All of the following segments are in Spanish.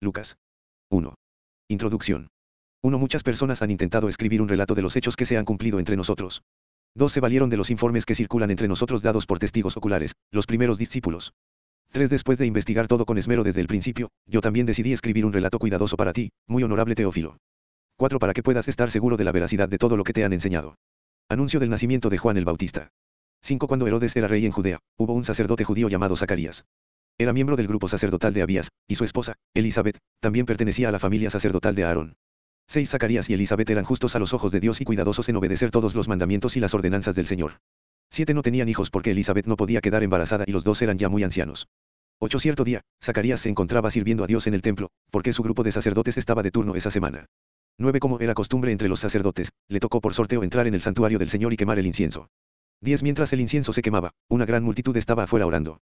Lucas. 1. Introducción. 1. Muchas personas han intentado escribir un relato de los hechos que se han cumplido entre nosotros. 2. Se valieron de los informes que circulan entre nosotros dados por testigos oculares, los primeros discípulos. 3. Después de investigar todo con esmero desde el principio, yo también decidí escribir un relato cuidadoso para ti, muy honorable Teófilo. 4. Para que puedas estar seguro de la veracidad de todo lo que te han enseñado. Anuncio del nacimiento de Juan el Bautista. 5. Cuando Herodes era rey en Judea, hubo un sacerdote judío llamado Zacarías. Era miembro del grupo sacerdotal de Abías, y su esposa, Elizabeth, también pertenecía a la familia sacerdotal de Aarón. 6. Zacarías y Elizabeth eran justos a los ojos de Dios y cuidadosos en obedecer todos los mandamientos y las ordenanzas del Señor. 7. No tenían hijos porque Elizabeth no podía quedar embarazada y los dos eran ya muy ancianos. 8. Cierto día, Zacarías se encontraba sirviendo a Dios en el templo, porque su grupo de sacerdotes estaba de turno esa semana. 9. Como era costumbre entre los sacerdotes, le tocó por sorteo entrar en el santuario del Señor y quemar el incienso. 10. Mientras el incienso se quemaba, una gran multitud estaba afuera orando.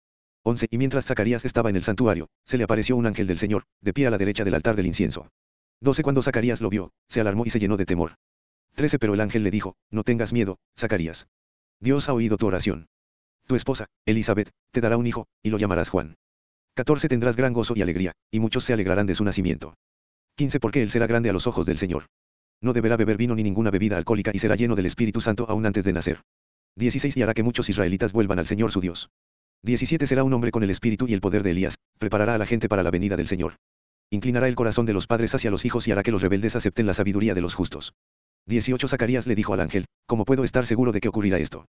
11. Y mientras Zacarías estaba en el santuario, se le apareció un ángel del Señor, de pie a la derecha del altar del incienso. 12. Cuando Zacarías lo vio, se alarmó y se llenó de temor. 13. Pero el ángel le dijo, no tengas miedo, Zacarías. Dios ha oído tu oración. Tu esposa, Elizabeth, te dará un hijo, y lo llamarás Juan. 14. Tendrás gran gozo y alegría, y muchos se alegrarán de su nacimiento. 15. Porque él será grande a los ojos del Señor. No deberá beber vino ni ninguna bebida alcohólica y será lleno del Espíritu Santo aún antes de nacer. 16. Y hará que muchos israelitas vuelvan al Señor su Dios. 17. Será un hombre con el espíritu y el poder de Elías, preparará a la gente para la venida del Señor. Inclinará el corazón de los padres hacia los hijos y hará que los rebeldes acepten la sabiduría de los justos. 18. Zacarías le dijo al ángel, ¿cómo puedo estar seguro de que ocurrirá esto?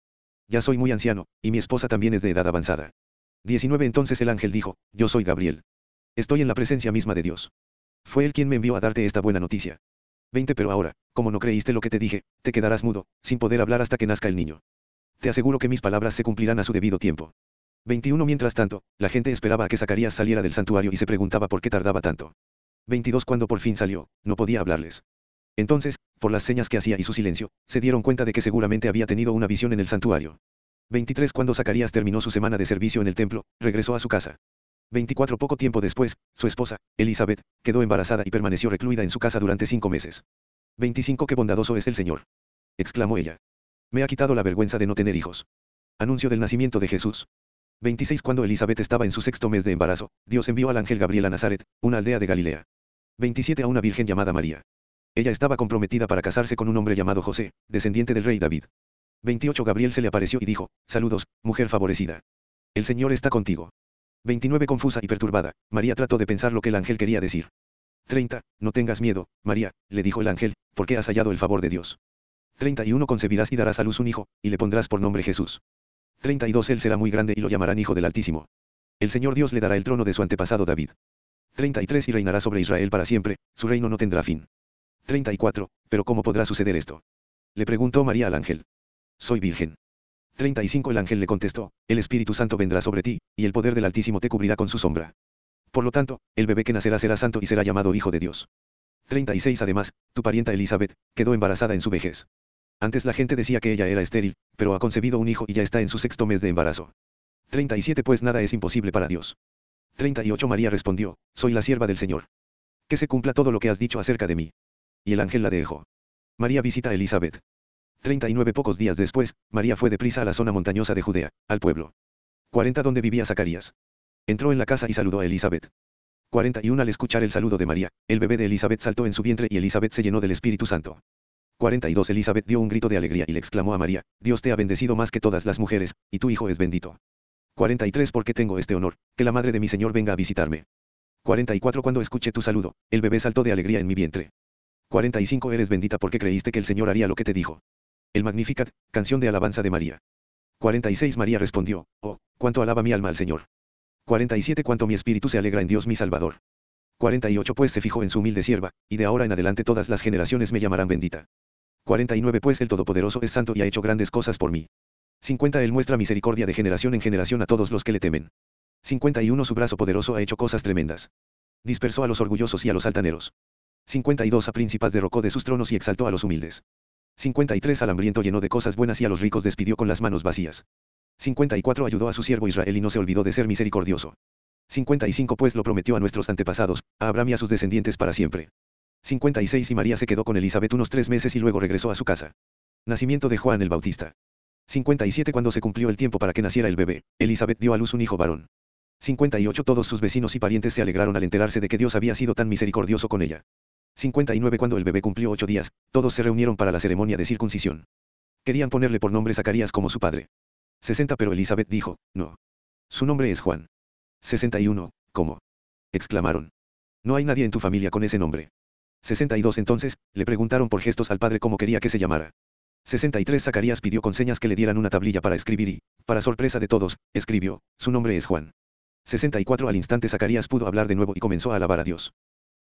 Ya soy muy anciano, y mi esposa también es de edad avanzada. 19. Entonces el ángel dijo, Yo soy Gabriel. Estoy en la presencia misma de Dios. Fue él quien me envió a darte esta buena noticia. 20. Pero ahora, como no creíste lo que te dije, te quedarás mudo, sin poder hablar hasta que nazca el niño. Te aseguro que mis palabras se cumplirán a su debido tiempo. 21. Mientras tanto, la gente esperaba a que Zacarías saliera del santuario y se preguntaba por qué tardaba tanto. 22. Cuando por fin salió, no podía hablarles. Entonces, por las señas que hacía y su silencio, se dieron cuenta de que seguramente había tenido una visión en el santuario. 23. Cuando Zacarías terminó su semana de servicio en el templo, regresó a su casa. 24. Poco tiempo después, su esposa, Elizabeth, quedó embarazada y permaneció recluida en su casa durante cinco meses. 25. Qué bondadoso es el Señor. exclamó ella. Me ha quitado la vergüenza de no tener hijos. Anuncio del nacimiento de Jesús. 26. Cuando Elizabeth estaba en su sexto mes de embarazo, Dios envió al ángel Gabriel a Nazaret, una aldea de Galilea. 27. A una virgen llamada María. Ella estaba comprometida para casarse con un hombre llamado José, descendiente del rey David. 28 Gabriel se le apareció y dijo, Saludos, mujer favorecida. El Señor está contigo. 29 Confusa y perturbada, María trató de pensar lo que el ángel quería decir. 30 No tengas miedo, María, le dijo el ángel, porque has hallado el favor de Dios. 31 Concebirás y darás a luz un hijo, y le pondrás por nombre Jesús. 32 Él será muy grande y lo llamarán Hijo del Altísimo. El Señor Dios le dará el trono de su antepasado David. 33 Y reinará sobre Israel para siempre, su reino no tendrá fin. 34 Pero ¿cómo podrá suceder esto? Le preguntó María al ángel. Soy virgen. 35 El ángel le contestó, el Espíritu Santo vendrá sobre ti, y el poder del Altísimo te cubrirá con su sombra. Por lo tanto, el bebé que nacerá será santo y será llamado Hijo de Dios. 36 Además, tu parienta Elizabeth, quedó embarazada en su vejez. Antes la gente decía que ella era estéril, pero ha concebido un hijo y ya está en su sexto mes de embarazo. 37 Pues nada es imposible para Dios. 38 María respondió, soy la sierva del Señor. Que se cumpla todo lo que has dicho acerca de mí. Y el ángel la dejó. María visita a Elizabeth. 39 Pocos días después, María fue deprisa a la zona montañosa de Judea, al pueblo. 40 donde vivía Zacarías. Entró en la casa y saludó a Elizabeth. 41 Al escuchar el saludo de María, el bebé de Elizabeth saltó en su vientre y Elizabeth se llenó del Espíritu Santo. 42 Elizabeth dio un grito de alegría y le exclamó a María, Dios te ha bendecido más que todas las mujeres, y tu hijo es bendito. 43 Porque tengo este honor, que la madre de mi Señor venga a visitarme. 44 Cuando escuché tu saludo, el bebé saltó de alegría en mi vientre. 45 Eres bendita porque creíste que el Señor haría lo que te dijo. El Magnificat, canción de alabanza de María. 46 María respondió, oh, cuánto alaba mi alma al Señor. 47 Cuánto mi espíritu se alegra en Dios mi Salvador. 48 Pues se fijó en su humilde sierva, y de ahora en adelante todas las generaciones me llamarán bendita. 49 Pues el Todopoderoso es santo y ha hecho grandes cosas por mí. 50 Él muestra misericordia de generación en generación a todos los que le temen. 51 Su brazo poderoso ha hecho cosas tremendas. Dispersó a los orgullosos y a los altaneros. 52 A príncipas derrocó de sus tronos y exaltó a los humildes. 53 Al hambriento llenó de cosas buenas y a los ricos despidió con las manos vacías. 54 Ayudó a su siervo Israel y no se olvidó de ser misericordioso. 55 Pues lo prometió a nuestros antepasados, a Abraham y a sus descendientes para siempre. 56 Y María se quedó con Elizabeth unos tres meses y luego regresó a su casa. Nacimiento de Juan el Bautista. 57 Cuando se cumplió el tiempo para que naciera el bebé, Elizabeth dio a luz un hijo varón. 58 Todos sus vecinos y parientes se alegraron al enterarse de que Dios había sido tan misericordioso con ella. 59 Cuando el bebé cumplió ocho días, todos se reunieron para la ceremonia de circuncisión. Querían ponerle por nombre Zacarías como su padre. 60 Pero Elizabeth dijo, no. Su nombre es Juan. 61. ¿Cómo? exclamaron. No hay nadie en tu familia con ese nombre. 62 Entonces, le preguntaron por gestos al padre cómo quería que se llamara. 63 Zacarías pidió con señas que le dieran una tablilla para escribir y, para sorpresa de todos, escribió, su nombre es Juan. 64 Al instante Zacarías pudo hablar de nuevo y comenzó a alabar a Dios.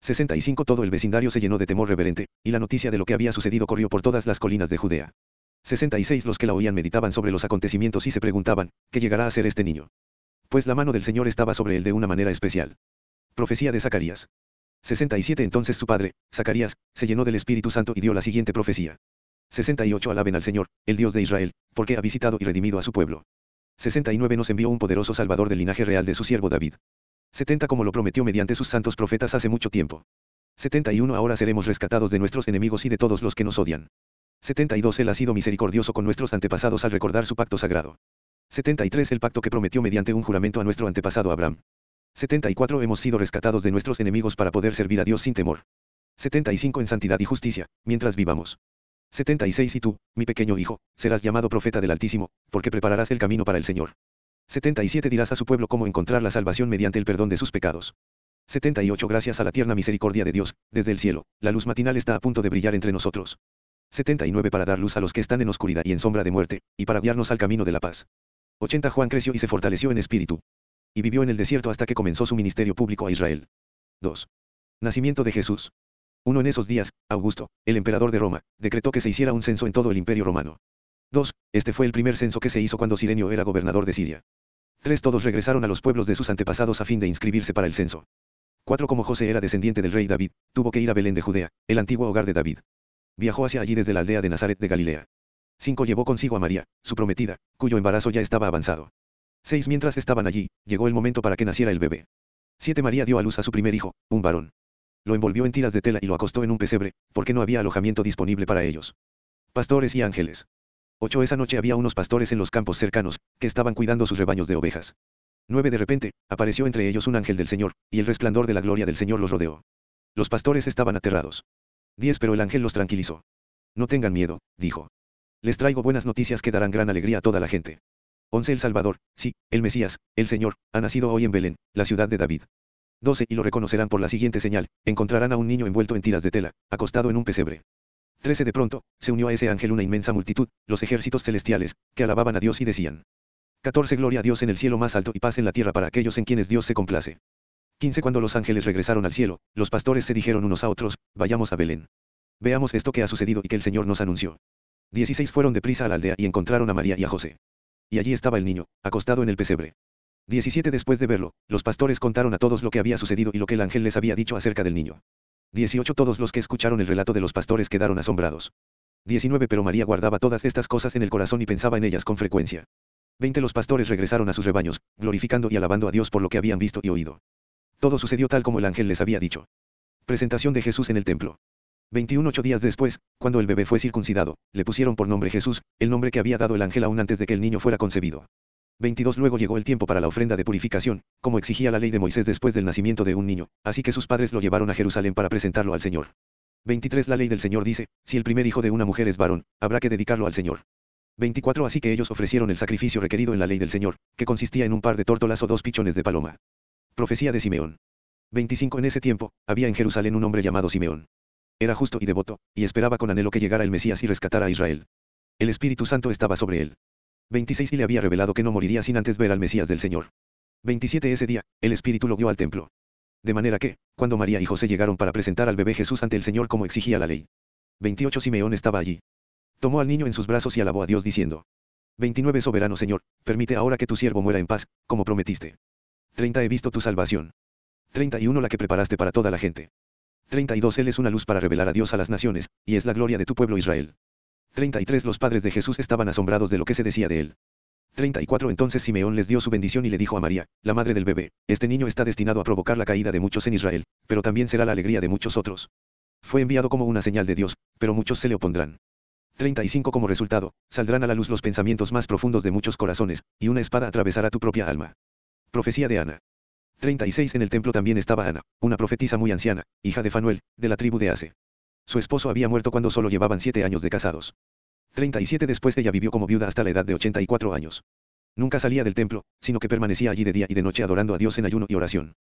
65 Todo el vecindario se llenó de temor reverente, y la noticia de lo que había sucedido corrió por todas las colinas de Judea. 66 Los que la oían meditaban sobre los acontecimientos y se preguntaban, ¿qué llegará a ser este niño? Pues la mano del Señor estaba sobre él de una manera especial. Profecía de Zacarías. 67 Entonces su padre, Zacarías, se llenó del Espíritu Santo y dio la siguiente profecía. 68 Alaben al Señor, el Dios de Israel, porque ha visitado y redimido a su pueblo. 69 Nos envió un poderoso Salvador del linaje real de su siervo David. 70 Como lo prometió mediante sus santos profetas hace mucho tiempo. 71 Ahora seremos rescatados de nuestros enemigos y de todos los que nos odian. 72 Él ha sido misericordioso con nuestros antepasados al recordar su pacto sagrado. 73 El pacto que prometió mediante un juramento a nuestro antepasado Abraham. 74 Hemos sido rescatados de nuestros enemigos para poder servir a Dios sin temor. 75 En santidad y justicia, mientras vivamos. 76 Y tú, mi pequeño hijo, serás llamado profeta del Altísimo, porque prepararás el camino para el Señor. 77 Dirás a su pueblo cómo encontrar la salvación mediante el perdón de sus pecados. 78 Gracias a la tierna misericordia de Dios, desde el cielo, la luz matinal está a punto de brillar entre nosotros. 79 Para dar luz a los que están en oscuridad y en sombra de muerte, y para guiarnos al camino de la paz. 80 Juan creció y se fortaleció en espíritu, y vivió en el desierto hasta que comenzó su ministerio público a Israel. 2. Nacimiento de Jesús. Uno en esos días, Augusto, el emperador de Roma, decretó que se hiciera un censo en todo el imperio romano. 2. Este fue el primer censo que se hizo cuando Sirenio era gobernador de Siria. 3. Todos regresaron a los pueblos de sus antepasados a fin de inscribirse para el censo. 4. Como José era descendiente del rey David, tuvo que ir a Belén de Judea, el antiguo hogar de David. Viajó hacia allí desde la aldea de Nazaret de Galilea. 5. Llevó consigo a María, su prometida, cuyo embarazo ya estaba avanzado. 6. Mientras estaban allí, llegó el momento para que naciera el bebé. 7. María dio a luz a su primer hijo, un varón. Lo envolvió en tiras de tela y lo acostó en un pesebre, porque no había alojamiento disponible para ellos. Pastores y ángeles. 8. Esa noche había unos pastores en los campos cercanos, que estaban cuidando sus rebaños de ovejas. 9. De repente, apareció entre ellos un ángel del Señor, y el resplandor de la gloria del Señor los rodeó. Los pastores estaban aterrados. 10. Pero el ángel los tranquilizó. No tengan miedo, dijo. Les traigo buenas noticias que darán gran alegría a toda la gente. 11. El Salvador, sí, el Mesías, el Señor, ha nacido hoy en Belén, la ciudad de David. 12. Y lo reconocerán por la siguiente señal, encontrarán a un niño envuelto en tiras de tela, acostado en un pesebre. 13. De pronto, se unió a ese ángel una inmensa multitud, los ejércitos celestiales, que alababan a Dios y decían. 14. Gloria a Dios en el cielo más alto y paz en la tierra para aquellos en quienes Dios se complace. 15. Cuando los ángeles regresaron al cielo, los pastores se dijeron unos a otros, vayamos a Belén. Veamos esto que ha sucedido y que el Señor nos anunció. 16. Fueron deprisa a la aldea y encontraron a María y a José y allí estaba el niño, acostado en el pesebre. 17 Después de verlo, los pastores contaron a todos lo que había sucedido y lo que el ángel les había dicho acerca del niño. 18 Todos los que escucharon el relato de los pastores quedaron asombrados. 19 Pero María guardaba todas estas cosas en el corazón y pensaba en ellas con frecuencia. 20 Los pastores regresaron a sus rebaños, glorificando y alabando a Dios por lo que habían visto y oído. Todo sucedió tal como el ángel les había dicho. Presentación de Jesús en el templo. 21 Ocho días después, cuando el bebé fue circuncidado, le pusieron por nombre Jesús, el nombre que había dado el ángel aún antes de que el niño fuera concebido. 22 Luego llegó el tiempo para la ofrenda de purificación, como exigía la ley de Moisés después del nacimiento de un niño, así que sus padres lo llevaron a Jerusalén para presentarlo al Señor. 23 La ley del Señor dice, si el primer hijo de una mujer es varón, habrá que dedicarlo al Señor. 24 Así que ellos ofrecieron el sacrificio requerido en la ley del Señor, que consistía en un par de tórtolas o dos pichones de paloma. Profecía de Simeón. 25 En ese tiempo, había en Jerusalén un hombre llamado Simeón. Era justo y devoto, y esperaba con anhelo que llegara el Mesías y rescatara a Israel. El Espíritu Santo estaba sobre él. 26 Y le había revelado que no moriría sin antes ver al Mesías del Señor. 27 Ese día, el Espíritu lo guió al templo. De manera que, cuando María y José llegaron para presentar al bebé Jesús ante el Señor como exigía la ley. 28 Simeón estaba allí. Tomó al niño en sus brazos y alabó a Dios diciendo. 29 Soberano Señor, permite ahora que tu siervo muera en paz, como prometiste. 30 He visto tu salvación. 31 La que preparaste para toda la gente. 32 Él es una luz para revelar a Dios a las naciones, y es la gloria de tu pueblo Israel. 33 Los padres de Jesús estaban asombrados de lo que se decía de él. 34 Entonces Simeón les dio su bendición y le dijo a María, la madre del bebé, este niño está destinado a provocar la caída de muchos en Israel, pero también será la alegría de muchos otros. Fue enviado como una señal de Dios, pero muchos se le opondrán. 35 Como resultado, saldrán a la luz los pensamientos más profundos de muchos corazones, y una espada atravesará tu propia alma. Profecía de Ana. 36 En el templo también estaba Ana, una profetisa muy anciana, hija de Fanuel, de la tribu de Ase. Su esposo había muerto cuando solo llevaban siete años de casados. 37 Después ella vivió como viuda hasta la edad de 84 años. Nunca salía del templo, sino que permanecía allí de día y de noche adorando a Dios en ayuno y oración.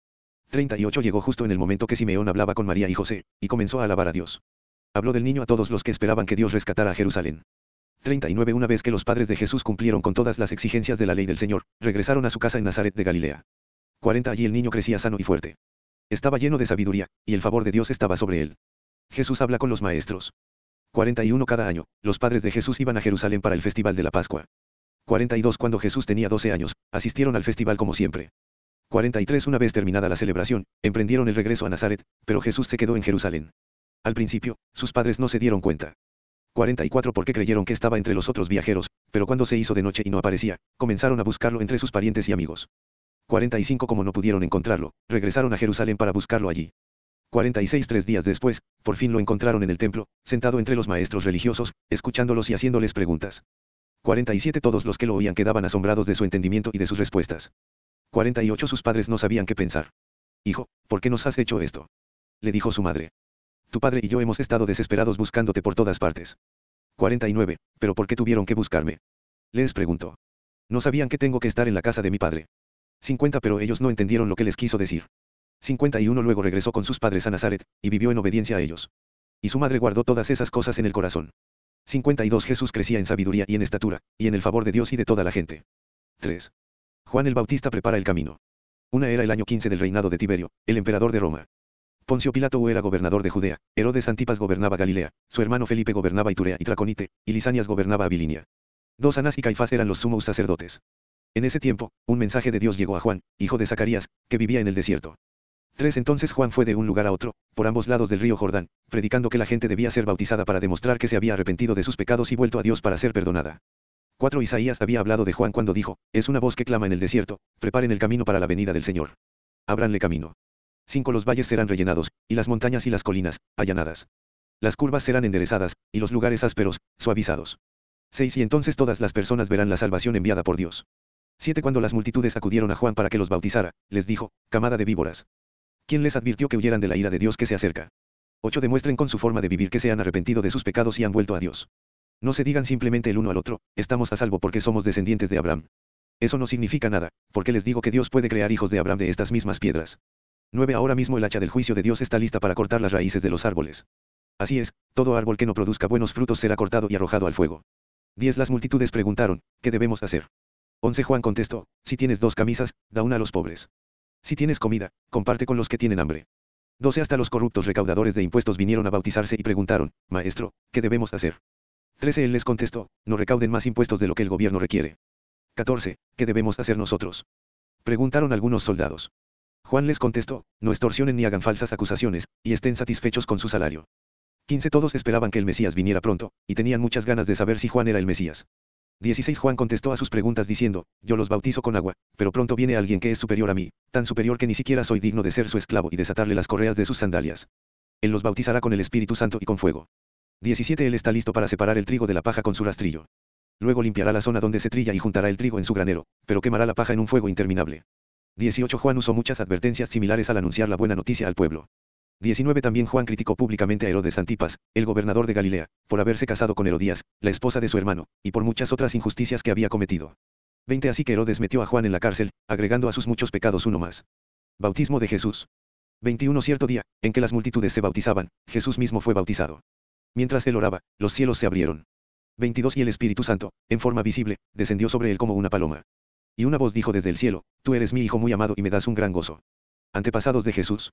38 Llegó justo en el momento que Simeón hablaba con María y José, y comenzó a alabar a Dios. Habló del niño a todos los que esperaban que Dios rescatara a Jerusalén. 39 Una vez que los padres de Jesús cumplieron con todas las exigencias de la ley del Señor, regresaron a su casa en Nazaret de Galilea. 40 Allí el niño crecía sano y fuerte. Estaba lleno de sabiduría, y el favor de Dios estaba sobre él. Jesús habla con los maestros. 41 Cada año, los padres de Jesús iban a Jerusalén para el festival de la Pascua. 42 Cuando Jesús tenía 12 años, asistieron al festival como siempre. 43 Una vez terminada la celebración, emprendieron el regreso a Nazaret, pero Jesús se quedó en Jerusalén. Al principio, sus padres no se dieron cuenta. 44 Porque creyeron que estaba entre los otros viajeros, pero cuando se hizo de noche y no aparecía, comenzaron a buscarlo entre sus parientes y amigos. 45 Como no pudieron encontrarlo, regresaron a Jerusalén para buscarlo allí. 46 Tres días después, por fin lo encontraron en el templo, sentado entre los maestros religiosos, escuchándolos y haciéndoles preguntas. 47 Todos los que lo oían quedaban asombrados de su entendimiento y de sus respuestas. 48 Sus padres no sabían qué pensar. Hijo, ¿por qué nos has hecho esto? Le dijo su madre. Tu padre y yo hemos estado desesperados buscándote por todas partes. 49. ¿Pero por qué tuvieron que buscarme? Les preguntó. No sabían que tengo que estar en la casa de mi padre. 50. Pero ellos no entendieron lo que les quiso decir. 51. Luego regresó con sus padres a Nazaret, y vivió en obediencia a ellos. Y su madre guardó todas esas cosas en el corazón. 52. Jesús crecía en sabiduría y en estatura, y en el favor de Dios y de toda la gente. 3. Juan el Bautista prepara el camino. Una era el año 15 del reinado de Tiberio, el emperador de Roma. Poncio Pilato era gobernador de Judea, Herodes Antipas gobernaba Galilea, su hermano Felipe gobernaba Iturea y Traconite, y Lisanias gobernaba Abilinia. Dos Anás y Caifás eran los sumos sacerdotes. En ese tiempo, un mensaje de Dios llegó a Juan, hijo de Zacarías, que vivía en el desierto. 3. Entonces Juan fue de un lugar a otro, por ambos lados del río Jordán, predicando que la gente debía ser bautizada para demostrar que se había arrepentido de sus pecados y vuelto a Dios para ser perdonada. 4. Isaías había hablado de Juan cuando dijo, es una voz que clama en el desierto, preparen el camino para la venida del Señor. Abranle camino. 5. Los valles serán rellenados, y las montañas y las colinas, allanadas. Las curvas serán enderezadas, y los lugares ásperos, suavizados. 6. Y entonces todas las personas verán la salvación enviada por Dios. 7. Cuando las multitudes acudieron a Juan para que los bautizara, les dijo, camada de víboras. ¿Quién les advirtió que huyeran de la ira de Dios que se acerca? 8. Demuestren con su forma de vivir que se han arrepentido de sus pecados y han vuelto a Dios. No se digan simplemente el uno al otro, estamos a salvo porque somos descendientes de Abraham. Eso no significa nada, porque les digo que Dios puede crear hijos de Abraham de estas mismas piedras. 9. Ahora mismo el hacha del juicio de Dios está lista para cortar las raíces de los árboles. Así es, todo árbol que no produzca buenos frutos será cortado y arrojado al fuego. 10. Las multitudes preguntaron, ¿qué debemos hacer? 11. Juan contestó, si tienes dos camisas, da una a los pobres. Si tienes comida, comparte con los que tienen hambre. 12. Hasta los corruptos recaudadores de impuestos vinieron a bautizarse y preguntaron, Maestro, ¿qué debemos hacer? 13. Él les contestó, no recauden más impuestos de lo que el gobierno requiere. 14. ¿Qué debemos hacer nosotros? Preguntaron algunos soldados. Juan les contestó, no extorsionen ni hagan falsas acusaciones, y estén satisfechos con su salario. 15. Todos esperaban que el Mesías viniera pronto, y tenían muchas ganas de saber si Juan era el Mesías. 16. Juan contestó a sus preguntas diciendo, yo los bautizo con agua, pero pronto viene alguien que es superior a mí, tan superior que ni siquiera soy digno de ser su esclavo y desatarle las correas de sus sandalias. Él los bautizará con el Espíritu Santo y con fuego. 17. Él está listo para separar el trigo de la paja con su rastrillo. Luego limpiará la zona donde se trilla y juntará el trigo en su granero, pero quemará la paja en un fuego interminable. 18. Juan usó muchas advertencias similares al anunciar la buena noticia al pueblo. 19. También Juan criticó públicamente a Herodes Antipas, el gobernador de Galilea, por haberse casado con Herodías, la esposa de su hermano, y por muchas otras injusticias que había cometido. 20. Así que Herodes metió a Juan en la cárcel, agregando a sus muchos pecados uno más. Bautismo de Jesús. 21. Cierto día, en que las multitudes se bautizaban, Jesús mismo fue bautizado. Mientras él oraba, los cielos se abrieron. 22 Y el Espíritu Santo, en forma visible, descendió sobre él como una paloma. Y una voz dijo desde el cielo, Tú eres mi Hijo muy amado y me das un gran gozo. Antepasados de Jesús.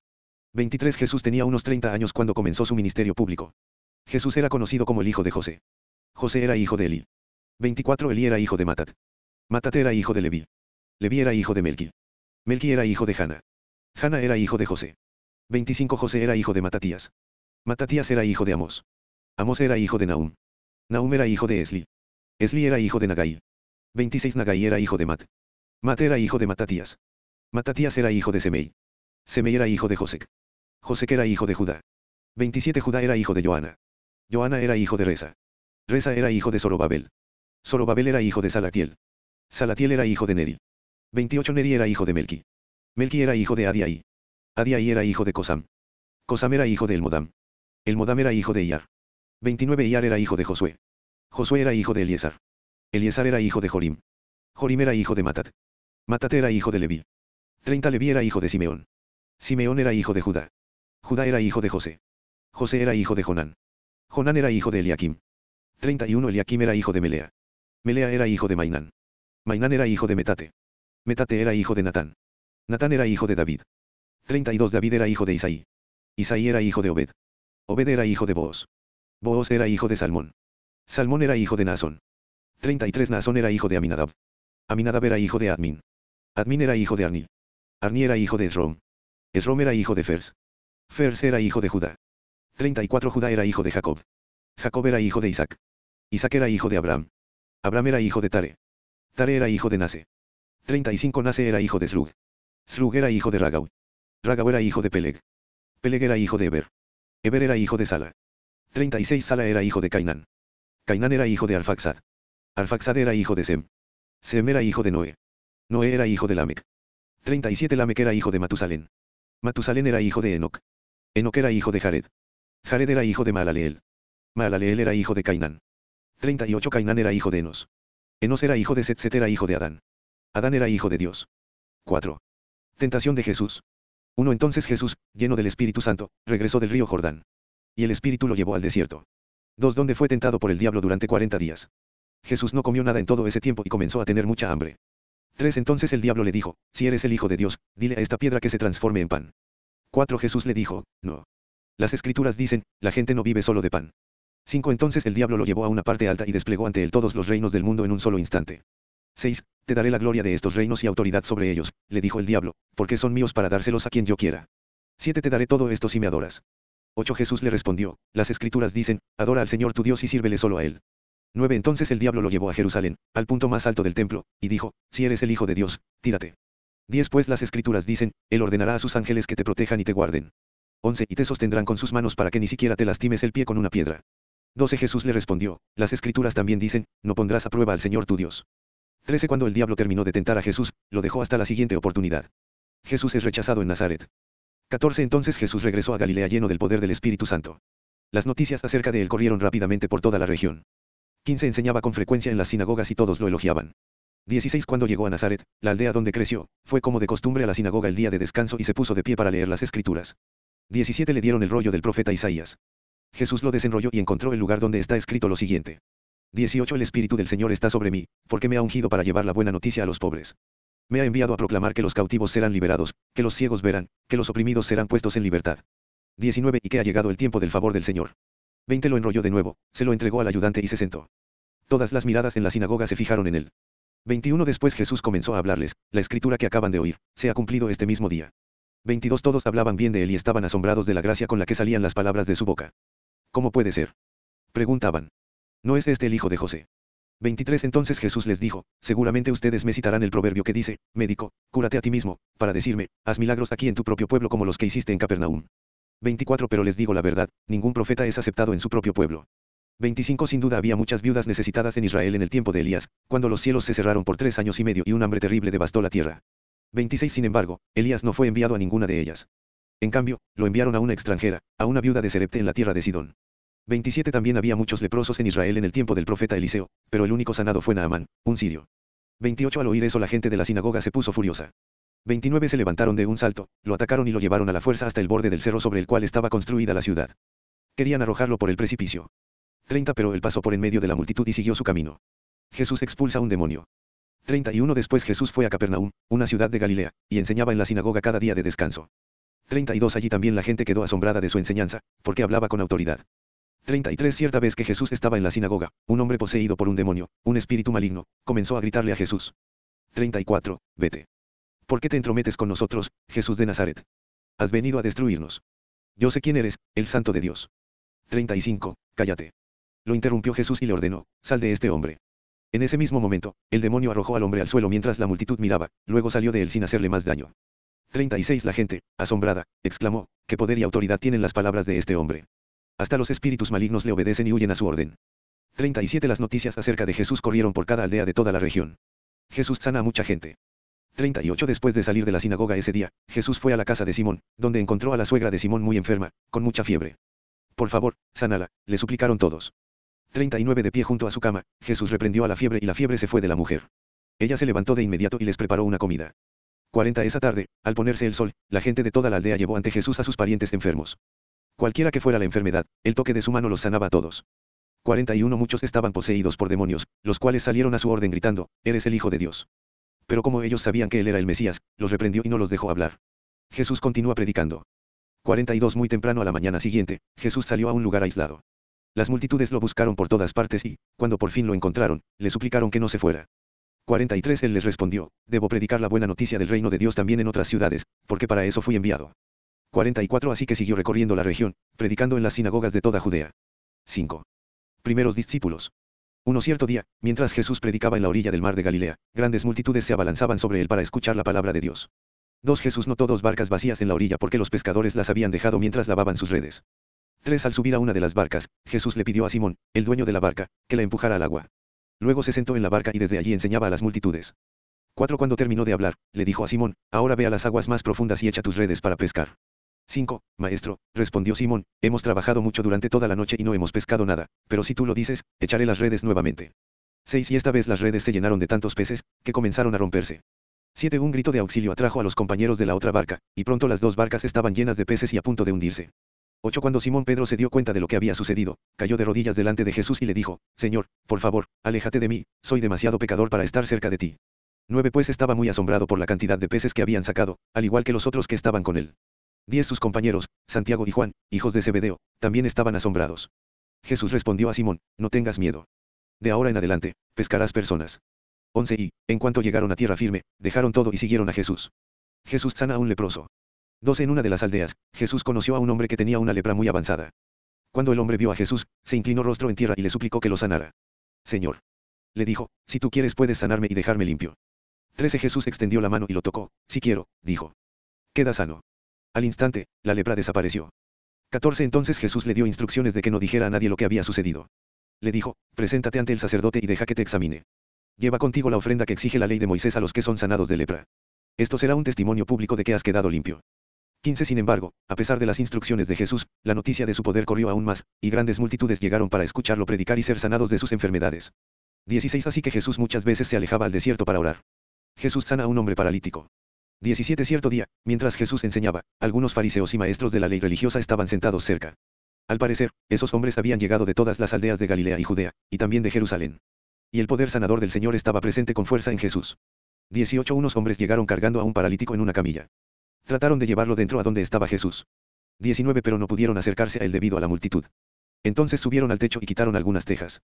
23 Jesús tenía unos 30 años cuando comenzó su ministerio público. Jesús era conocido como el hijo de José. José era hijo de Eli. 24 Eli era hijo de Matat. Matat era hijo de Leví. Leví era hijo de Melqui. Melqui era hijo de Hanna. Hanna era hijo de José. 25 José era hijo de Matatías. Matatías era hijo de Amos. Amos era hijo de Naum. Naum era hijo de Esli. Esli era hijo de Nagai. 26 Nagai era hijo de Mat. Mat era hijo de Matatías. Matatías era hijo de Semei. Semei era hijo de Josec. Josec era hijo de Judá. 27 Judá era hijo de Joana. Joana era hijo de Reza. Reza era hijo de Zorobabel. Zorobabel era hijo de Salatiel. Salatiel era hijo de Neri. 28 Neri era hijo de Melki. Melki era hijo de Adiai. Adiai era hijo de Kosam. Kosam era hijo de Elmodam. Elmodam era hijo de Iyar. 29 Iyar era hijo de Josué. Josué era hijo de Eliesar. Eliesar era hijo de Jorim. Jorim era hijo de Matat. Matat era hijo de Leví. 30 Leví era hijo de Simeón. Simeón era hijo de Judá. Judá era hijo de José. José era hijo de Jonán. Jonán era hijo de Eliakim. 31 Eliakim era hijo de Melea. Melea era hijo de Mainán. Mainán era hijo de Metate. Metate era hijo de Natán. Natán era hijo de David. 32 David era hijo de Isaí. Isaí era hijo de Obed. Obed era hijo de Booz. Booz era hijo de Salmón. Salmón era hijo de Naasón. 33 Naasón era hijo de Aminadab. Aminadab era hijo de Admin. Admin era hijo de Arni. Arni era hijo de Esrom. Esrom era hijo de Fers. Fers era hijo de Judá. 34 Judá era hijo de Jacob. Jacob era hijo de Isaac. Isaac era hijo de Abraham. Abraham era hijo de Tare. Tare era hijo de Nase. 35 Nase era hijo de Slug. Slug era hijo de Ragau. Ragau era hijo de Peleg. Peleg era hijo de Eber. Eber era hijo de Sala. 36 Sala era hijo de Cainán. Cainán era hijo de Arfaxad. Arfaxad era hijo de Sem. Sem era hijo de Noé. Noé era hijo de Lamec. 37 Lamec era hijo de Matusalén. Matusalén era hijo de Enoc. Enoc era hijo de Jared. Jared era hijo de Maalaleel. Maalaleel era hijo de Cainán. 38 Cainán era hijo de Enos. Enos era hijo de Set era hijo de Adán. Adán era hijo de Dios. 4. Tentación de Jesús. 1 Entonces Jesús, lleno del Espíritu Santo, regresó del río Jordán. Y el Espíritu lo llevó al desierto. 2 Donde fue tentado por el diablo durante 40 días. Jesús no comió nada en todo ese tiempo y comenzó a tener mucha hambre. 3 Entonces el diablo le dijo, si eres el Hijo de Dios, dile a esta piedra que se transforme en pan. 4 Jesús le dijo, no. Las escrituras dicen, la gente no vive solo de pan. 5 Entonces el diablo lo llevó a una parte alta y desplegó ante él todos los reinos del mundo en un solo instante. 6. Te daré la gloria de estos reinos y autoridad sobre ellos, le dijo el diablo, porque son míos para dárselos a quien yo quiera. 7. Te daré todo esto si me adoras. 8. Jesús le respondió, las escrituras dicen, adora al Señor tu Dios y sírvele solo a Él. 9. Entonces el diablo lo llevó a Jerusalén, al punto más alto del templo, y dijo, si eres el Hijo de Dios, tírate. 10. Pues las escrituras dicen, Él ordenará a sus ángeles que te protejan y te guarden. 11. Y te sostendrán con sus manos para que ni siquiera te lastimes el pie con una piedra. 12. Jesús le respondió, las escrituras también dicen, no pondrás a prueba al Señor tu Dios. 13 Cuando el diablo terminó de tentar a Jesús, lo dejó hasta la siguiente oportunidad. Jesús es rechazado en Nazaret. 14 Entonces Jesús regresó a Galilea lleno del poder del Espíritu Santo. Las noticias acerca de él corrieron rápidamente por toda la región. 15 Enseñaba con frecuencia en las sinagogas y todos lo elogiaban. 16 Cuando llegó a Nazaret, la aldea donde creció, fue como de costumbre a la sinagoga el día de descanso y se puso de pie para leer las escrituras. 17 Le dieron el rollo del profeta Isaías. Jesús lo desenrolló y encontró el lugar donde está escrito lo siguiente. 18 El Espíritu del Señor está sobre mí, porque me ha ungido para llevar la buena noticia a los pobres. Me ha enviado a proclamar que los cautivos serán liberados, que los ciegos verán, que los oprimidos serán puestos en libertad. 19 Y que ha llegado el tiempo del favor del Señor. 20 Lo enrolló de nuevo, se lo entregó al ayudante y se sentó. Todas las miradas en la sinagoga se fijaron en él. 21 Después Jesús comenzó a hablarles, la escritura que acaban de oír, se ha cumplido este mismo día. 22 Todos hablaban bien de él y estaban asombrados de la gracia con la que salían las palabras de su boca. ¿Cómo puede ser? Preguntaban. ¿No es este el hijo de José? 23 Entonces Jesús les dijo, seguramente ustedes me citarán el proverbio que dice, médico, cúrate a ti mismo, para decirme, haz milagros aquí en tu propio pueblo como los que hiciste en Capernaum. 24 Pero les digo la verdad, ningún profeta es aceptado en su propio pueblo. 25 Sin duda había muchas viudas necesitadas en Israel en el tiempo de Elías, cuando los cielos se cerraron por tres años y medio y un hambre terrible devastó la tierra. 26 Sin embargo, Elías no fue enviado a ninguna de ellas. En cambio, lo enviaron a una extranjera, a una viuda de Serepte en la tierra de Sidón. 27 También había muchos leprosos en Israel en el tiempo del profeta Eliseo, pero el único sanado fue Naamán, un sirio. 28 Al oír eso la gente de la sinagoga se puso furiosa. 29 Se levantaron de un salto, lo atacaron y lo llevaron a la fuerza hasta el borde del cerro sobre el cual estaba construida la ciudad. Querían arrojarlo por el precipicio. 30 Pero él pasó por en medio de la multitud y siguió su camino. Jesús expulsa un demonio. 31 Después Jesús fue a Capernaum, una ciudad de Galilea, y enseñaba en la sinagoga cada día de descanso. 32 Allí también la gente quedó asombrada de su enseñanza, porque hablaba con autoridad. 33 Cierta vez que Jesús estaba en la sinagoga, un hombre poseído por un demonio, un espíritu maligno, comenzó a gritarle a Jesús. 34. Vete. ¿Por qué te entrometes con nosotros, Jesús de Nazaret? Has venido a destruirnos. Yo sé quién eres, el santo de Dios. 35. Cállate. Lo interrumpió Jesús y le ordenó, sal de este hombre. En ese mismo momento, el demonio arrojó al hombre al suelo mientras la multitud miraba, luego salió de él sin hacerle más daño. 36 La gente, asombrada, exclamó, ¿qué poder y autoridad tienen las palabras de este hombre? Hasta los espíritus malignos le obedecen y huyen a su orden. 37 Las noticias acerca de Jesús corrieron por cada aldea de toda la región. Jesús sana a mucha gente. 38 Después de salir de la sinagoga ese día, Jesús fue a la casa de Simón, donde encontró a la suegra de Simón muy enferma, con mucha fiebre. Por favor, sánala, le suplicaron todos. 39 De pie junto a su cama, Jesús reprendió a la fiebre y la fiebre se fue de la mujer. Ella se levantó de inmediato y les preparó una comida. 40 Esa tarde, al ponerse el sol, la gente de toda la aldea llevó ante Jesús a sus parientes enfermos. Cualquiera que fuera la enfermedad, el toque de su mano los sanaba a todos. 41 Muchos estaban poseídos por demonios, los cuales salieron a su orden gritando, Eres el Hijo de Dios. Pero como ellos sabían que él era el Mesías, los reprendió y no los dejó hablar. Jesús continúa predicando. 42 Muy temprano a la mañana siguiente, Jesús salió a un lugar aislado. Las multitudes lo buscaron por todas partes y, cuando por fin lo encontraron, le suplicaron que no se fuera. 43 Él les respondió, Debo predicar la buena noticia del reino de Dios también en otras ciudades, porque para eso fui enviado. 44 Así que siguió recorriendo la región, predicando en las sinagogas de toda Judea. 5. Primeros discípulos. Uno cierto día, mientras Jesús predicaba en la orilla del mar de Galilea, grandes multitudes se abalanzaban sobre él para escuchar la palabra de Dios. Dos Jesús notó dos barcas vacías en la orilla porque los pescadores las habían dejado mientras lavaban sus redes. Tres Al subir a una de las barcas, Jesús le pidió a Simón, el dueño de la barca, que la empujara al agua. Luego se sentó en la barca y desde allí enseñaba a las multitudes. Cuatro Cuando terminó de hablar, le dijo a Simón, ahora ve a las aguas más profundas y echa tus redes para pescar. 5. Maestro, respondió Simón, hemos trabajado mucho durante toda la noche y no hemos pescado nada, pero si tú lo dices, echaré las redes nuevamente. 6. Y esta vez las redes se llenaron de tantos peces, que comenzaron a romperse. 7. Un grito de auxilio atrajo a los compañeros de la otra barca, y pronto las dos barcas estaban llenas de peces y a punto de hundirse. 8. Cuando Simón Pedro se dio cuenta de lo que había sucedido, cayó de rodillas delante de Jesús y le dijo, Señor, por favor, aléjate de mí, soy demasiado pecador para estar cerca de ti. 9. Pues estaba muy asombrado por la cantidad de peces que habían sacado, al igual que los otros que estaban con él. 10. Sus compañeros, Santiago y Juan, hijos de Zebedeo, también estaban asombrados. Jesús respondió a Simón, no tengas miedo. De ahora en adelante, pescarás personas. 11 y, en cuanto llegaron a tierra firme, dejaron todo y siguieron a Jesús. Jesús sana a un leproso. 12 En una de las aldeas, Jesús conoció a un hombre que tenía una lepra muy avanzada. Cuando el hombre vio a Jesús, se inclinó rostro en tierra y le suplicó que lo sanara. Señor. Le dijo, si tú quieres puedes sanarme y dejarme limpio. 13 Jesús extendió la mano y lo tocó, si quiero, dijo. Queda sano. Al instante, la lepra desapareció. 14 Entonces Jesús le dio instrucciones de que no dijera a nadie lo que había sucedido. Le dijo, preséntate ante el sacerdote y deja que te examine. Lleva contigo la ofrenda que exige la ley de Moisés a los que son sanados de lepra. Esto será un testimonio público de que has quedado limpio. 15 Sin embargo, a pesar de las instrucciones de Jesús, la noticia de su poder corrió aún más, y grandes multitudes llegaron para escucharlo predicar y ser sanados de sus enfermedades. 16 Así que Jesús muchas veces se alejaba al desierto para orar. Jesús sana a un hombre paralítico. 17 Cierto día, mientras Jesús enseñaba, algunos fariseos y maestros de la ley religiosa estaban sentados cerca. Al parecer, esos hombres habían llegado de todas las aldeas de Galilea y Judea, y también de Jerusalén y el poder sanador del Señor estaba presente con fuerza en Jesús. 18 Unos hombres llegaron cargando a un paralítico en una camilla. Trataron de llevarlo dentro a donde estaba Jesús. 19 Pero no pudieron acercarse a él debido a la multitud. Entonces subieron al techo y quitaron algunas tejas.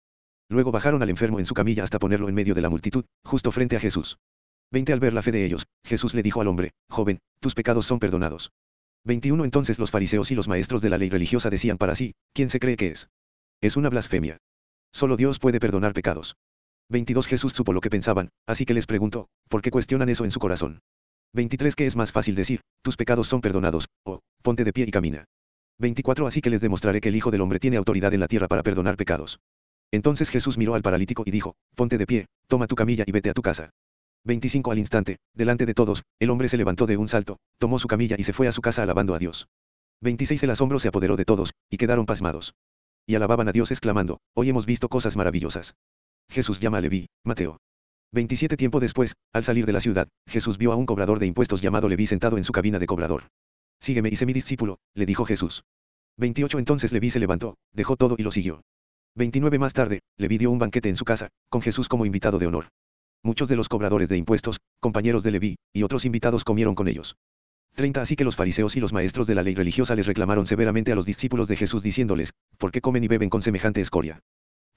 Luego bajaron al enfermo en su camilla hasta ponerlo en medio de la multitud, justo frente a Jesús. 20 Al ver la fe de ellos, Jesús le dijo al hombre, joven, tus pecados son perdonados. 21 Entonces los fariseos y los maestros de la ley religiosa decían para sí, ¿quién se cree que es? Es una blasfemia. Solo Dios puede perdonar pecados. 22 Jesús supo lo que pensaban, así que les preguntó, ¿por qué cuestionan eso en su corazón? 23 ¿Qué es más fácil decir, tus pecados son perdonados, o, ponte de pie y camina. 24 Así que les demostraré que el Hijo del Hombre tiene autoridad en la tierra para perdonar pecados. Entonces Jesús miró al paralítico y dijo, ponte de pie, toma tu camilla y vete a tu casa. 25 Al instante, delante de todos, el hombre se levantó de un salto, tomó su camilla y se fue a su casa alabando a Dios. 26 El asombro se apoderó de todos, y quedaron pasmados. Y alababan a Dios exclamando, hoy hemos visto cosas maravillosas. Jesús llama a Leví, Mateo. 27 tiempo después, al salir de la ciudad, Jesús vio a un cobrador de impuestos llamado Leví sentado en su cabina de cobrador. Sígueme y sé mi discípulo, le dijo Jesús. 28 Entonces Leví se levantó, dejó todo y lo siguió. 29 Más tarde, Leví dio un banquete en su casa, con Jesús como invitado de honor. Muchos de los cobradores de impuestos, compañeros de Leví, y otros invitados comieron con ellos. 30 Así que los fariseos y los maestros de la ley religiosa les reclamaron severamente a los discípulos de Jesús diciéndoles, ¿por qué comen y beben con semejante escoria?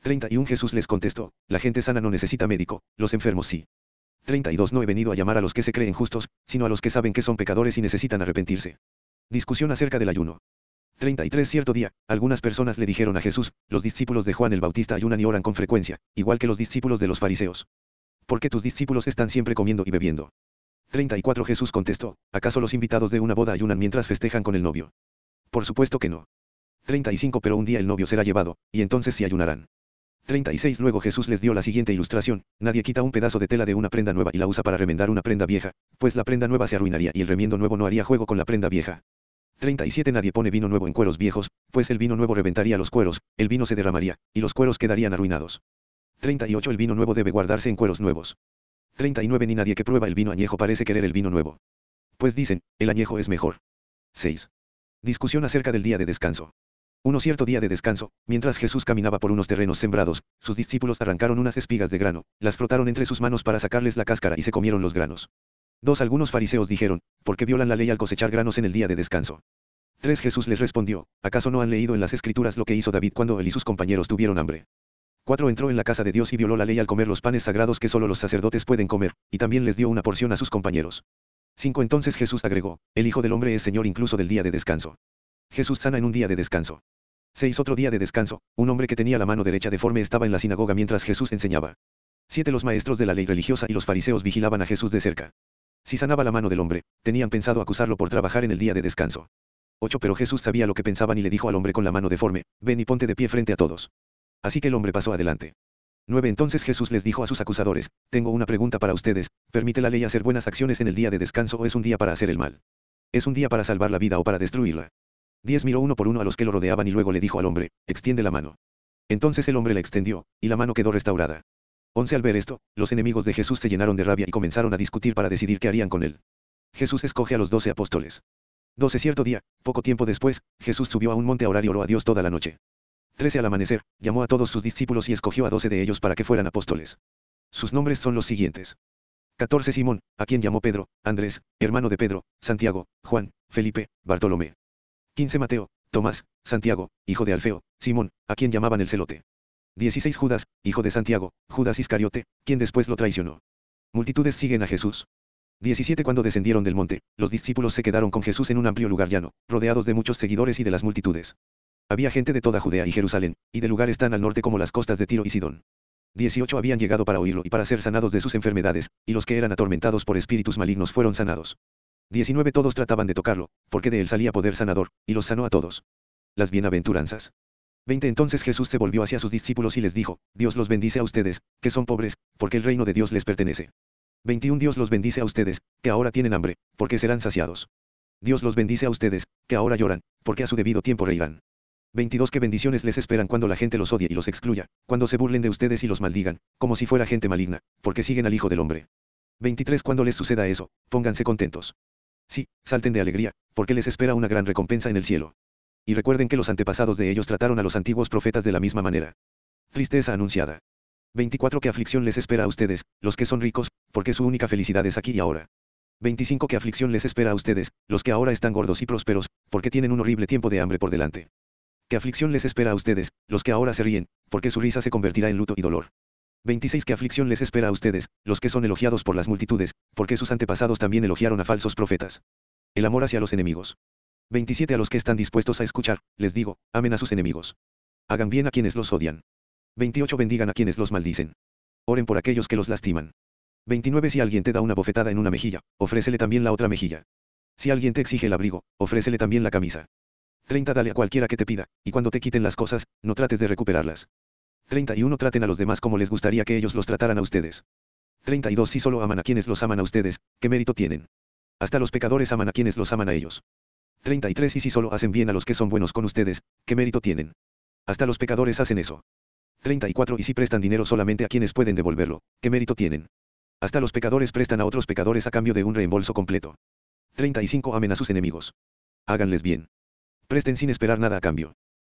31 Jesús les contestó, la gente sana no necesita médico, los enfermos sí. 32 No he venido a llamar a los que se creen justos, sino a los que saben que son pecadores y necesitan arrepentirse. Discusión acerca del ayuno. 33 Cierto día, algunas personas le dijeron a Jesús, los discípulos de Juan el Bautista ayunan y oran con frecuencia, igual que los discípulos de los fariseos. ¿Por qué tus discípulos están siempre comiendo y bebiendo? 34 Jesús contestó, ¿acaso los invitados de una boda ayunan mientras festejan con el novio? Por supuesto que no. 35 Pero un día el novio será llevado, y entonces sí ayunarán. 36 Luego Jesús les dio la siguiente ilustración, nadie quita un pedazo de tela de una prenda nueva y la usa para remendar una prenda vieja, pues la prenda nueva se arruinaría y el remiendo nuevo no haría juego con la prenda vieja. 37 Nadie pone vino nuevo en cueros viejos, pues el vino nuevo reventaría los cueros, el vino se derramaría, y los cueros quedarían arruinados. 38 El vino nuevo debe guardarse en cueros nuevos. 39 Ni nadie que prueba el vino añejo parece querer el vino nuevo. Pues dicen, el añejo es mejor. 6. Discusión acerca del día de descanso. Uno cierto día de descanso, mientras Jesús caminaba por unos terrenos sembrados, sus discípulos arrancaron unas espigas de grano, las frotaron entre sus manos para sacarles la cáscara y se comieron los granos. Dos Algunos fariseos dijeron, ¿por qué violan la ley al cosechar granos en el día de descanso? 3 Jesús les respondió, ¿acaso no han leído en las escrituras lo que hizo David cuando él y sus compañeros tuvieron hambre? 4 Entró en la casa de Dios y violó la ley al comer los panes sagrados que solo los sacerdotes pueden comer, y también les dio una porción a sus compañeros. 5 Entonces Jesús agregó, el Hijo del Hombre es Señor incluso del día de descanso. Jesús sana en un día de descanso. 6. Otro día de descanso, un hombre que tenía la mano derecha deforme estaba en la sinagoga mientras Jesús enseñaba. 7. Los maestros de la ley religiosa y los fariseos vigilaban a Jesús de cerca. Si sanaba la mano del hombre, tenían pensado acusarlo por trabajar en el día de descanso. 8. Pero Jesús sabía lo que pensaban y le dijo al hombre con la mano deforme, ven y ponte de pie frente a todos. Así que el hombre pasó adelante. 9. Entonces Jesús les dijo a sus acusadores, tengo una pregunta para ustedes, ¿permite la ley hacer buenas acciones en el día de descanso o es un día para hacer el mal? ¿Es un día para salvar la vida o para destruirla? 10 miró uno por uno a los que lo rodeaban y luego le dijo al hombre, extiende la mano. Entonces el hombre la extendió, y la mano quedó restaurada. 11 Al ver esto, los enemigos de Jesús se llenaron de rabia y comenzaron a discutir para decidir qué harían con él. Jesús escoge a los doce apóstoles. 12 Cierto día, poco tiempo después, Jesús subió a un monte a orar y oró a Dios toda la noche. 13 Al amanecer, llamó a todos sus discípulos y escogió a doce de ellos para que fueran apóstoles. Sus nombres son los siguientes. 14 Simón, a quien llamó Pedro, Andrés, hermano de Pedro, Santiago, Juan, Felipe, Bartolomé. 15 Mateo, Tomás, Santiago, hijo de Alfeo, Simón, a quien llamaban el celote. 16 Judas, hijo de Santiago, Judas Iscariote, quien después lo traicionó. Multitudes siguen a Jesús. 17 Cuando descendieron del monte, los discípulos se quedaron con Jesús en un amplio lugar llano, rodeados de muchos seguidores y de las multitudes. Había gente de toda Judea y Jerusalén, y de lugares tan al norte como las costas de Tiro y Sidón. 18 habían llegado para oírlo y para ser sanados de sus enfermedades, y los que eran atormentados por espíritus malignos fueron sanados. 19 Todos trataban de tocarlo, porque de él salía poder sanador, y los sanó a todos. Las bienaventuranzas. 20 Entonces Jesús se volvió hacia sus discípulos y les dijo, Dios los bendice a ustedes, que son pobres, porque el reino de Dios les pertenece. 21 Dios los bendice a ustedes, que ahora tienen hambre, porque serán saciados. Dios los bendice a ustedes, que ahora lloran, porque a su debido tiempo reirán. 22 Que bendiciones les esperan cuando la gente los odie y los excluya, cuando se burlen de ustedes y los maldigan, como si fuera gente maligna, porque siguen al Hijo del Hombre. 23 Cuando les suceda eso, pónganse contentos. Sí, salten de alegría, porque les espera una gran recompensa en el cielo. Y recuerden que los antepasados de ellos trataron a los antiguos profetas de la misma manera. Tristeza anunciada. 24 ¿Qué aflicción les espera a ustedes, los que son ricos, porque su única felicidad es aquí y ahora? 25 ¿Qué aflicción les espera a ustedes, los que ahora están gordos y prósperos, porque tienen un horrible tiempo de hambre por delante? ¿Qué aflicción les espera a ustedes, los que ahora se ríen, porque su risa se convertirá en luto y dolor? 26 ¿Qué aflicción les espera a ustedes, los que son elogiados por las multitudes, porque sus antepasados también elogiaron a falsos profetas? El amor hacia los enemigos. 27 A los que están dispuestos a escuchar, les digo, amen a sus enemigos. Hagan bien a quienes los odian. 28 Bendigan a quienes los maldicen. Oren por aquellos que los lastiman. 29 Si alguien te da una bofetada en una mejilla, ofrécele también la otra mejilla. Si alguien te exige el abrigo, ofrécele también la camisa. 30 Dale a cualquiera que te pida, y cuando te quiten las cosas, no trates de recuperarlas. 31 Traten a los demás como les gustaría que ellos los trataran a ustedes. 32 Si solo aman a quienes los aman a ustedes, ¿qué mérito tienen? Hasta los pecadores aman a quienes los aman a ellos. 33 Y si solo hacen bien a los que son buenos con ustedes, ¿qué mérito tienen? Hasta los pecadores hacen eso. 34 Y si prestan dinero solamente a quienes pueden devolverlo, ¿qué mérito tienen? Hasta los pecadores prestan a otros pecadores a cambio de un reembolso completo. 35 Amen a sus enemigos. Háganles bien. Presten sin esperar nada a cambio.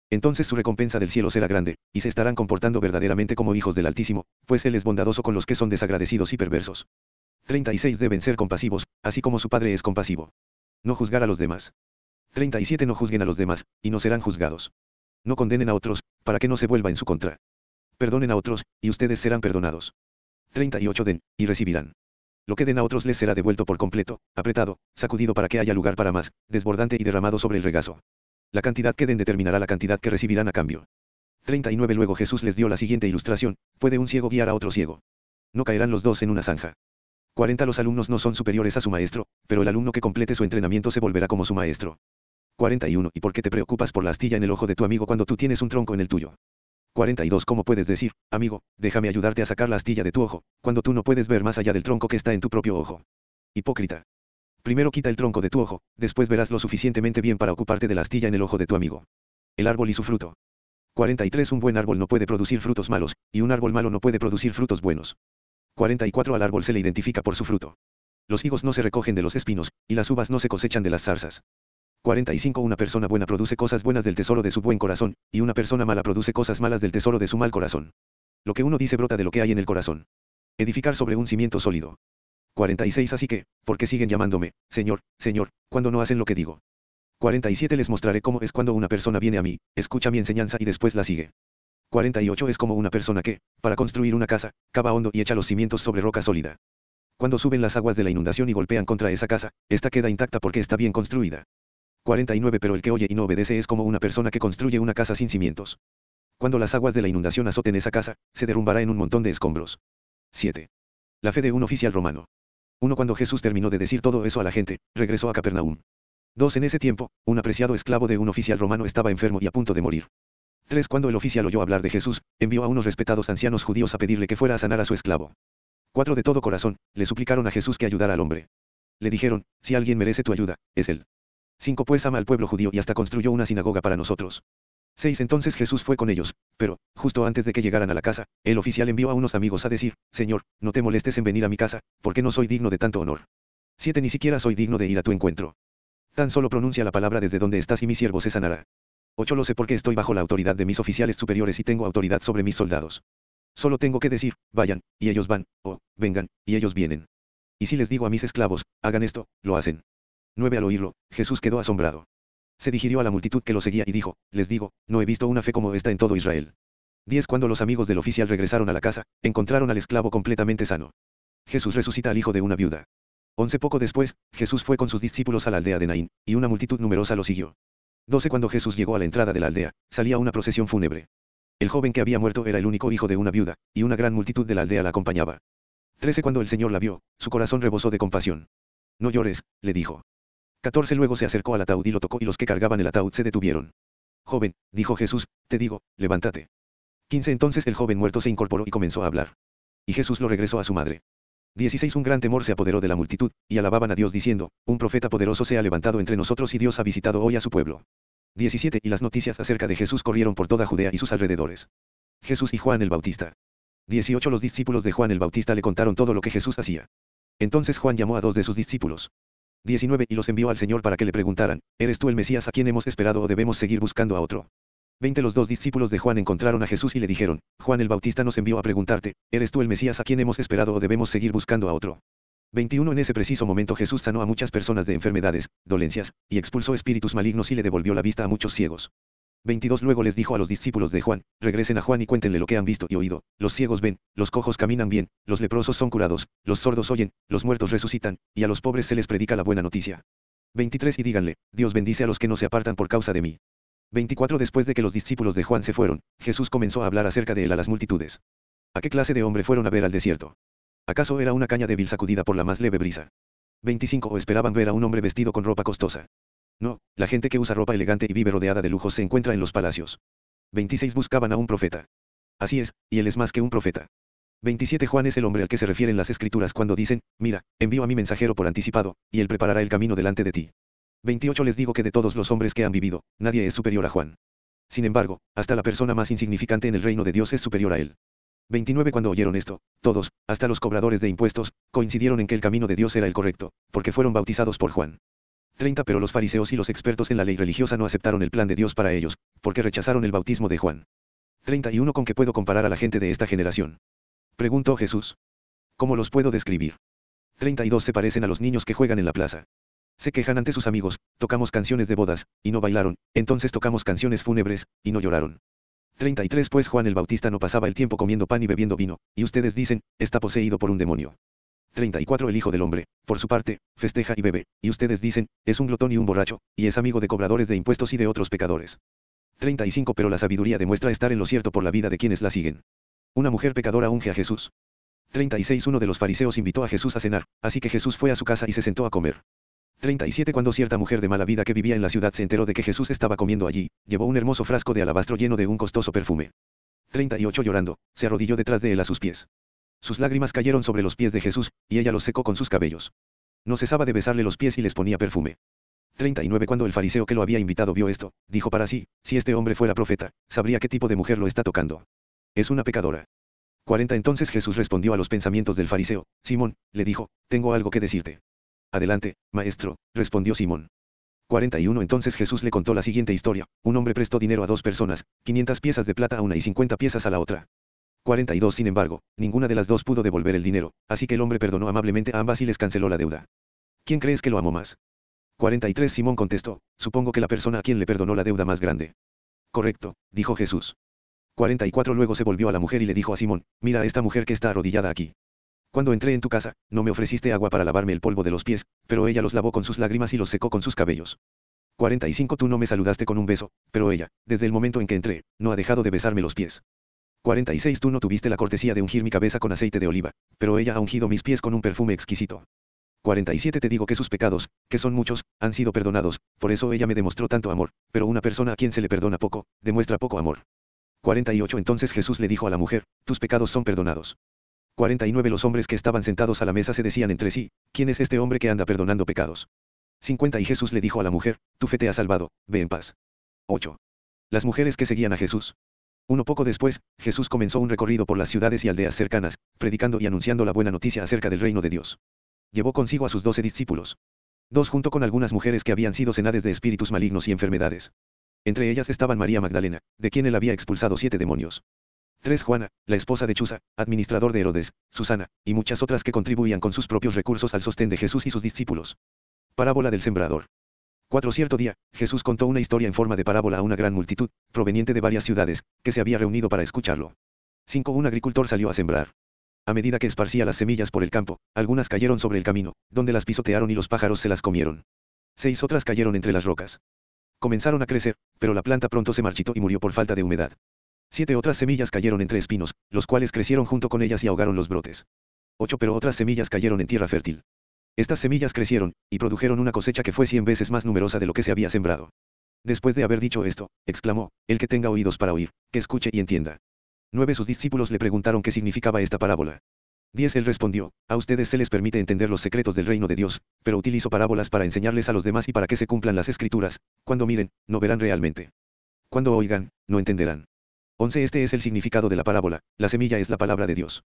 Entonces su recompensa del cielo será grande, y se estarán comportando verdaderamente como hijos del Altísimo, pues Él es bondadoso con los que son desagradecidos y perversos. 36 Deben ser compasivos, así como su Padre es compasivo. No juzgar a los demás. 37 No juzguen a los demás, y no serán juzgados. No condenen a otros, para que no se vuelva en su contra. Perdonen a otros, y ustedes serán perdonados. 38 Den, y recibirán. Lo que den a otros les será devuelto por completo, apretado, sacudido para que haya lugar para más, desbordante y derramado sobre el regazo. La cantidad que den determinará la cantidad que recibirán a cambio. 39 Luego Jesús les dio la siguiente ilustración, puede un ciego guiar a otro ciego. No caerán los dos en una zanja. 40 Los alumnos no son superiores a su maestro, pero el alumno que complete su entrenamiento se volverá como su maestro. 41 ¿Y por qué te preocupas por la astilla en el ojo de tu amigo cuando tú tienes un tronco en el tuyo? 42 ¿Cómo puedes decir, amigo, déjame ayudarte a sacar la astilla de tu ojo, cuando tú no puedes ver más allá del tronco que está en tu propio ojo? Hipócrita. Primero quita el tronco de tu ojo, después verás lo suficientemente bien para ocuparte de la astilla en el ojo de tu amigo. El árbol y su fruto. 43 Un buen árbol no puede producir frutos malos, y un árbol malo no puede producir frutos buenos. 44 Al árbol se le identifica por su fruto. Los higos no se recogen de los espinos, y las uvas no se cosechan de las zarzas. 45 Una persona buena produce cosas buenas del tesoro de su buen corazón, y una persona mala produce cosas malas del tesoro de su mal corazón. Lo que uno dice brota de lo que hay en el corazón. Edificar sobre un cimiento sólido. 46 Así que, ¿por qué siguen llamándome, Señor, Señor, cuando no hacen lo que digo? 47 Les mostraré cómo es cuando una persona viene a mí, escucha mi enseñanza y después la sigue. 48 Es como una persona que, para construir una casa, cava hondo y echa los cimientos sobre roca sólida. Cuando suben las aguas de la inundación y golpean contra esa casa, esta queda intacta porque está bien construida. 49 Pero el que oye y no obedece es como una persona que construye una casa sin cimientos. Cuando las aguas de la inundación azoten esa casa, se derrumbará en un montón de escombros. 7. La fe de un oficial romano. 1. Cuando Jesús terminó de decir todo eso a la gente, regresó a Capernaum. 2. En ese tiempo, un apreciado esclavo de un oficial romano estaba enfermo y a punto de morir. 3. Cuando el oficial oyó hablar de Jesús, envió a unos respetados ancianos judíos a pedirle que fuera a sanar a su esclavo. 4. De todo corazón, le suplicaron a Jesús que ayudara al hombre. Le dijeron, si alguien merece tu ayuda, es él. 5 Pues ama al pueblo judío y hasta construyó una sinagoga para nosotros. 6 Entonces Jesús fue con ellos, pero, justo antes de que llegaran a la casa, el oficial envió a unos amigos a decir, Señor, no te molestes en venir a mi casa, porque no soy digno de tanto honor. 7 Ni siquiera soy digno de ir a tu encuentro. Tan solo pronuncia la palabra desde donde estás y mi siervo se sanará. 8 Lo sé porque estoy bajo la autoridad de mis oficiales superiores y tengo autoridad sobre mis soldados. Solo tengo que decir, vayan, y ellos van, o, vengan, y ellos vienen. Y si les digo a mis esclavos, hagan esto, lo hacen. 9 Al oírlo, Jesús quedó asombrado. Se dirigió a la multitud que lo seguía y dijo, les digo, no he visto una fe como esta en todo Israel. 10 Cuando los amigos del oficial regresaron a la casa, encontraron al esclavo completamente sano. Jesús resucita al hijo de una viuda. 11 Poco después, Jesús fue con sus discípulos a la aldea de Naín, y una multitud numerosa lo siguió. 12 Cuando Jesús llegó a la entrada de la aldea, salía una procesión fúnebre. El joven que había muerto era el único hijo de una viuda, y una gran multitud de la aldea la acompañaba. 13 Cuando el Señor la vio, su corazón rebosó de compasión. No llores, le dijo. 14 Luego se acercó al ataúd y lo tocó y los que cargaban el ataúd se detuvieron. Joven, dijo Jesús, te digo, levántate. 15 Entonces el joven muerto se incorporó y comenzó a hablar. Y Jesús lo regresó a su madre. 16 Un gran temor se apoderó de la multitud, y alababan a Dios diciendo, un profeta poderoso se ha levantado entre nosotros y Dios ha visitado hoy a su pueblo. 17 Y las noticias acerca de Jesús corrieron por toda Judea y sus alrededores. Jesús y Juan el Bautista. 18 Los discípulos de Juan el Bautista le contaron todo lo que Jesús hacía. Entonces Juan llamó a dos de sus discípulos, 19 Y los envió al Señor para que le preguntaran, ¿eres tú el Mesías a quien hemos esperado o debemos seguir buscando a otro? 20 Los dos discípulos de Juan encontraron a Jesús y le dijeron, Juan el Bautista nos envió a preguntarte, ¿eres tú el Mesías a quien hemos esperado o debemos seguir buscando a otro? 21 En ese preciso momento Jesús sanó a muchas personas de enfermedades, dolencias, y expulsó espíritus malignos y le devolvió la vista a muchos ciegos. 22 Luego les dijo a los discípulos de Juan, regresen a Juan y cuéntenle lo que han visto y oído, los ciegos ven, los cojos caminan bien, los leprosos son curados, los sordos oyen, los muertos resucitan, y a los pobres se les predica la buena noticia. 23 Y díganle, Dios bendice a los que no se apartan por causa de mí. 24 Después de que los discípulos de Juan se fueron, Jesús comenzó a hablar acerca de él a las multitudes. ¿A qué clase de hombre fueron a ver al desierto? ¿Acaso era una caña débil sacudida por la más leve brisa? 25 O esperaban ver a un hombre vestido con ropa costosa. No, la gente que usa ropa elegante y vive rodeada de lujos se encuentra en los palacios. 26 Buscaban a un profeta. Así es, y él es más que un profeta. 27 Juan es el hombre al que se refieren las escrituras cuando dicen, mira, envío a mi mensajero por anticipado, y él preparará el camino delante de ti. 28 Les digo que de todos los hombres que han vivido, nadie es superior a Juan. Sin embargo, hasta la persona más insignificante en el reino de Dios es superior a él. 29 Cuando oyeron esto, todos, hasta los cobradores de impuestos, coincidieron en que el camino de Dios era el correcto, porque fueron bautizados por Juan. 30 Pero los fariseos y los expertos en la ley religiosa no aceptaron el plan de Dios para ellos, porque rechazaron el bautismo de Juan. 31 ¿Con qué puedo comparar a la gente de esta generación? Preguntó Jesús. ¿Cómo los puedo describir? 32 Se parecen a los niños que juegan en la plaza. Se quejan ante sus amigos, tocamos canciones de bodas, y no bailaron, entonces tocamos canciones fúnebres, y no lloraron. 33 Pues Juan el Bautista no pasaba el tiempo comiendo pan y bebiendo vino, y ustedes dicen, está poseído por un demonio. 34 El Hijo del Hombre, por su parte, festeja y bebe, y ustedes dicen, es un glotón y un borracho, y es amigo de cobradores de impuestos y de otros pecadores. 35 Pero la sabiduría demuestra estar en lo cierto por la vida de quienes la siguen. Una mujer pecadora unge a Jesús. 36 Uno de los fariseos invitó a Jesús a cenar, así que Jesús fue a su casa y se sentó a comer. 37 Cuando cierta mujer de mala vida que vivía en la ciudad se enteró de que Jesús estaba comiendo allí, llevó un hermoso frasco de alabastro lleno de un costoso perfume. 38 llorando, se arrodilló detrás de él a sus pies. Sus lágrimas cayeron sobre los pies de Jesús, y ella los secó con sus cabellos. No cesaba de besarle los pies y les ponía perfume. 39 Cuando el fariseo que lo había invitado vio esto, dijo para sí, si este hombre fuera profeta, sabría qué tipo de mujer lo está tocando. Es una pecadora. 40 Entonces Jesús respondió a los pensamientos del fariseo, Simón, le dijo, tengo algo que decirte. Adelante, maestro, respondió Simón. 41 Entonces Jesús le contó la siguiente historia, un hombre prestó dinero a dos personas, 500 piezas de plata a una y 50 piezas a la otra. 42 Sin embargo, ninguna de las dos pudo devolver el dinero, así que el hombre perdonó amablemente a ambas y les canceló la deuda. ¿Quién crees que lo amó más? 43 Simón contestó, supongo que la persona a quien le perdonó la deuda más grande. Correcto, dijo Jesús. 44 Luego se volvió a la mujer y le dijo a Simón, mira a esta mujer que está arrodillada aquí. Cuando entré en tu casa, no me ofreciste agua para lavarme el polvo de los pies, pero ella los lavó con sus lágrimas y los secó con sus cabellos. 45 Tú no me saludaste con un beso, pero ella, desde el momento en que entré, no ha dejado de besarme los pies. 46 Tú no tuviste la cortesía de ungir mi cabeza con aceite de oliva, pero ella ha ungido mis pies con un perfume exquisito. 47 Te digo que sus pecados, que son muchos, han sido perdonados, por eso ella me demostró tanto amor, pero una persona a quien se le perdona poco, demuestra poco amor. 48 Entonces Jesús le dijo a la mujer, tus pecados son perdonados. 49 Los hombres que estaban sentados a la mesa se decían entre sí, ¿quién es este hombre que anda perdonando pecados? 50 Y Jesús le dijo a la mujer, tu fe te ha salvado, ve en paz. 8. Las mujeres que seguían a Jesús. Uno poco después, Jesús comenzó un recorrido por las ciudades y aldeas cercanas, predicando y anunciando la buena noticia acerca del reino de Dios. Llevó consigo a sus doce discípulos. Dos junto con algunas mujeres que habían sido cenades de espíritus malignos y enfermedades. Entre ellas estaban María Magdalena, de quien él había expulsado siete demonios. 3. Juana, la esposa de Chuza, administrador de Herodes, Susana, y muchas otras que contribuían con sus propios recursos al sostén de Jesús y sus discípulos. Parábola del sembrador. 4. Cierto día, Jesús contó una historia en forma de parábola a una gran multitud, proveniente de varias ciudades, que se había reunido para escucharlo. 5. Un agricultor salió a sembrar. A medida que esparcía las semillas por el campo, algunas cayeron sobre el camino, donde las pisotearon y los pájaros se las comieron. 6. Otras cayeron entre las rocas. Comenzaron a crecer, pero la planta pronto se marchitó y murió por falta de humedad. Siete otras semillas cayeron entre espinos, los cuales crecieron junto con ellas y ahogaron los brotes. Ocho pero otras semillas cayeron en tierra fértil. Estas semillas crecieron, y produjeron una cosecha que fue cien veces más numerosa de lo que se había sembrado. Después de haber dicho esto, exclamó, el que tenga oídos para oír, que escuche y entienda. Nueve sus discípulos le preguntaron qué significaba esta parábola. 10 Él respondió, a ustedes se les permite entender los secretos del reino de Dios, pero utilizo parábolas para enseñarles a los demás y para que se cumplan las escrituras, cuando miren, no verán realmente. Cuando oigan, no entenderán. 11 Este es el significado de la parábola, la semilla es la palabra de Dios.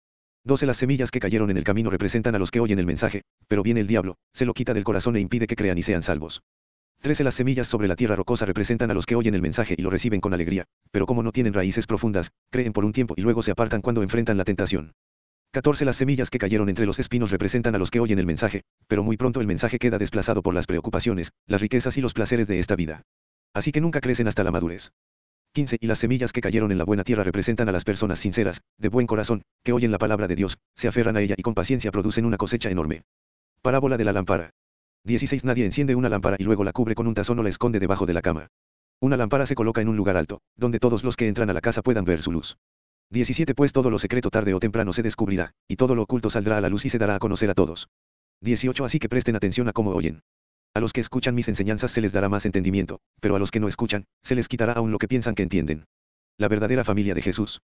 12 Las semillas que cayeron en el camino representan a los que oyen el mensaje, pero viene el diablo, se lo quita del corazón e impide que crean y sean salvos. 13 Las semillas sobre la tierra rocosa representan a los que oyen el mensaje y lo reciben con alegría, pero como no tienen raíces profundas, creen por un tiempo y luego se apartan cuando enfrentan la tentación. 14 Las semillas que cayeron entre los espinos representan a los que oyen el mensaje, pero muy pronto el mensaje queda desplazado por las preocupaciones, las riquezas y los placeres de esta vida. Así que nunca crecen hasta la madurez. 15 Y las semillas que cayeron en la buena tierra representan a las personas sinceras, de buen corazón, que oyen la palabra de Dios, se aferran a ella y con paciencia producen una cosecha enorme. Parábola de la lámpara. 16 Nadie enciende una lámpara y luego la cubre con un tazón o la esconde debajo de la cama. Una lámpara se coloca en un lugar alto, donde todos los que entran a la casa puedan ver su luz. 17 Pues todo lo secreto tarde o temprano se descubrirá, y todo lo oculto saldrá a la luz y se dará a conocer a todos. 18 Así que presten atención a cómo oyen. A los que escuchan mis enseñanzas se les dará más entendimiento, pero a los que no escuchan, se les quitará aún lo que piensan que entienden. La verdadera familia de Jesús.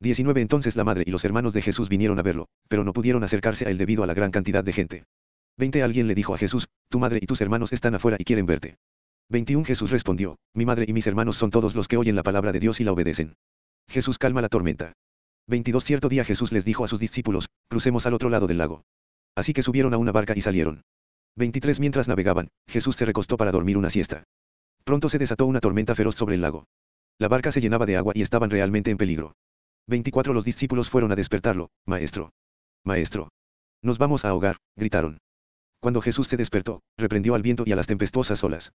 19 Entonces la madre y los hermanos de Jesús vinieron a verlo, pero no pudieron acercarse a él debido a la gran cantidad de gente. 20 Alguien le dijo a Jesús, tu madre y tus hermanos están afuera y quieren verte. 21 Jesús respondió, mi madre y mis hermanos son todos los que oyen la palabra de Dios y la obedecen. Jesús calma la tormenta. 22 Cierto día Jesús les dijo a sus discípulos, crucemos al otro lado del lago. Así que subieron a una barca y salieron. 23 Mientras navegaban, Jesús se recostó para dormir una siesta. Pronto se desató una tormenta feroz sobre el lago. La barca se llenaba de agua y estaban realmente en peligro. 24 Los discípulos fueron a despertarlo, Maestro. Maestro. Nos vamos a ahogar, gritaron. Cuando Jesús se despertó, reprendió al viento y a las tempestuosas olas.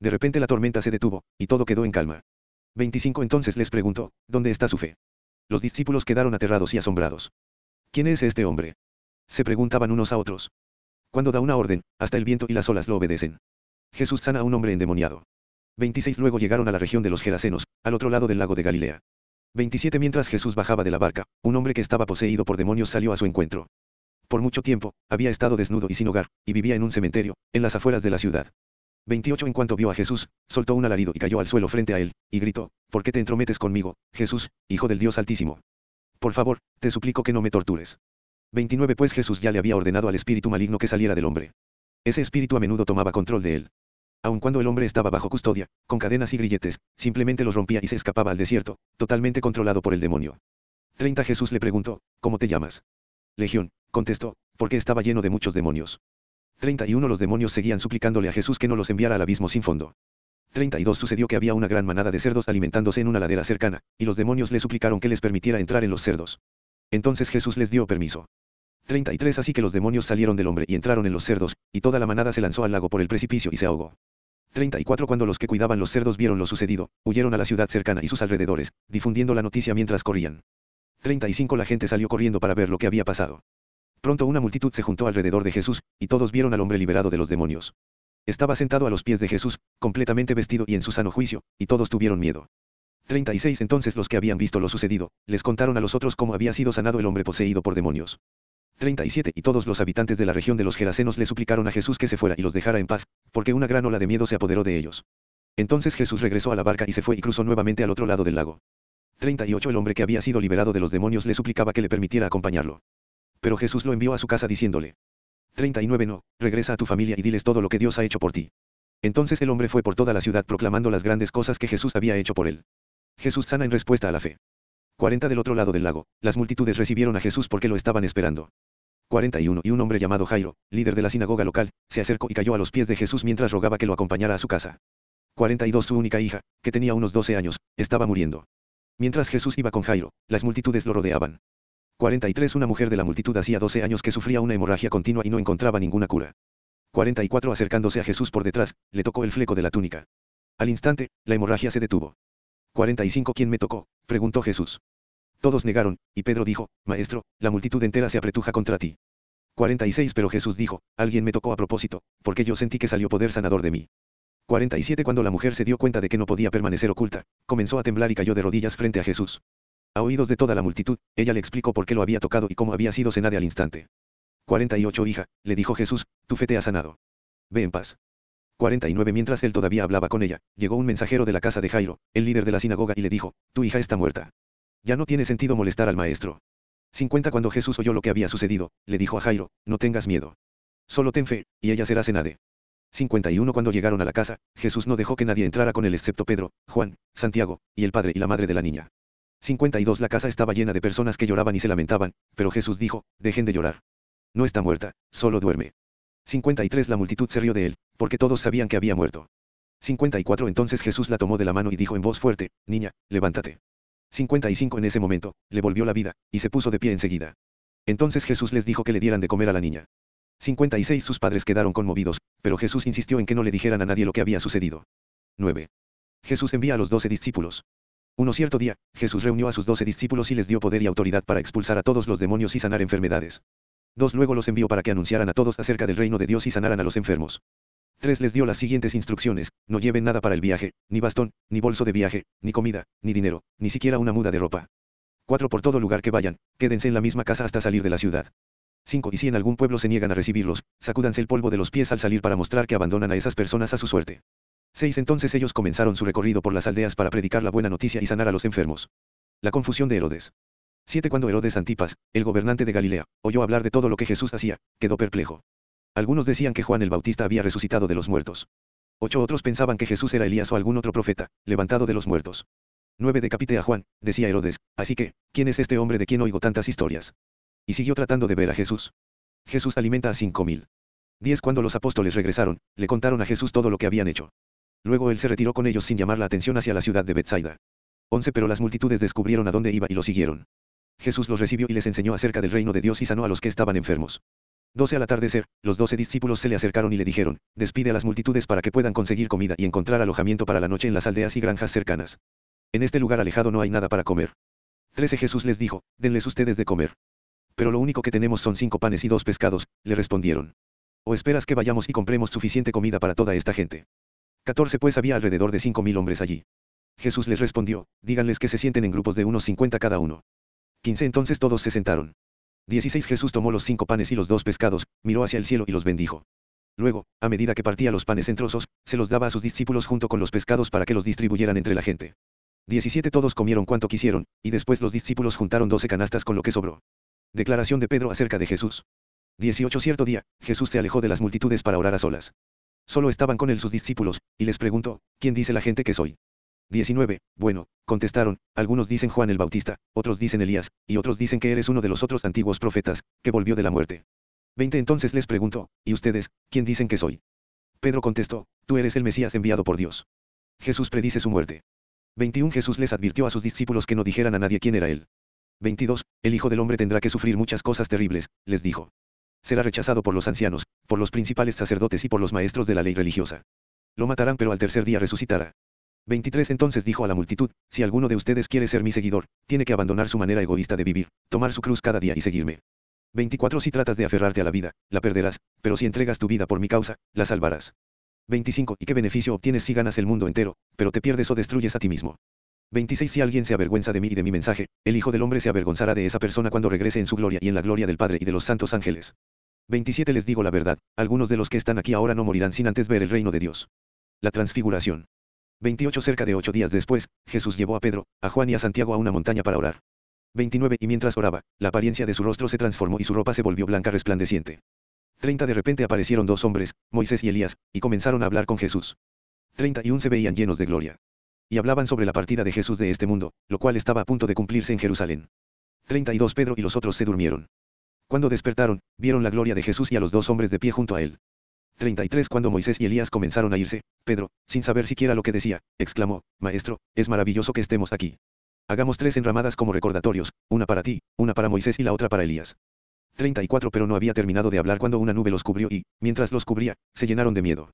De repente la tormenta se detuvo, y todo quedó en calma. 25 Entonces les preguntó, ¿dónde está su fe? Los discípulos quedaron aterrados y asombrados. ¿Quién es este hombre? Se preguntaban unos a otros. Cuando da una orden, hasta el viento y las olas lo obedecen. Jesús sana a un hombre endemoniado. 26 Luego llegaron a la región de los Gerasenos, al otro lado del lago de Galilea. 27 Mientras Jesús bajaba de la barca, un hombre que estaba poseído por demonios salió a su encuentro. Por mucho tiempo, había estado desnudo y sin hogar, y vivía en un cementerio, en las afueras de la ciudad. 28 En cuanto vio a Jesús, soltó un alarido y cayó al suelo frente a él, y gritó, ¿por qué te entrometes conmigo, Jesús, Hijo del Dios Altísimo? Por favor, te suplico que no me tortures. 29 Pues Jesús ya le había ordenado al espíritu maligno que saliera del hombre. Ese espíritu a menudo tomaba control de él. Aun cuando el hombre estaba bajo custodia, con cadenas y grilletes, simplemente los rompía y se escapaba al desierto, totalmente controlado por el demonio. 30 Jesús le preguntó, ¿cómo te llamas? Legión, contestó, porque estaba lleno de muchos demonios. 31 Los demonios seguían suplicándole a Jesús que no los enviara al abismo sin fondo. 32 Sucedió que había una gran manada de cerdos alimentándose en una ladera cercana, y los demonios le suplicaron que les permitiera entrar en los cerdos. Entonces Jesús les dio permiso. 33 Así que los demonios salieron del hombre y entraron en los cerdos, y toda la manada se lanzó al lago por el precipicio y se ahogó. 34 Cuando los que cuidaban los cerdos vieron lo sucedido, huyeron a la ciudad cercana y sus alrededores, difundiendo la noticia mientras corrían. 35 La gente salió corriendo para ver lo que había pasado. Pronto una multitud se juntó alrededor de Jesús, y todos vieron al hombre liberado de los demonios. Estaba sentado a los pies de Jesús, completamente vestido y en su sano juicio, y todos tuvieron miedo. 36 Entonces los que habían visto lo sucedido, les contaron a los otros cómo había sido sanado el hombre poseído por demonios. 37 Y todos los habitantes de la región de los Gerasenos le suplicaron a Jesús que se fuera y los dejara en paz, porque una gran ola de miedo se apoderó de ellos. Entonces Jesús regresó a la barca y se fue y cruzó nuevamente al otro lado del lago. 38 El hombre que había sido liberado de los demonios le suplicaba que le permitiera acompañarlo. Pero Jesús lo envió a su casa diciéndole. 39 No, regresa a tu familia y diles todo lo que Dios ha hecho por ti. Entonces el hombre fue por toda la ciudad proclamando las grandes cosas que Jesús había hecho por él. Jesús sana en respuesta a la fe. 40 Del otro lado del lago, las multitudes recibieron a Jesús porque lo estaban esperando. 41 Y un hombre llamado Jairo, líder de la sinagoga local, se acercó y cayó a los pies de Jesús mientras rogaba que lo acompañara a su casa. 42 Su única hija, que tenía unos 12 años, estaba muriendo. Mientras Jesús iba con Jairo, las multitudes lo rodeaban. 43 Una mujer de la multitud hacía 12 años que sufría una hemorragia continua y no encontraba ninguna cura. 44 Acercándose a Jesús por detrás, le tocó el fleco de la túnica. Al instante, la hemorragia se detuvo. 45 ¿Quién me tocó? preguntó Jesús. Todos negaron, y Pedro dijo, Maestro, la multitud entera se apretuja contra ti. 46 Pero Jesús dijo, Alguien me tocó a propósito, porque yo sentí que salió poder sanador de mí. 47 Cuando la mujer se dio cuenta de que no podía permanecer oculta, comenzó a temblar y cayó de rodillas frente a Jesús. A oídos de toda la multitud, ella le explicó por qué lo había tocado y cómo había sido cenada al instante. 48 Hija, le dijo Jesús, tu fe te ha sanado. Ve en paz. 49 Mientras él todavía hablaba con ella, llegó un mensajero de la casa de Jairo, el líder de la sinagoga, y le dijo, tu hija está muerta. Ya no tiene sentido molestar al maestro. 50 Cuando Jesús oyó lo que había sucedido, le dijo a Jairo, no tengas miedo. Solo ten fe, y ella será cenade. 51 Cuando llegaron a la casa, Jesús no dejó que nadie entrara con él excepto Pedro, Juan, Santiago, y el padre y la madre de la niña. 52 La casa estaba llena de personas que lloraban y se lamentaban, pero Jesús dijo, dejen de llorar. No está muerta, solo duerme. 53 La multitud se rió de él, porque todos sabían que había muerto. 54 Entonces Jesús la tomó de la mano y dijo en voz fuerte, Niña, levántate. 55 En ese momento, le volvió la vida, y se puso de pie enseguida. Entonces Jesús les dijo que le dieran de comer a la niña. 56 Sus padres quedaron conmovidos, pero Jesús insistió en que no le dijeran a nadie lo que había sucedido. 9. Jesús envía a los doce discípulos. Uno cierto día, Jesús reunió a sus doce discípulos y les dio poder y autoridad para expulsar a todos los demonios y sanar enfermedades. Dos luego los envió para que anunciaran a todos acerca del reino de Dios y sanaran a los enfermos. Tres les dio las siguientes instrucciones, no lleven nada para el viaje, ni bastón, ni bolso de viaje, ni comida, ni dinero, ni siquiera una muda de ropa. Cuatro por todo lugar que vayan, quédense en la misma casa hasta salir de la ciudad. 5. Y si en algún pueblo se niegan a recibirlos, sacúdanse el polvo de los pies al salir para mostrar que abandonan a esas personas a su suerte. 6. Entonces ellos comenzaron su recorrido por las aldeas para predicar la buena noticia y sanar a los enfermos. La confusión de Herodes. 7. Cuando Herodes Antipas, el gobernante de Galilea, oyó hablar de todo lo que Jesús hacía, quedó perplejo. Algunos decían que Juan el Bautista había resucitado de los muertos. 8. Otros pensaban que Jesús era Elías o algún otro profeta, levantado de los muertos. 9. Decapite a Juan, decía Herodes, así que, ¿quién es este hombre de quien oigo tantas historias? Y siguió tratando de ver a Jesús. Jesús alimenta a cinco mil. 10. Cuando los apóstoles regresaron, le contaron a Jesús todo lo que habían hecho. Luego él se retiró con ellos sin llamar la atención hacia la ciudad de Bethsaida. 11 Pero las multitudes descubrieron a dónde iba y lo siguieron. Jesús los recibió y les enseñó acerca del reino de Dios y sanó a los que estaban enfermos. 12 Al atardecer, los doce discípulos se le acercaron y le dijeron, despide a las multitudes para que puedan conseguir comida y encontrar alojamiento para la noche en las aldeas y granjas cercanas. En este lugar alejado no hay nada para comer. 13 Jesús les dijo, denles ustedes de comer. Pero lo único que tenemos son cinco panes y dos pescados, le respondieron. ¿O esperas que vayamos y compremos suficiente comida para toda esta gente? 14 Pues había alrededor de cinco mil hombres allí. Jesús les respondió, díganles que se sienten en grupos de unos cincuenta cada uno. 15 Entonces todos se sentaron. 16 Jesús tomó los cinco panes y los dos pescados, miró hacia el cielo y los bendijo. Luego, a medida que partía los panes en trozos, se los daba a sus discípulos junto con los pescados para que los distribuyeran entre la gente. 17 Todos comieron cuanto quisieron, y después los discípulos juntaron 12 canastas con lo que sobró. Declaración de Pedro acerca de Jesús. 18 Cierto día, Jesús se alejó de las multitudes para orar a solas. Solo estaban con él sus discípulos, y les preguntó, ¿quién dice la gente que soy? 19. Bueno, contestaron, algunos dicen Juan el Bautista, otros dicen Elías, y otros dicen que eres uno de los otros antiguos profetas, que volvió de la muerte. 20 Entonces les preguntó, ¿y ustedes, quién dicen que soy? Pedro contestó, tú eres el Mesías enviado por Dios. Jesús predice su muerte. 21 Jesús les advirtió a sus discípulos que no dijeran a nadie quién era él. 22. El Hijo del Hombre tendrá que sufrir muchas cosas terribles, les dijo. Será rechazado por los ancianos, por los principales sacerdotes y por los maestros de la ley religiosa. Lo matarán pero al tercer día resucitará. 23 Entonces dijo a la multitud, si alguno de ustedes quiere ser mi seguidor, tiene que abandonar su manera egoísta de vivir, tomar su cruz cada día y seguirme. 24 Si tratas de aferrarte a la vida, la perderás, pero si entregas tu vida por mi causa, la salvarás. 25 ¿Y qué beneficio obtienes si ganas el mundo entero, pero te pierdes o destruyes a ti mismo? 26 Si alguien se avergüenza de mí y de mi mensaje, el Hijo del Hombre se avergonzará de esa persona cuando regrese en su gloria y en la gloria del Padre y de los santos ángeles. 27 Les digo la verdad, algunos de los que están aquí ahora no morirán sin antes ver el reino de Dios. La transfiguración. 28 Cerca de ocho días después, Jesús llevó a Pedro, a Juan y a Santiago a una montaña para orar. 29 Y mientras oraba, la apariencia de su rostro se transformó y su ropa se volvió blanca resplandeciente. 30 De repente aparecieron dos hombres, Moisés y Elías, y comenzaron a hablar con Jesús. 31 Se veían llenos de gloria. Y hablaban sobre la partida de Jesús de este mundo, lo cual estaba a punto de cumplirse en Jerusalén. 32 Pedro y los otros se durmieron. Cuando despertaron, vieron la gloria de Jesús y a los dos hombres de pie junto a él. 33 Cuando Moisés y Elías comenzaron a irse, Pedro, sin saber siquiera lo que decía, exclamó, Maestro, es maravilloso que estemos aquí. Hagamos tres enramadas como recordatorios, una para ti, una para Moisés y la otra para Elías. 34 Pero no había terminado de hablar cuando una nube los cubrió y, mientras los cubría, se llenaron de miedo.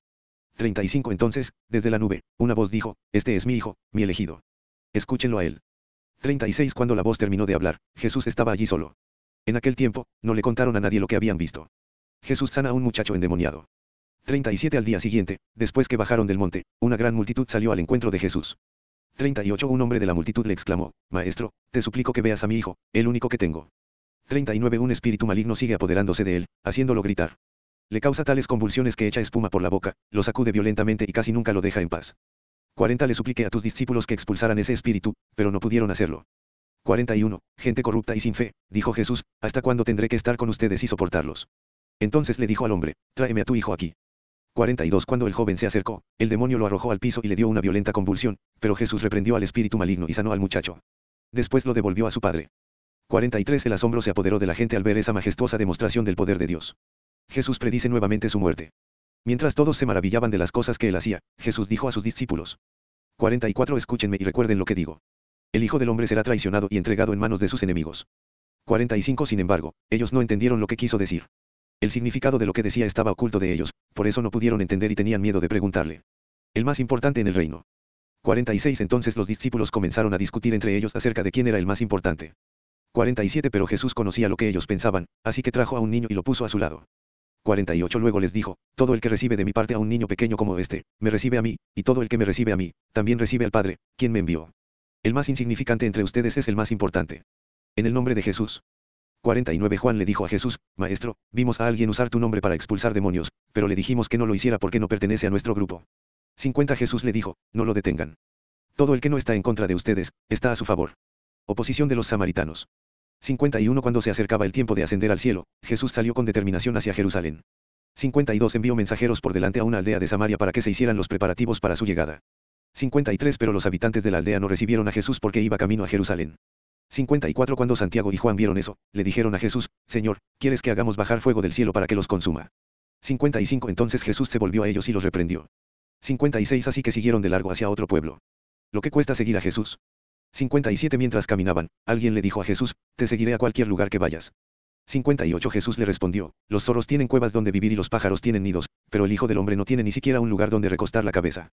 35 Entonces, desde la nube, una voz dijo, Este es mi hijo, mi elegido. Escúchenlo a él. 36 Cuando la voz terminó de hablar, Jesús estaba allí solo. En aquel tiempo, no le contaron a nadie lo que habían visto. Jesús sana a un muchacho endemoniado. 37 Al día siguiente, después que bajaron del monte, una gran multitud salió al encuentro de Jesús. 38 Un hombre de la multitud le exclamó, Maestro, te suplico que veas a mi hijo, el único que tengo. 39 Un espíritu maligno sigue apoderándose de él, haciéndolo gritar. Le causa tales convulsiones que echa espuma por la boca, lo sacude violentamente y casi nunca lo deja en paz. 40 Le supliqué a tus discípulos que expulsaran ese espíritu, pero no pudieron hacerlo. 41. Gente corrupta y sin fe, dijo Jesús, ¿hasta cuándo tendré que estar con ustedes y soportarlos? Entonces le dijo al hombre, tráeme a tu hijo aquí. 42 Cuando el joven se acercó, el demonio lo arrojó al piso y le dio una violenta convulsión, pero Jesús reprendió al espíritu maligno y sanó al muchacho. Después lo devolvió a su padre. 43 El asombro se apoderó de la gente al ver esa majestuosa demostración del poder de Dios. Jesús predice nuevamente su muerte. Mientras todos se maravillaban de las cosas que él hacía, Jesús dijo a sus discípulos. 44 Escúchenme y recuerden lo que digo. El Hijo del Hombre será traicionado y entregado en manos de sus enemigos. 45 Sin embargo, ellos no entendieron lo que quiso decir. El significado de lo que decía estaba oculto de ellos, por eso no pudieron entender y tenían miedo de preguntarle. El más importante en el reino. 46 Entonces los discípulos comenzaron a discutir entre ellos acerca de quién era el más importante. 47 Pero Jesús conocía lo que ellos pensaban, así que trajo a un niño y lo puso a su lado. 48 Luego les dijo, todo el que recibe de mi parte a un niño pequeño como este, me recibe a mí, y todo el que me recibe a mí, también recibe al Padre, quien me envió. El más insignificante entre ustedes es el más importante. En el nombre de Jesús. 49 Juan le dijo a Jesús, Maestro, vimos a alguien usar tu nombre para expulsar demonios, pero le dijimos que no lo hiciera porque no pertenece a nuestro grupo. 50 Jesús le dijo, no lo detengan. Todo el que no está en contra de ustedes, está a su favor. Oposición de los samaritanos. 51 Cuando se acercaba el tiempo de ascender al cielo, Jesús salió con determinación hacia Jerusalén. 52 Envió mensajeros por delante a una aldea de Samaria para que se hicieran los preparativos para su llegada. 53 Pero los habitantes de la aldea no recibieron a Jesús porque iba camino a Jerusalén. 54 Cuando Santiago y Juan vieron eso, le dijeron a Jesús, Señor, ¿quieres que hagamos bajar fuego del cielo para que los consuma? 55 Entonces Jesús se volvió a ellos y los reprendió. 56 Así que siguieron de largo hacia otro pueblo. Lo que cuesta seguir a Jesús. 57 Mientras caminaban, alguien le dijo a Jesús, Te seguiré a cualquier lugar que vayas. 58 Jesús le respondió, Los zorros tienen cuevas donde vivir y los pájaros tienen nidos, pero el Hijo del Hombre no tiene ni siquiera un lugar donde recostar la cabeza.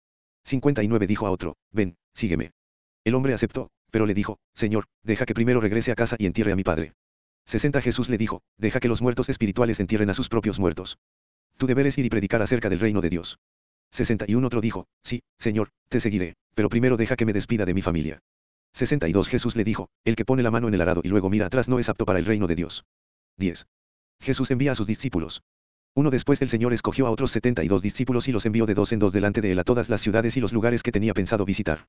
59 Dijo a otro, Ven, sígueme. El hombre aceptó, pero le dijo, Señor, deja que primero regrese a casa y entierre a mi padre. 60 Jesús le dijo, deja que los muertos espirituales entierren a sus propios muertos. Tu deber es ir y predicar acerca del reino de Dios. 61 Otro dijo, sí, Señor, te seguiré, pero primero deja que me despida de mi familia. 62 Jesús le dijo, el que pone la mano en el arado y luego mira atrás no es apto para el reino de Dios. 10. Jesús envía a sus discípulos. Uno después el Señor escogió a otros setenta y dos discípulos y los envió de dos en dos delante de él a todas las ciudades y los lugares que tenía pensado visitar.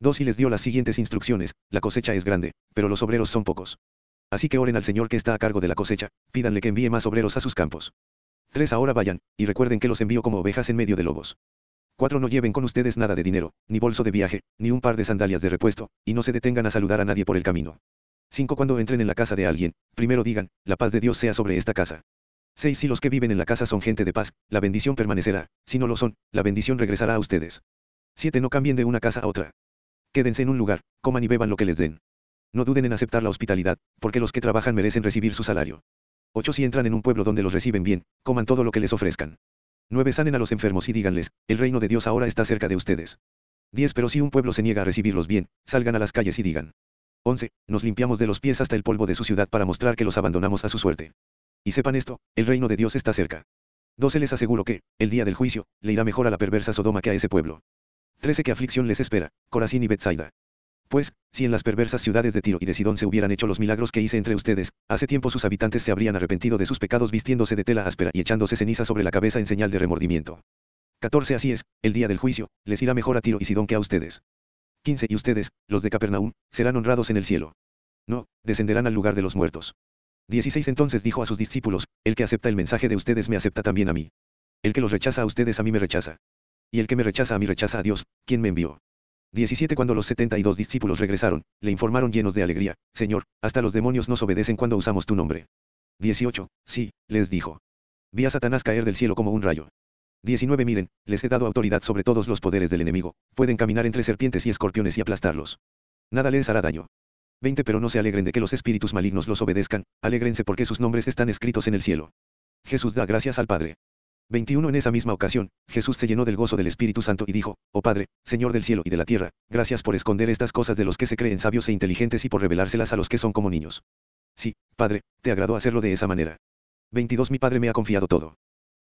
Dos y les dio las siguientes instrucciones, la cosecha es grande, pero los obreros son pocos. Así que oren al Señor que está a cargo de la cosecha, pídanle que envíe más obreros a sus campos. Tres ahora vayan, y recuerden que los envío como ovejas en medio de lobos. Cuatro no lleven con ustedes nada de dinero, ni bolso de viaje, ni un par de sandalias de repuesto, y no se detengan a saludar a nadie por el camino. 5. Cuando entren en la casa de alguien, primero digan, la paz de Dios sea sobre esta casa. 6. Si los que viven en la casa son gente de paz, la bendición permanecerá, si no lo son, la bendición regresará a ustedes. 7. No cambien de una casa a otra. Quédense en un lugar, coman y beban lo que les den. No duden en aceptar la hospitalidad, porque los que trabajan merecen recibir su salario. 8. Si entran en un pueblo donde los reciben bien, coman todo lo que les ofrezcan. 9. Sanen a los enfermos y díganles, el reino de Dios ahora está cerca de ustedes. 10. Pero si un pueblo se niega a recibirlos bien, salgan a las calles y digan. 11. Nos limpiamos de los pies hasta el polvo de su ciudad para mostrar que los abandonamos a su suerte. Y sepan esto, el reino de Dios está cerca. 12. Les aseguro que, el día del juicio, le irá mejor a la perversa Sodoma que a ese pueblo. 13. ¿Qué aflicción les espera, Corazín y Bethsaida? Pues, si en las perversas ciudades de Tiro y de Sidón se hubieran hecho los milagros que hice entre ustedes, hace tiempo sus habitantes se habrían arrepentido de sus pecados vistiéndose de tela áspera y echándose ceniza sobre la cabeza en señal de remordimiento. 14. Así es, el día del juicio, les irá mejor a Tiro y Sidón que a ustedes. 15. Y ustedes, los de Capernaum, serán honrados en el cielo. No, descenderán al lugar de los muertos. 16. Entonces dijo a sus discípulos, el que acepta el mensaje de ustedes me acepta también a mí. El que los rechaza a ustedes a mí me rechaza. Y el que me rechaza a mí rechaza a Dios, quien me envió. 17 Cuando los 72 discípulos regresaron, le informaron llenos de alegría, Señor, hasta los demonios nos obedecen cuando usamos tu nombre. 18. Sí, les dijo. Vi a Satanás caer del cielo como un rayo. 19 Miren, les he dado autoridad sobre todos los poderes del enemigo, pueden caminar entre serpientes y escorpiones y aplastarlos. Nada les hará daño. 20 Pero no se alegren de que los espíritus malignos los obedezcan, alégrense porque sus nombres están escritos en el cielo. Jesús da gracias al Padre. 21 En esa misma ocasión, Jesús se llenó del gozo del Espíritu Santo y dijo, Oh Padre, Señor del cielo y de la tierra, gracias por esconder estas cosas de los que se creen sabios e inteligentes y por revelárselas a los que son como niños. Sí, Padre, te agradó hacerlo de esa manera. 22 Mi Padre me ha confiado todo.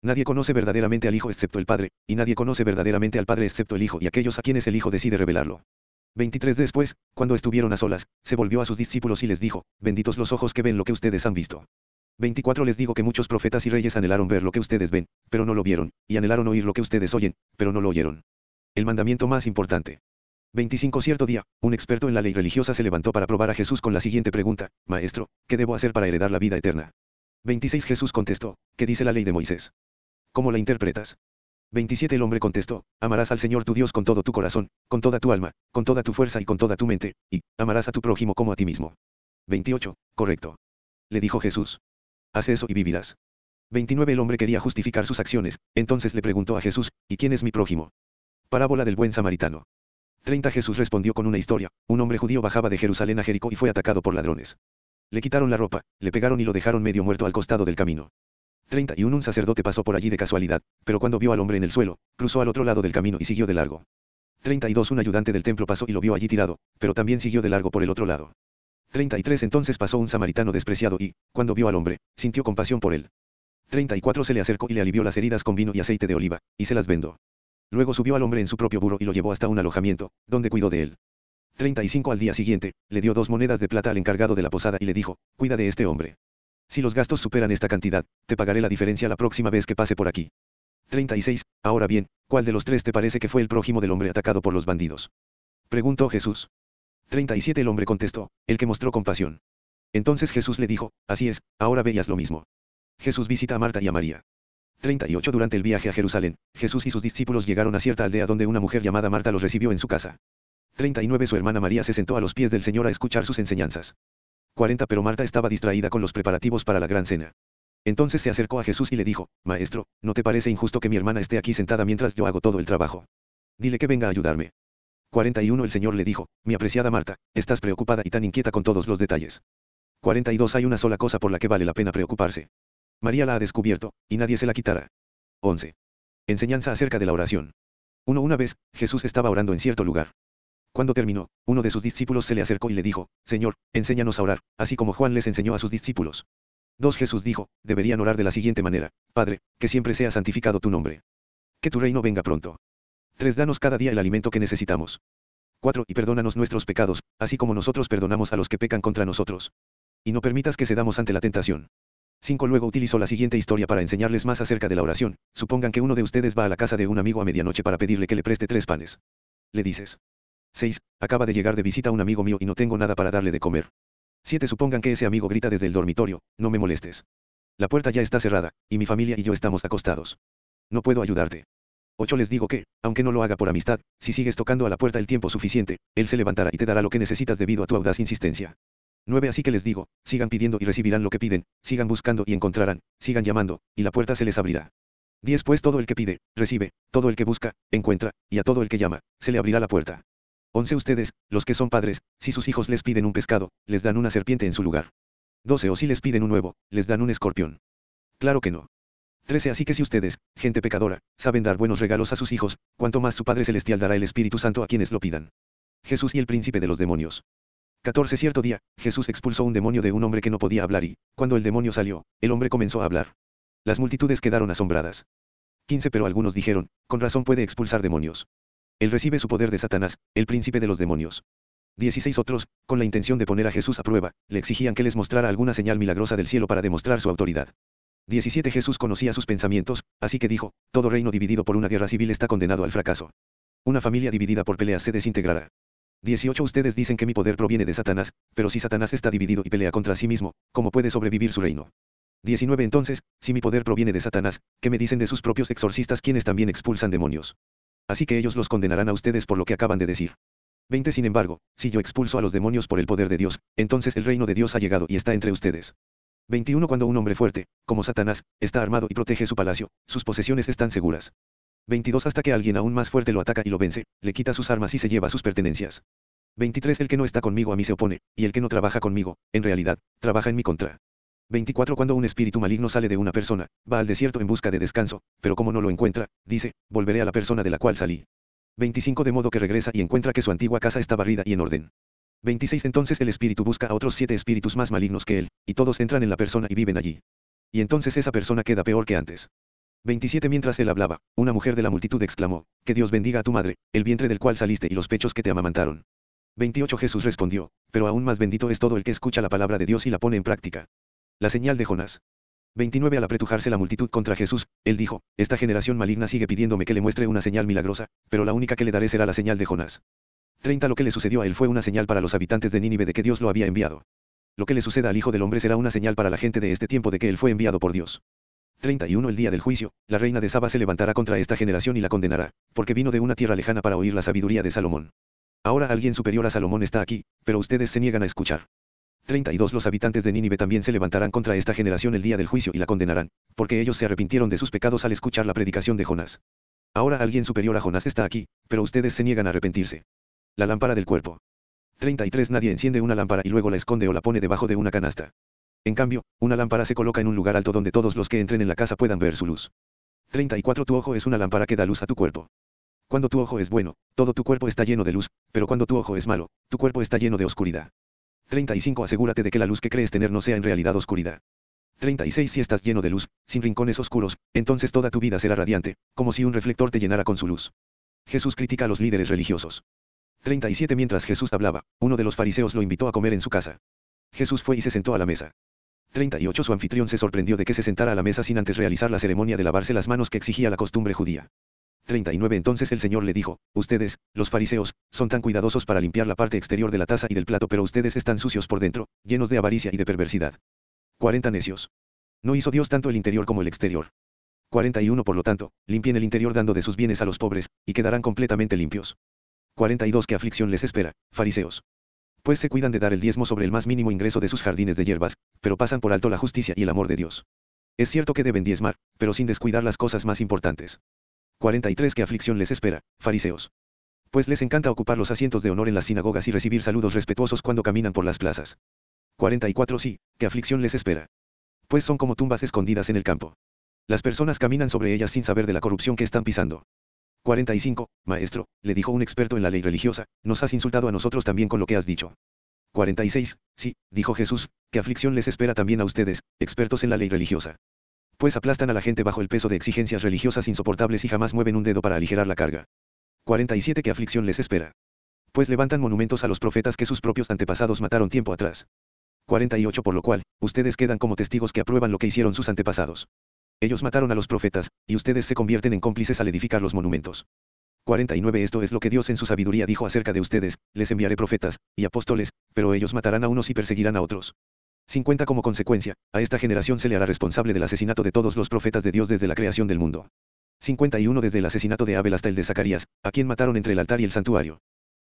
Nadie conoce verdaderamente al Hijo excepto el Padre, y nadie conoce verdaderamente al Padre excepto el Hijo y aquellos a quienes el Hijo decide revelarlo. 23 Después, cuando estuvieron a solas, se volvió a sus discípulos y les dijo, Benditos los ojos que ven lo que ustedes han visto. 24 Les digo que muchos profetas y reyes anhelaron ver lo que ustedes ven, pero no lo vieron, y anhelaron oír lo que ustedes oyen, pero no lo oyeron. El mandamiento más importante. 25 Cierto día, un experto en la ley religiosa se levantó para probar a Jesús con la siguiente pregunta, Maestro, ¿qué debo hacer para heredar la vida eterna? 26 Jesús contestó, ¿qué dice la ley de Moisés? ¿Cómo la interpretas? 27 El hombre contestó, amarás al Señor tu Dios con todo tu corazón, con toda tu alma, con toda tu fuerza y con toda tu mente, y, amarás a tu prójimo como a ti mismo. 28. Correcto. Le dijo Jesús. Haz eso y vivirás. 29 El hombre quería justificar sus acciones, entonces le preguntó a Jesús, ¿y quién es mi prójimo? Parábola del buen samaritano. 30 Jesús respondió con una historia, un hombre judío bajaba de Jerusalén a Jericó y fue atacado por ladrones. Le quitaron la ropa, le pegaron y lo dejaron medio muerto al costado del camino. 31 Un sacerdote pasó por allí de casualidad, pero cuando vio al hombre en el suelo, cruzó al otro lado del camino y siguió de largo. 32 Un ayudante del templo pasó y lo vio allí tirado, pero también siguió de largo por el otro lado. 33 Entonces pasó un samaritano despreciado y, cuando vio al hombre, sintió compasión por él. 34 Se le acercó y le alivió las heridas con vino y aceite de oliva, y se las vendó. Luego subió al hombre en su propio burro y lo llevó hasta un alojamiento, donde cuidó de él. 35 Al día siguiente, le dio dos monedas de plata al encargado de la posada y le dijo, cuida de este hombre. Si los gastos superan esta cantidad, te pagaré la diferencia la próxima vez que pase por aquí. 36. Ahora bien, ¿cuál de los tres te parece que fue el prójimo del hombre atacado por los bandidos? Preguntó Jesús. 37 El hombre contestó, el que mostró compasión. Entonces Jesús le dijo, así es, ahora veías lo mismo. Jesús visita a Marta y a María. 38 Durante el viaje a Jerusalén, Jesús y sus discípulos llegaron a cierta aldea donde una mujer llamada Marta los recibió en su casa. 39 Su hermana María se sentó a los pies del Señor a escuchar sus enseñanzas. 40 Pero Marta estaba distraída con los preparativos para la gran cena. Entonces se acercó a Jesús y le dijo, Maestro, ¿no te parece injusto que mi hermana esté aquí sentada mientras yo hago todo el trabajo? Dile que venga a ayudarme. 41 El Señor le dijo, mi apreciada Marta, estás preocupada y tan inquieta con todos los detalles. 42 Hay una sola cosa por la que vale la pena preocuparse. María la ha descubierto, y nadie se la quitará. 11. Enseñanza acerca de la oración. 1 Una vez, Jesús estaba orando en cierto lugar. Cuando terminó, uno de sus discípulos se le acercó y le dijo, Señor, enséñanos a orar, así como Juan les enseñó a sus discípulos. 2 Jesús dijo, deberían orar de la siguiente manera, Padre, que siempre sea santificado tu nombre. Que tu reino venga pronto. 3. Danos cada día el alimento que necesitamos. 4. Y perdónanos nuestros pecados, así como nosotros perdonamos a los que pecan contra nosotros. Y no permitas que cedamos ante la tentación. 5 Luego utilizó la siguiente historia para enseñarles más acerca de la oración. Supongan que uno de ustedes va a la casa de un amigo a medianoche para pedirle que le preste tres panes. Le dices. 6. Acaba de llegar de visita un amigo mío y no tengo nada para darle de comer. 7. Supongan que ese amigo grita desde el dormitorio, no me molestes. La puerta ya está cerrada, y mi familia y yo estamos acostados. No puedo ayudarte. 8. Les digo que, aunque no lo haga por amistad, si sigues tocando a la puerta el tiempo suficiente, él se levantará y te dará lo que necesitas debido a tu audaz insistencia. 9. Así que les digo, sigan pidiendo y recibirán lo que piden, sigan buscando y encontrarán, sigan llamando, y la puerta se les abrirá. 10. Pues todo el que pide, recibe, todo el que busca, encuentra, y a todo el que llama, se le abrirá la puerta. 11. Ustedes, los que son padres, si sus hijos les piden un pescado, les dan una serpiente en su lugar. 12. O si les piden un huevo, les dan un escorpión. Claro que no. 13. Así que si ustedes, gente pecadora, saben dar buenos regalos a sus hijos, cuanto más su Padre Celestial dará el Espíritu Santo a quienes lo pidan. Jesús y el príncipe de los demonios. 14. Cierto día, Jesús expulsó un demonio de un hombre que no podía hablar y, cuando el demonio salió, el hombre comenzó a hablar. Las multitudes quedaron asombradas. 15. Pero algunos dijeron, con razón puede expulsar demonios. Él recibe su poder de Satanás, el príncipe de los demonios. 16 otros, con la intención de poner a Jesús a prueba, le exigían que les mostrara alguna señal milagrosa del cielo para demostrar su autoridad. 17 Jesús conocía sus pensamientos, así que dijo, todo reino dividido por una guerra civil está condenado al fracaso. Una familia dividida por peleas se desintegrará. 18 Ustedes dicen que mi poder proviene de Satanás, pero si Satanás está dividido y pelea contra sí mismo, ¿cómo puede sobrevivir su reino? 19 Entonces, si mi poder proviene de Satanás, ¿qué me dicen de sus propios exorcistas quienes también expulsan demonios? Así que ellos los condenarán a ustedes por lo que acaban de decir. 20 Sin embargo, si yo expulso a los demonios por el poder de Dios, entonces el reino de Dios ha llegado y está entre ustedes. 21 Cuando un hombre fuerte, como Satanás, está armado y protege su palacio, sus posesiones están seguras. 22 Hasta que alguien aún más fuerte lo ataca y lo vence, le quita sus armas y se lleva sus pertenencias. 23 El que no está conmigo a mí se opone, y el que no trabaja conmigo, en realidad, trabaja en mi contra. 24 Cuando un espíritu maligno sale de una persona, va al desierto en busca de descanso, pero como no lo encuentra, dice, volveré a la persona de la cual salí. 25 De modo que regresa y encuentra que su antigua casa está barrida y en orden. 26 Entonces el espíritu busca a otros siete espíritus más malignos que él, y todos entran en la persona y viven allí. Y entonces esa persona queda peor que antes. 27 Mientras él hablaba, una mujer de la multitud exclamó, Que Dios bendiga a tu madre, el vientre del cual saliste y los pechos que te amamantaron. 28 Jesús respondió, Pero aún más bendito es todo el que escucha la palabra de Dios y la pone en práctica. La señal de Jonás. 29 Al apretujarse la multitud contra Jesús, él dijo, Esta generación maligna sigue pidiéndome que le muestre una señal milagrosa, pero la única que le daré será la señal de Jonás. 30 Lo que le sucedió a él fue una señal para los habitantes de Nínive de que Dios lo había enviado. Lo que le suceda al Hijo del Hombre será una señal para la gente de este tiempo de que él fue enviado por Dios. 31 El día del juicio, la reina de Saba se levantará contra esta generación y la condenará, porque vino de una tierra lejana para oír la sabiduría de Salomón. Ahora alguien superior a Salomón está aquí, pero ustedes se niegan a escuchar. 32 Los habitantes de Nínive también se levantarán contra esta generación el día del juicio y la condenarán, porque ellos se arrepintieron de sus pecados al escuchar la predicación de Jonás. Ahora alguien superior a Jonás está aquí, pero ustedes se niegan a arrepentirse. La lámpara del cuerpo. 33 Nadie enciende una lámpara y luego la esconde o la pone debajo de una canasta. En cambio, una lámpara se coloca en un lugar alto donde todos los que entren en la casa puedan ver su luz. 34 Tu ojo es una lámpara que da luz a tu cuerpo. Cuando tu ojo es bueno, todo tu cuerpo está lleno de luz, pero cuando tu ojo es malo, tu cuerpo está lleno de oscuridad. 35 Asegúrate de que la luz que crees tener no sea en realidad oscuridad. 36 Si estás lleno de luz, sin rincones oscuros, entonces toda tu vida será radiante, como si un reflector te llenara con su luz. Jesús critica a los líderes religiosos. 37 Mientras Jesús hablaba, uno de los fariseos lo invitó a comer en su casa. Jesús fue y se sentó a la mesa. 38 Su anfitrión se sorprendió de que se sentara a la mesa sin antes realizar la ceremonia de lavarse las manos que exigía la costumbre judía. 39 Entonces el Señor le dijo, Ustedes, los fariseos, son tan cuidadosos para limpiar la parte exterior de la taza y del plato, pero ustedes están sucios por dentro, llenos de avaricia y de perversidad. 40 Necios. No hizo Dios tanto el interior como el exterior. 41 Por lo tanto, limpien el interior dando de sus bienes a los pobres, y quedarán completamente limpios. 42 ¿Qué aflicción les espera, fariseos? Pues se cuidan de dar el diezmo sobre el más mínimo ingreso de sus jardines de hierbas, pero pasan por alto la justicia y el amor de Dios. Es cierto que deben diezmar, pero sin descuidar las cosas más importantes. 43 ¿Qué aflicción les espera, fariseos? Pues les encanta ocupar los asientos de honor en las sinagogas y recibir saludos respetuosos cuando caminan por las plazas. 44 Sí, ¿qué aflicción les espera? Pues son como tumbas escondidas en el campo. Las personas caminan sobre ellas sin saber de la corrupción que están pisando. 45. Maestro, le dijo un experto en la ley religiosa, nos has insultado a nosotros también con lo que has dicho. 46. Sí, dijo Jesús, ¿qué aflicción les espera también a ustedes, expertos en la ley religiosa? pues aplastan a la gente bajo el peso de exigencias religiosas insoportables y jamás mueven un dedo para aligerar la carga. 47. ¿Qué aflicción les espera? Pues levantan monumentos a los profetas que sus propios antepasados mataron tiempo atrás. 48 Por lo cual, ustedes quedan como testigos que aprueban lo que hicieron sus antepasados. Ellos mataron a los profetas, y ustedes se convierten en cómplices al edificar los monumentos. 49 Esto es lo que Dios en su sabiduría dijo acerca de ustedes, les enviaré profetas, y apóstoles, pero ellos matarán a unos y perseguirán a otros. 50 Como consecuencia, a esta generación se le hará responsable del asesinato de todos los profetas de Dios desde la creación del mundo. 51 Desde el asesinato de Abel hasta el de Zacarías, a quien mataron entre el altar y el santuario.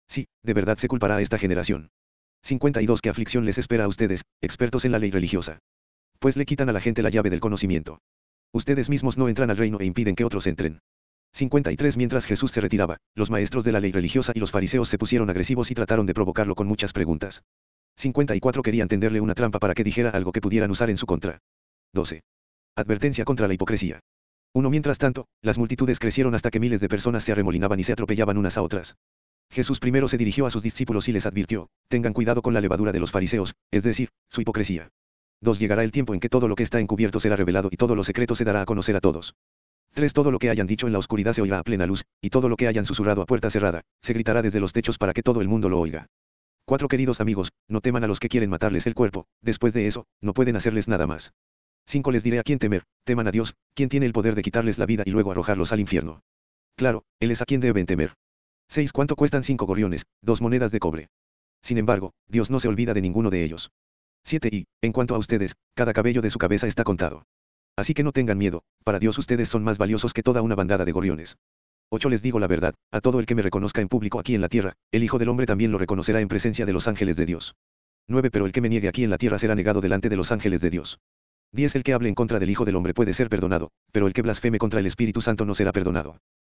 Sí, de verdad se culpará a esta generación. 52 ¿Qué aflicción les espera a ustedes, expertos en la ley religiosa? Pues le quitan a la gente la llave del conocimiento. Ustedes mismos no entran al reino e impiden que otros entren. 53 Mientras Jesús se retiraba, los maestros de la ley religiosa y los fariseos se pusieron agresivos y trataron de provocarlo con muchas preguntas. 54 Querían tenderle una trampa para que dijera algo que pudieran usar en su contra. 12. Advertencia contra la hipocresía. 1 Mientras tanto, las multitudes crecieron hasta que miles de personas se arremolinaban y se atropellaban unas a otras. Jesús primero se dirigió a sus discípulos y les advirtió, tengan cuidado con la levadura de los fariseos, es decir, su hipocresía. 2. Llegará el tiempo en que todo lo que está encubierto será revelado y todo lo secreto se dará a conocer a todos. 3. Todo lo que hayan dicho en la oscuridad se oirá a plena luz, y todo lo que hayan susurrado a puerta cerrada, se gritará desde los techos para que todo el mundo lo oiga. 4. Queridos amigos, no teman a los que quieren matarles el cuerpo, después de eso, no pueden hacerles nada más. 5. Les diré a quién temer, teman a Dios, quien tiene el poder de quitarles la vida y luego arrojarlos al infierno. Claro, Él es a quien deben temer. 6. ¿Cuánto cuestan cinco gorriones? Dos monedas de cobre. Sin embargo, Dios no se olvida de ninguno de ellos. 7. Y, en cuanto a ustedes, cada cabello de su cabeza está contado. Así que no tengan miedo, para Dios ustedes son más valiosos que toda una bandada de gorriones. 8. Les digo la verdad, a todo el que me reconozca en público aquí en la tierra, el Hijo del Hombre también lo reconocerá en presencia de los ángeles de Dios. 9. Pero el que me niegue aquí en la tierra será negado delante de los ángeles de Dios. 10. El que hable en contra del Hijo del Hombre puede ser perdonado, pero el que blasfeme contra el Espíritu Santo no será perdonado.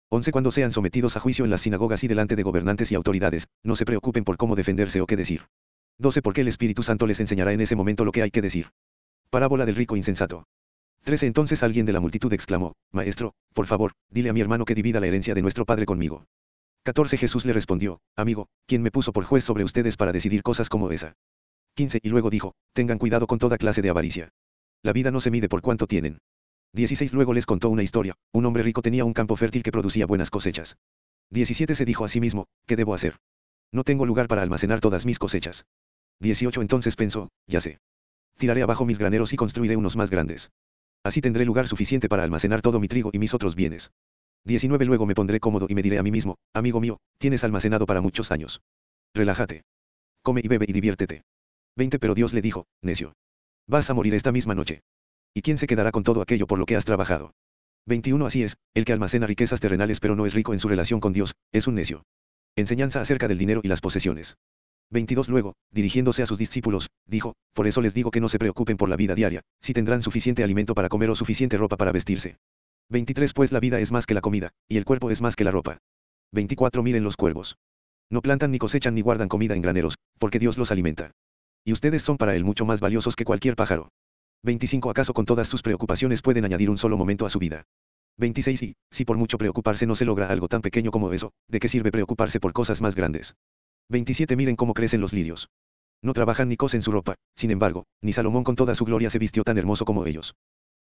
11. Cuando sean sometidos a juicio en las sinagogas y delante de gobernantes y autoridades, no se preocupen por cómo defenderse o qué decir. 12. Porque el Espíritu Santo les enseñará en ese momento lo que hay que decir. Parábola del rico insensato. 13. Entonces alguien de la multitud exclamó, Maestro, por favor, dile a mi hermano que divida la herencia de nuestro padre conmigo. 14. Jesús le respondió, Amigo, ¿quién me puso por juez sobre ustedes para decidir cosas como esa? 15. Y luego dijo, Tengan cuidado con toda clase de avaricia. La vida no se mide por cuánto tienen. 16 Luego les contó una historia, un hombre rico tenía un campo fértil que producía buenas cosechas. 17 Se dijo a sí mismo, ¿qué debo hacer? No tengo lugar para almacenar todas mis cosechas. 18 Entonces pensó, ya sé. Tiraré abajo mis graneros y construiré unos más grandes. Así tendré lugar suficiente para almacenar todo mi trigo y mis otros bienes. 19 Luego me pondré cómodo y me diré a mí mismo, amigo mío, tienes almacenado para muchos años. Relájate. Come y bebe y diviértete. 20 Pero Dios le dijo, necio. Vas a morir esta misma noche. ¿Y quién se quedará con todo aquello por lo que has trabajado? 21 Así es, el que almacena riquezas terrenales pero no es rico en su relación con Dios, es un necio. Enseñanza acerca del dinero y las posesiones. 22 Luego, dirigiéndose a sus discípulos, dijo, Por eso les digo que no se preocupen por la vida diaria, si tendrán suficiente alimento para comer o suficiente ropa para vestirse. 23 Pues la vida es más que la comida, y el cuerpo es más que la ropa. 24 Miren los cuervos. No plantan ni cosechan ni guardan comida en graneros, porque Dios los alimenta. Y ustedes son para Él mucho más valiosos que cualquier pájaro. 25 ¿Acaso con todas sus preocupaciones pueden añadir un solo momento a su vida? 26 Y, si por mucho preocuparse no se logra algo tan pequeño como eso, ¿de qué sirve preocuparse por cosas más grandes? 27 Miren cómo crecen los lirios. No trabajan ni cosen su ropa, sin embargo, ni Salomón con toda su gloria se vistió tan hermoso como ellos.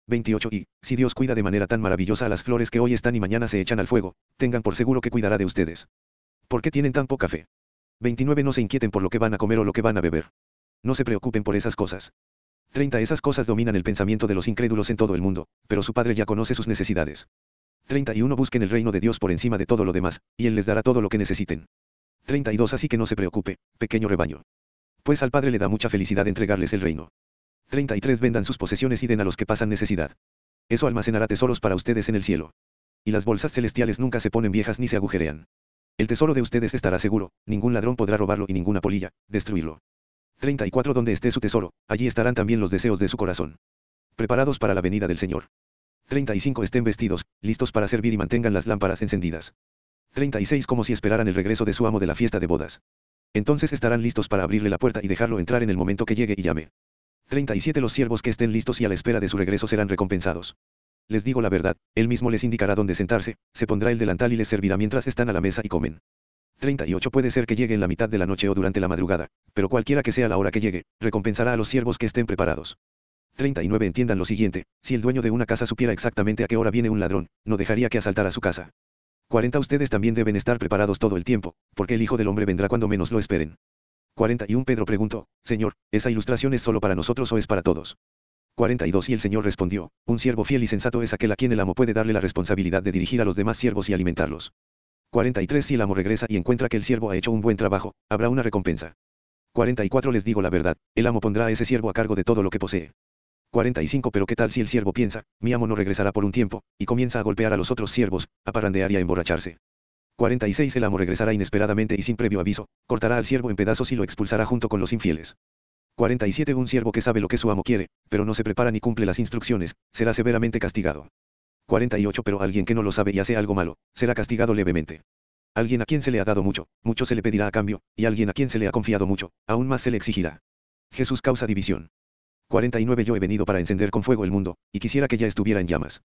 28 Y, si Dios cuida de manera tan maravillosa a las flores que hoy están y mañana se echan al fuego, tengan por seguro que cuidará de ustedes. ¿Por qué tienen tan poca fe? 29 No se inquieten por lo que van a comer o lo que van a beber. No se preocupen por esas cosas. 30 Esas cosas dominan el pensamiento de los incrédulos en todo el mundo, pero su Padre ya conoce sus necesidades. 31 Busquen el reino de Dios por encima de todo lo demás, y Él les dará todo lo que necesiten. 32 Así que no se preocupe, pequeño rebaño. Pues al Padre le da mucha felicidad entregarles el reino. 33 Vendan sus posesiones y den a los que pasan necesidad. Eso almacenará tesoros para ustedes en el cielo. Y las bolsas celestiales nunca se ponen viejas ni se agujerean. El tesoro de ustedes estará seguro, ningún ladrón podrá robarlo y ninguna polilla, destruirlo. 34 Donde esté su tesoro, allí estarán también los deseos de su corazón. Preparados para la venida del Señor. 35 Estén vestidos, listos para servir y mantengan las lámparas encendidas. 36 Como si esperaran el regreso de su amo de la fiesta de bodas. Entonces estarán listos para abrirle la puerta y dejarlo entrar en el momento que llegue y llame. 37 Los siervos que estén listos y a la espera de su regreso serán recompensados. Les digo la verdad, él mismo les indicará dónde sentarse, se pondrá el delantal y les servirá mientras están a la mesa y comen. 38 puede ser que llegue en la mitad de la noche o durante la madrugada, pero cualquiera que sea la hora que llegue, recompensará a los siervos que estén preparados. 39 Entiendan lo siguiente, si el dueño de una casa supiera exactamente a qué hora viene un ladrón, no dejaría que asaltara su casa. 40 Ustedes también deben estar preparados todo el tiempo, porque el Hijo del Hombre vendrá cuando menos lo esperen. 41 Pedro preguntó, Señor, ¿esa ilustración es solo para nosotros o es para todos? 42 Y el Señor respondió, Un siervo fiel y sensato es aquel a quien el amo puede darle la responsabilidad de dirigir a los demás siervos y alimentarlos. 43 Si el amo regresa y encuentra que el siervo ha hecho un buen trabajo, habrá una recompensa. 44 Les digo la verdad, el amo pondrá a ese siervo a cargo de todo lo que posee. 45 Pero qué tal si el siervo piensa, mi amo no regresará por un tiempo, y comienza a golpear a los otros siervos, a parrandear y a emborracharse. 46 El amo regresará inesperadamente y sin previo aviso, cortará al siervo en pedazos y lo expulsará junto con los infieles. 47 Un siervo que sabe lo que su amo quiere, pero no se prepara ni cumple las instrucciones, será severamente castigado. 48 Pero alguien que no lo sabe y hace algo malo, será castigado levemente. Alguien a quien se le ha dado mucho, mucho se le pedirá a cambio, y alguien a quien se le ha confiado mucho, aún más se le exigirá. Jesús causa división. 49 Yo he venido para encender con fuego el mundo, y quisiera que ya estuviera en llamas.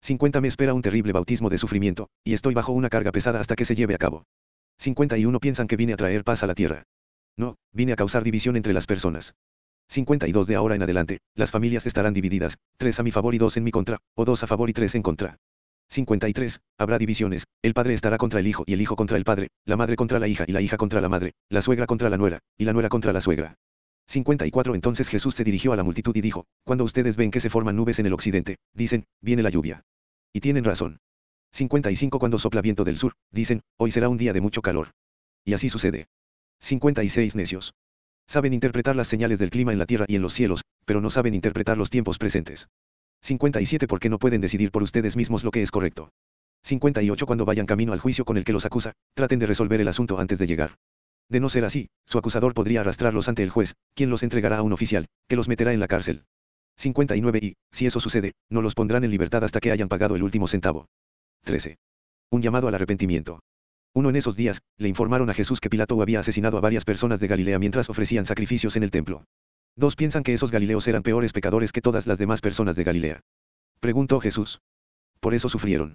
50 Me espera un terrible bautismo de sufrimiento, y estoy bajo una carga pesada hasta que se lleve a cabo. 51 Piensan que vine a traer paz a la tierra. No, vine a causar división entre las personas. 52 De ahora en adelante, las familias estarán divididas, tres a mi favor y dos en mi contra, o dos a favor y tres en contra. 53. Habrá divisiones, el padre estará contra el hijo y el hijo contra el padre, la madre contra la hija y la hija contra la madre, la suegra contra la nuera, y la nuera contra la suegra. 54 Entonces Jesús se dirigió a la multitud y dijo, Cuando ustedes ven que se forman nubes en el occidente, dicen, viene la lluvia. Y tienen razón. 55 Cuando sopla viento del sur, dicen, hoy será un día de mucho calor. Y así sucede. 56 Necios. Saben interpretar las señales del clima en la tierra y en los cielos, pero no saben interpretar los tiempos presentes. 57 porque no pueden decidir por ustedes mismos lo que es correcto. 58 Cuando vayan camino al juicio con el que los acusa, traten de resolver el asunto antes de llegar. De no ser así, su acusador podría arrastrarlos ante el juez, quien los entregará a un oficial, que los meterá en la cárcel. 59 Y, si eso sucede, no los pondrán en libertad hasta que hayan pagado el último centavo. 13. Un llamado al arrepentimiento. Uno en esos días, le informaron a Jesús que Pilato había asesinado a varias personas de Galilea mientras ofrecían sacrificios en el templo. Dos piensan que esos galileos eran peores pecadores que todas las demás personas de Galilea. Preguntó Jesús. Por eso sufrieron.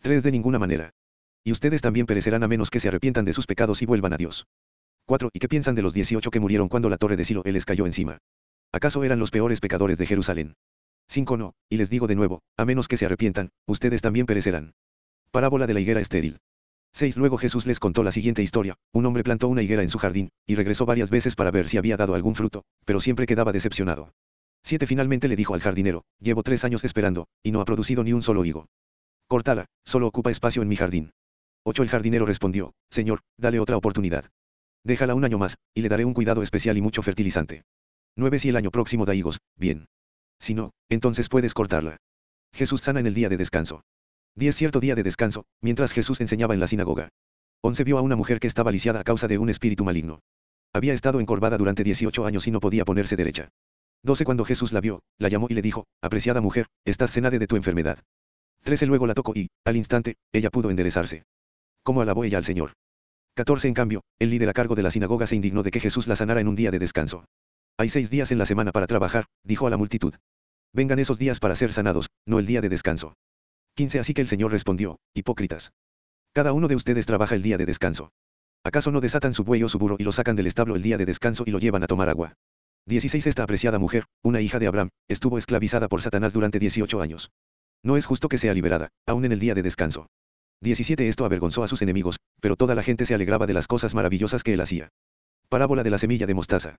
Tres de ninguna manera. Y ustedes también perecerán a menos que se arrepientan de sus pecados y vuelvan a Dios. 4. ¿Y qué piensan de los 18 que murieron cuando la torre de Silo les cayó encima? ¿Acaso eran los peores pecadores de Jerusalén? 5. No, y les digo de nuevo, a menos que se arrepientan, ustedes también perecerán. Parábola de la higuera estéril. 6. Luego Jesús les contó la siguiente historia. Un hombre plantó una higuera en su jardín, y regresó varias veces para ver si había dado algún fruto, pero siempre quedaba decepcionado. 7. Finalmente le dijo al jardinero, llevo tres años esperando, y no ha producido ni un solo higo. Cortala, solo ocupa espacio en mi jardín. 8. El jardinero respondió, Señor, dale otra oportunidad. Déjala un año más, y le daré un cuidado especial y mucho fertilizante. 9. Si el año próximo da higos, bien. Si no, entonces puedes cortarla. Jesús sana en el día de descanso. 10 cierto día de descanso, mientras Jesús enseñaba en la sinagoga. 11 vio a una mujer que estaba lisiada a causa de un espíritu maligno. Había estado encorvada durante 18 años y no podía ponerse derecha. 12 cuando Jesús la vio, la llamó y le dijo, apreciada mujer, estás cenada de tu enfermedad. 13 luego la tocó y, al instante, ella pudo enderezarse. ¿Cómo alabó ella al Señor? 14 en cambio, el líder a cargo de la sinagoga se indignó de que Jesús la sanara en un día de descanso. Hay seis días en la semana para trabajar, dijo a la multitud. Vengan esos días para ser sanados, no el día de descanso. 15 Así que el Señor respondió, hipócritas. Cada uno de ustedes trabaja el día de descanso. ¿Acaso no desatan su buey o su burro y lo sacan del establo el día de descanso y lo llevan a tomar agua? 16 Esta apreciada mujer, una hija de Abraham, estuvo esclavizada por Satanás durante 18 años. No es justo que sea liberada, aún en el día de descanso. 17 Esto avergonzó a sus enemigos, pero toda la gente se alegraba de las cosas maravillosas que él hacía. Parábola de la semilla de mostaza.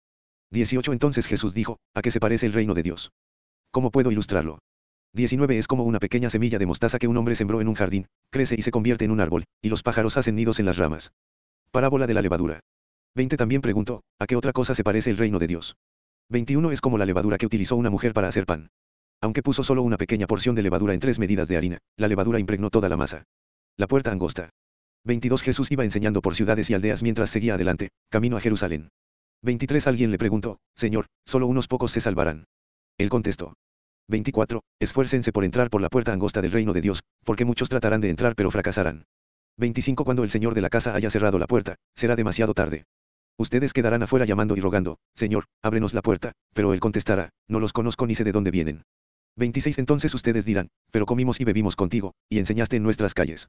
18 Entonces Jesús dijo, ¿a qué se parece el reino de Dios? ¿Cómo puedo ilustrarlo? 19 es como una pequeña semilla de mostaza que un hombre sembró en un jardín, crece y se convierte en un árbol, y los pájaros hacen nidos en las ramas. Parábola de la levadura. 20 también preguntó, ¿a qué otra cosa se parece el reino de Dios? 21 es como la levadura que utilizó una mujer para hacer pan. Aunque puso solo una pequeña porción de levadura en tres medidas de harina, la levadura impregnó toda la masa. La puerta angosta. 22 Jesús iba enseñando por ciudades y aldeas mientras seguía adelante, camino a Jerusalén. 23 Alguien le preguntó, Señor, solo unos pocos se salvarán. Él contestó, 24. Esfuércense por entrar por la puerta angosta del reino de Dios, porque muchos tratarán de entrar pero fracasarán. 25. Cuando el señor de la casa haya cerrado la puerta, será demasiado tarde. Ustedes quedarán afuera llamando y rogando, Señor, ábrenos la puerta, pero él contestará, no los conozco ni sé de dónde vienen. 26. Entonces ustedes dirán, pero comimos y bebimos contigo, y enseñaste en nuestras calles.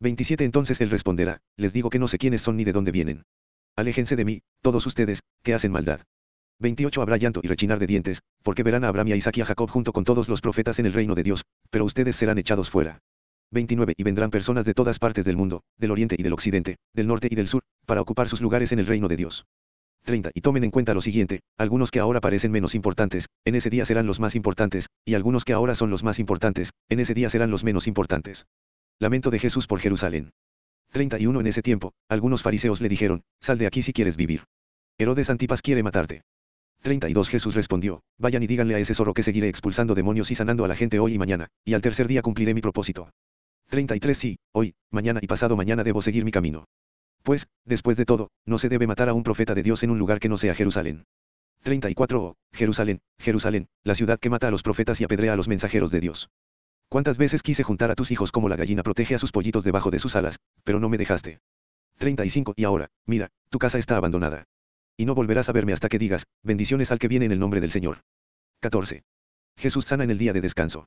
27. Entonces él responderá, les digo que no sé quiénes son ni de dónde vienen. Aléjense de mí, todos ustedes, que hacen maldad. 28 Habrá llanto y rechinar de dientes, porque verán a Abraham y a Isaac y a Jacob junto con todos los profetas en el reino de Dios, pero ustedes serán echados fuera. 29 Y vendrán personas de todas partes del mundo, del oriente y del occidente, del norte y del sur, para ocupar sus lugares en el reino de Dios. 30. Y tomen en cuenta lo siguiente, algunos que ahora parecen menos importantes, en ese día serán los más importantes, y algunos que ahora son los más importantes, en ese día serán los menos importantes. Lamento de Jesús por Jerusalén. 31 En ese tiempo, algunos fariseos le dijeron, sal de aquí si quieres vivir. Herodes Antipas quiere matarte. 32 Jesús respondió, vayan y díganle a ese zorro que seguiré expulsando demonios y sanando a la gente hoy y mañana, y al tercer día cumpliré mi propósito. 33 Sí, hoy, mañana y pasado mañana debo seguir mi camino. Pues, después de todo, no se debe matar a un profeta de Dios en un lugar que no sea Jerusalén. 34 Oh, Jerusalén, Jerusalén, la ciudad que mata a los profetas y apedrea a los mensajeros de Dios. ¿Cuántas veces quise juntar a tus hijos como la gallina protege a sus pollitos debajo de sus alas, pero no me dejaste? 35 Y ahora, mira, tu casa está abandonada. Y no volverás a verme hasta que digas, bendiciones al que viene en el nombre del Señor. 14. Jesús sana en el día de descanso.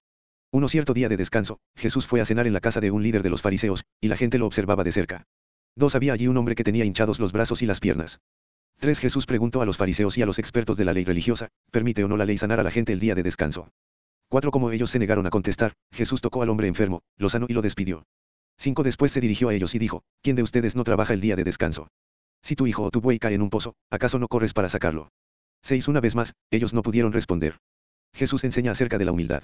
Uno cierto día de descanso, Jesús fue a cenar en la casa de un líder de los fariseos, y la gente lo observaba de cerca. Dos había allí un hombre que tenía hinchados los brazos y las piernas. 3. Jesús preguntó a los fariseos y a los expertos de la ley religiosa, ¿permite o no la ley sanar a la gente el día de descanso? 4. Como ellos se negaron a contestar, Jesús tocó al hombre enfermo, lo sanó y lo despidió. 5. Después se dirigió a ellos y dijo, ¿quién de ustedes no trabaja el día de descanso? Si tu hijo o tu buey cae en un pozo, ¿acaso no corres para sacarlo? 6. Una vez más, ellos no pudieron responder. Jesús enseña acerca de la humildad.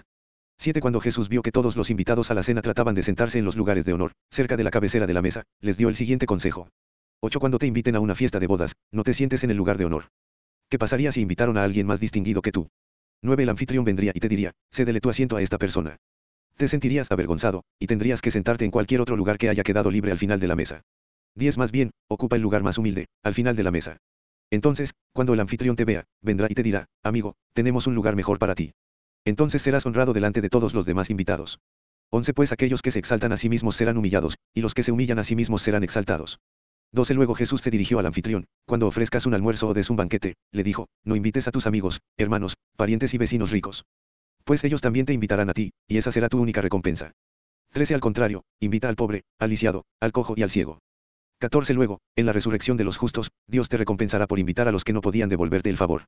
7. Cuando Jesús vio que todos los invitados a la cena trataban de sentarse en los lugares de honor, cerca de la cabecera de la mesa, les dio el siguiente consejo. 8. Cuando te inviten a una fiesta de bodas, no te sientes en el lugar de honor. ¿Qué pasaría si invitaron a alguien más distinguido que tú? 9. El anfitrión vendría y te diría, cédele tu asiento a esta persona. Te sentirías avergonzado, y tendrías que sentarte en cualquier otro lugar que haya quedado libre al final de la mesa. 10 más bien, ocupa el lugar más humilde, al final de la mesa. Entonces, cuando el anfitrión te vea, vendrá y te dirá, amigo, tenemos un lugar mejor para ti. Entonces serás honrado delante de todos los demás invitados. 11 Pues aquellos que se exaltan a sí mismos serán humillados, y los que se humillan a sí mismos serán exaltados. 12 Luego Jesús se dirigió al anfitrión, cuando ofrezcas un almuerzo o des un banquete, le dijo, no invites a tus amigos, hermanos, parientes y vecinos ricos. Pues ellos también te invitarán a ti, y esa será tu única recompensa. 13 Al contrario, invita al pobre, al lisiado, al cojo y al ciego. 14 Luego, en la resurrección de los justos, Dios te recompensará por invitar a los que no podían devolverte el favor.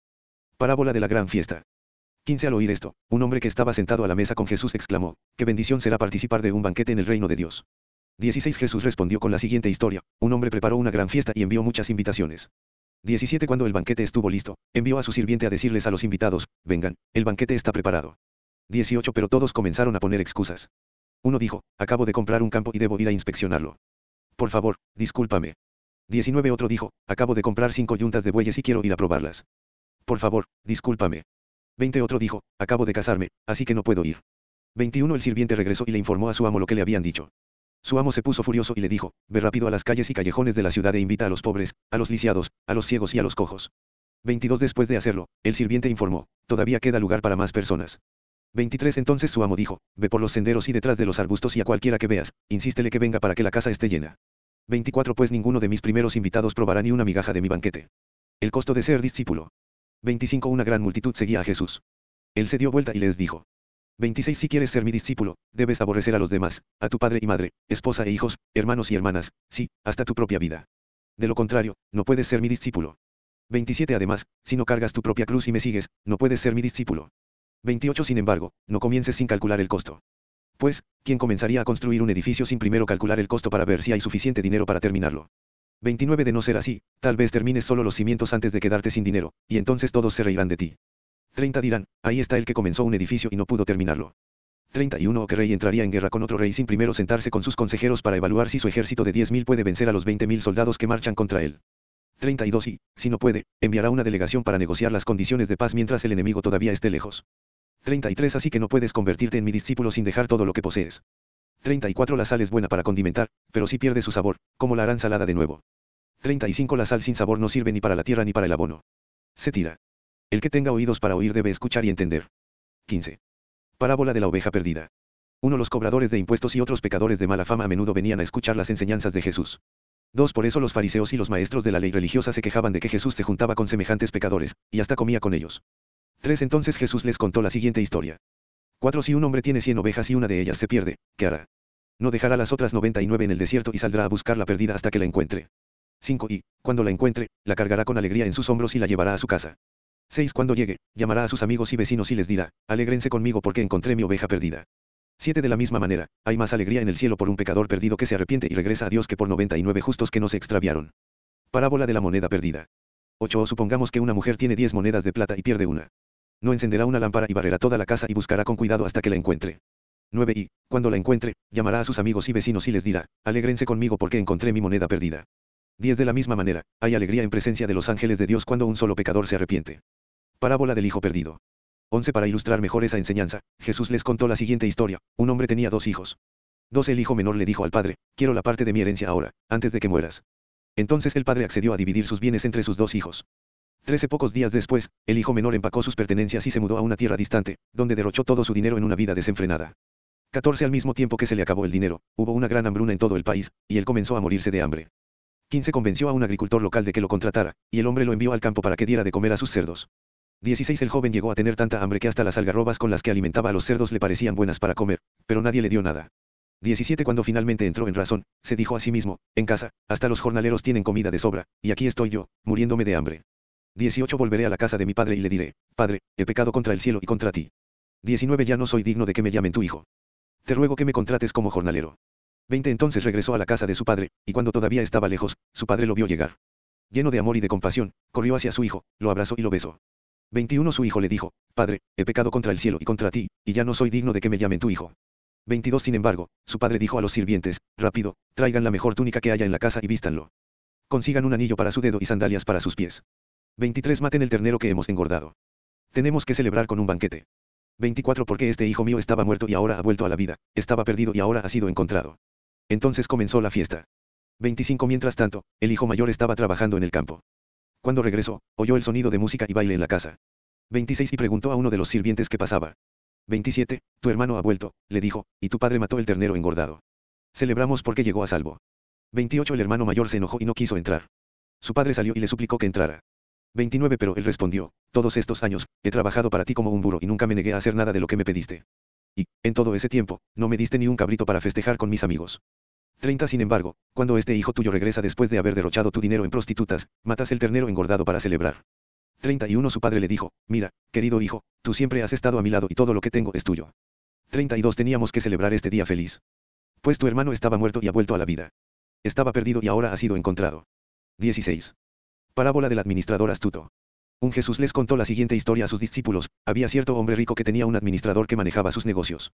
Parábola de la gran fiesta. 15 Al oír esto, un hombre que estaba sentado a la mesa con Jesús exclamó, qué bendición será participar de un banquete en el reino de Dios. 16 Jesús respondió con la siguiente historia, un hombre preparó una gran fiesta y envió muchas invitaciones. 17 Cuando el banquete estuvo listo, envió a su sirviente a decirles a los invitados, vengan, el banquete está preparado. 18 Pero todos comenzaron a poner excusas. Uno dijo, acabo de comprar un campo y debo ir a inspeccionarlo. Por favor, discúlpame. 19 Otro dijo, acabo de comprar cinco yuntas de bueyes y quiero ir a probarlas. Por favor, discúlpame. 20 Otro dijo, acabo de casarme, así que no puedo ir. 21 El sirviente regresó y le informó a su amo lo que le habían dicho. Su amo se puso furioso y le dijo, ve rápido a las calles y callejones de la ciudad e invita a los pobres, a los lisiados, a los ciegos y a los cojos. 22 Después de hacerlo, el sirviente informó, todavía queda lugar para más personas. 23 Entonces su amo dijo, ve por los senderos y detrás de los arbustos y a cualquiera que veas, insístele que venga para que la casa esté llena. 24 Pues ninguno de mis primeros invitados probará ni una migaja de mi banquete. El costo de ser discípulo. 25 Una gran multitud seguía a Jesús. Él se dio vuelta y les dijo. 26 Si quieres ser mi discípulo, debes aborrecer a los demás, a tu padre y madre, esposa e hijos, hermanos y hermanas, sí, hasta tu propia vida. De lo contrario, no puedes ser mi discípulo. 27 Además, si no cargas tu propia cruz y me sigues, no puedes ser mi discípulo. 28 Sin embargo, no comiences sin calcular el costo. Pues, ¿quién comenzaría a construir un edificio sin primero calcular el costo para ver si hay suficiente dinero para terminarlo? 29 De no ser así, tal vez termines solo los cimientos antes de quedarte sin dinero, y entonces todos se reirán de ti. 30 dirán, ahí está el que comenzó un edificio y no pudo terminarlo. 31 O que rey entraría en guerra con otro rey sin primero sentarse con sus consejeros para evaluar si su ejército de 10.000 puede vencer a los 20.000 soldados que marchan contra él. 32 Y, si no puede, enviará una delegación para negociar las condiciones de paz mientras el enemigo todavía esté lejos. 33 Así que no puedes convertirte en mi discípulo sin dejar todo lo que posees. 34 La sal es buena para condimentar, pero si pierde su sabor, ¿cómo la harán salada de nuevo? 35 La sal sin sabor no sirve ni para la tierra ni para el abono. Se tira. El que tenga oídos para oír debe escuchar y entender. 15. Parábola de la oveja perdida. Uno los cobradores de impuestos y otros pecadores de mala fama a menudo venían a escuchar las enseñanzas de Jesús. 2. Por eso los fariseos y los maestros de la ley religiosa se quejaban de que Jesús se juntaba con semejantes pecadores, y hasta comía con ellos. 3. Entonces Jesús les contó la siguiente historia. 4. Si un hombre tiene 100 ovejas y una de ellas se pierde, ¿qué hará? No dejará las otras 99 en el desierto y saldrá a buscar la perdida hasta que la encuentre. 5. Y, cuando la encuentre, la cargará con alegría en sus hombros y la llevará a su casa. 6. Cuando llegue, llamará a sus amigos y vecinos y les dirá, alégrense conmigo porque encontré mi oveja perdida. 7. De la misma manera, hay más alegría en el cielo por un pecador perdido que se arrepiente y regresa a Dios que por 99 justos que no se extraviaron. Parábola de la moneda perdida. 8 o supongamos que una mujer tiene 10 monedas de plata y pierde una. No encenderá una lámpara y barrerá toda la casa y buscará con cuidado hasta que la encuentre. 9 y, cuando la encuentre, llamará a sus amigos y vecinos y les dirá, alégrense conmigo porque encontré mi moneda perdida. 10 de la misma manera, hay alegría en presencia de los ángeles de Dios cuando un solo pecador se arrepiente. Parábola del Hijo Perdido. 11 Para ilustrar mejor esa enseñanza, Jesús les contó la siguiente historia. Un hombre tenía dos hijos. 12 El hijo menor le dijo al padre, quiero la parte de mi herencia ahora, antes de que mueras. Entonces el padre accedió a dividir sus bienes entre sus dos hijos. Trece pocos días después, el hijo menor empacó sus pertenencias y se mudó a una tierra distante, donde derrochó todo su dinero en una vida desenfrenada. 14 Al mismo tiempo que se le acabó el dinero, hubo una gran hambruna en todo el país, y él comenzó a morirse de hambre. 15 Convenció a un agricultor local de que lo contratara, y el hombre lo envió al campo para que diera de comer a sus cerdos. 16 El joven llegó a tener tanta hambre que hasta las algarrobas con las que alimentaba a los cerdos le parecían buenas para comer, pero nadie le dio nada. 17 Cuando finalmente entró en razón, se dijo a sí mismo, en casa, hasta los jornaleros tienen comida de sobra, y aquí estoy yo, muriéndome de hambre. 18 Volveré a la casa de mi padre y le diré, Padre, he pecado contra el cielo y contra ti. 19 Ya no soy digno de que me llamen tu hijo. Te ruego que me contrates como jornalero. 20 Entonces regresó a la casa de su padre, y cuando todavía estaba lejos, su padre lo vio llegar. Lleno de amor y de compasión, corrió hacia su hijo, lo abrazó y lo besó. 21 Su hijo le dijo, Padre, he pecado contra el cielo y contra ti, y ya no soy digno de que me llamen tu hijo. 22 Sin embargo, su padre dijo a los sirvientes, Rápido, traigan la mejor túnica que haya en la casa y vístanlo. Consigan un anillo para su dedo y sandalias para sus pies. 23 Maten el ternero que hemos engordado. Tenemos que celebrar con un banquete. 24 Porque este hijo mío estaba muerto y ahora ha vuelto a la vida, estaba perdido y ahora ha sido encontrado. Entonces comenzó la fiesta. 25 Mientras tanto, el hijo mayor estaba trabajando en el campo. Cuando regresó, oyó el sonido de música y baile en la casa. 26 Y preguntó a uno de los sirvientes qué pasaba. 27. Tu hermano ha vuelto, le dijo, y tu padre mató el ternero engordado. Celebramos porque llegó a salvo. 28. El hermano mayor se enojó y no quiso entrar. Su padre salió y le suplicó que entrara. 29. Pero él respondió, todos estos años, he trabajado para ti como un burro y nunca me negué a hacer nada de lo que me pediste. Y, en todo ese tiempo, no me diste ni un cabrito para festejar con mis amigos. 30. Sin embargo, cuando este hijo tuyo regresa después de haber derrochado tu dinero en prostitutas, matas el ternero engordado para celebrar. 31. Su padre le dijo, mira, querido hijo, tú siempre has estado a mi lado y todo lo que tengo es tuyo. 32. Teníamos que celebrar este día feliz. Pues tu hermano estaba muerto y ha vuelto a la vida. Estaba perdido y ahora ha sido encontrado. 16. Parábola del administrador astuto. Un Jesús les contó la siguiente historia a sus discípulos, había cierto hombre rico que tenía un administrador que manejaba sus negocios.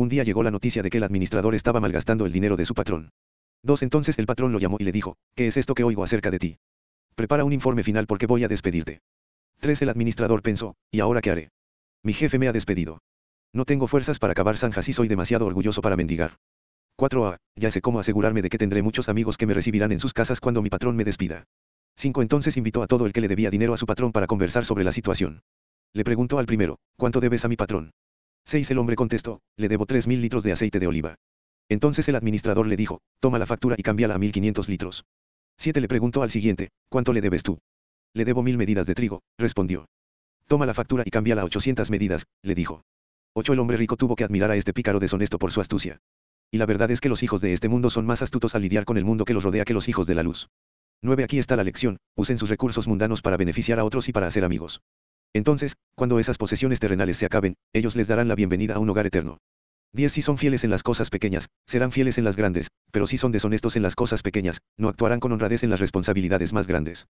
Un día llegó la noticia de que el administrador estaba malgastando el dinero de su patrón. Dos entonces el patrón lo llamó y le dijo, ¿qué es esto que oigo acerca de ti? Prepara un informe final porque voy a despedirte. 3. El administrador pensó, ¿y ahora qué haré? Mi jefe me ha despedido. No tengo fuerzas para cavar zanjas y soy demasiado orgulloso para mendigar. 4. ya sé cómo asegurarme de que tendré muchos amigos que me recibirán en sus casas cuando mi patrón me despida. 5. Entonces invitó a todo el que le debía dinero a su patrón para conversar sobre la situación. Le preguntó al primero, ¿cuánto debes a mi patrón? 6. El hombre contestó, le debo 3.000 litros de aceite de oliva. Entonces el administrador le dijo, toma la factura y cámbiala a 1.500 litros. 7. Le preguntó al siguiente, ¿cuánto le debes tú? Le debo mil medidas de trigo, respondió. Toma la factura y cámbiala a 800 medidas, le dijo. 8. El hombre rico tuvo que admirar a este pícaro deshonesto por su astucia. Y la verdad es que los hijos de este mundo son más astutos al lidiar con el mundo que los rodea que los hijos de la luz. 9. Aquí está la lección, usen sus recursos mundanos para beneficiar a otros y para hacer amigos. Entonces, cuando esas posesiones terrenales se acaben, ellos les darán la bienvenida a un hogar eterno. 10. Si son fieles en las cosas pequeñas, serán fieles en las grandes, pero si son deshonestos en las cosas pequeñas, no actuarán con honradez en las responsabilidades más grandes.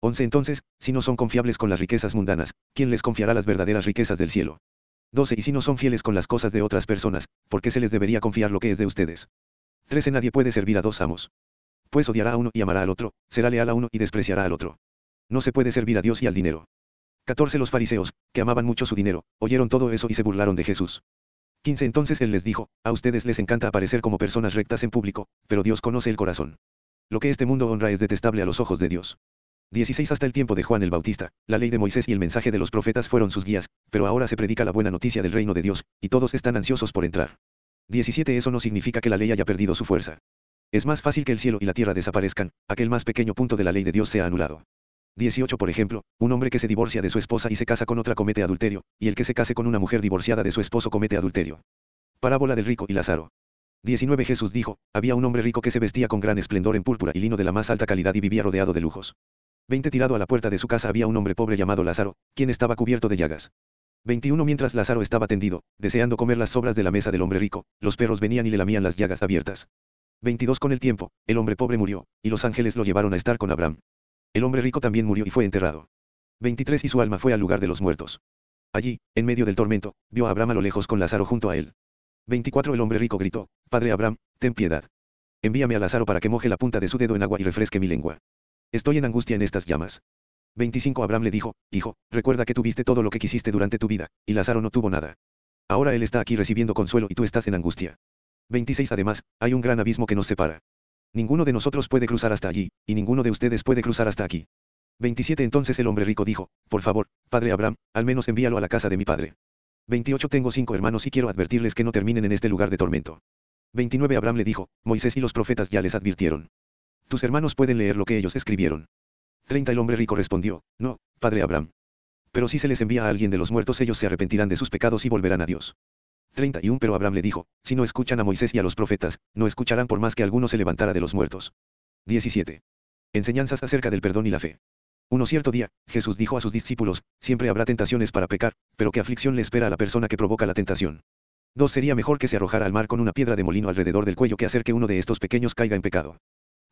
11. Entonces, si no son confiables con las riquezas mundanas, ¿quién les confiará las verdaderas riquezas del cielo? 12. Y si no son fieles con las cosas de otras personas, ¿por qué se les debería confiar lo que es de ustedes? 13. Nadie puede servir a dos amos. Pues odiará a uno y amará al otro, será leal a uno y despreciará al otro. No se puede servir a Dios y al dinero. 14 Los fariseos, que amaban mucho su dinero, oyeron todo eso y se burlaron de Jesús. 15 Entonces él les dijo, a ustedes les encanta aparecer como personas rectas en público, pero Dios conoce el corazón. Lo que este mundo honra es detestable a los ojos de Dios. 16 Hasta el tiempo de Juan el Bautista, la ley de Moisés y el mensaje de los profetas fueron sus guías, pero ahora se predica la buena noticia del reino de Dios, y todos están ansiosos por entrar. 17 Eso no significa que la ley haya perdido su fuerza. Es más fácil que el cielo y la tierra desaparezcan, a que el más pequeño punto de la ley de Dios sea anulado. 18 Por ejemplo, un hombre que se divorcia de su esposa y se casa con otra comete adulterio, y el que se case con una mujer divorciada de su esposo comete adulterio. Parábola del rico y Lázaro. 19 Jesús dijo, había un hombre rico que se vestía con gran esplendor en púrpura y lino de la más alta calidad y vivía rodeado de lujos. 20 Tirado a la puerta de su casa había un hombre pobre llamado Lázaro, quien estaba cubierto de llagas. 21 Mientras Lázaro estaba tendido, deseando comer las sobras de la mesa del hombre rico, los perros venían y le lamían las llagas abiertas. 22 Con el tiempo, el hombre pobre murió, y los ángeles lo llevaron a estar con Abraham. El hombre rico también murió y fue enterrado. 23 Y su alma fue al lugar de los muertos. Allí, en medio del tormento, vio a Abraham a lo lejos con Lázaro junto a él. 24 El hombre rico gritó, Padre Abraham, ten piedad. Envíame a Lázaro para que moje la punta de su dedo en agua y refresque mi lengua. Estoy en angustia en estas llamas. 25 Abraham le dijo, Hijo, recuerda que tuviste todo lo que quisiste durante tu vida, y Lázaro no tuvo nada. Ahora él está aquí recibiendo consuelo y tú estás en angustia. 26 Además, hay un gran abismo que nos separa. Ninguno de nosotros puede cruzar hasta allí, y ninguno de ustedes puede cruzar hasta aquí. 27 Entonces el hombre rico dijo, Por favor, padre Abraham, al menos envíalo a la casa de mi padre. 28 Tengo cinco hermanos y quiero advertirles que no terminen en este lugar de tormento. 29 Abraham le dijo, Moisés y los profetas ya les advirtieron. Tus hermanos pueden leer lo que ellos escribieron. 30 El hombre rico respondió, No, padre Abraham. Pero si se les envía a alguien de los muertos ellos se arrepentirán de sus pecados y volverán a Dios. 31 Pero Abraham le dijo, Si no escuchan a Moisés y a los profetas, no escucharán por más que alguno se levantara de los muertos. 17. Enseñanzas acerca del perdón y la fe. Uno cierto día, Jesús dijo a sus discípulos, siempre habrá tentaciones para pecar, pero qué aflicción le espera a la persona que provoca la tentación. Dos sería mejor que se arrojara al mar con una piedra de molino alrededor del cuello que hacer que uno de estos pequeños caiga en pecado.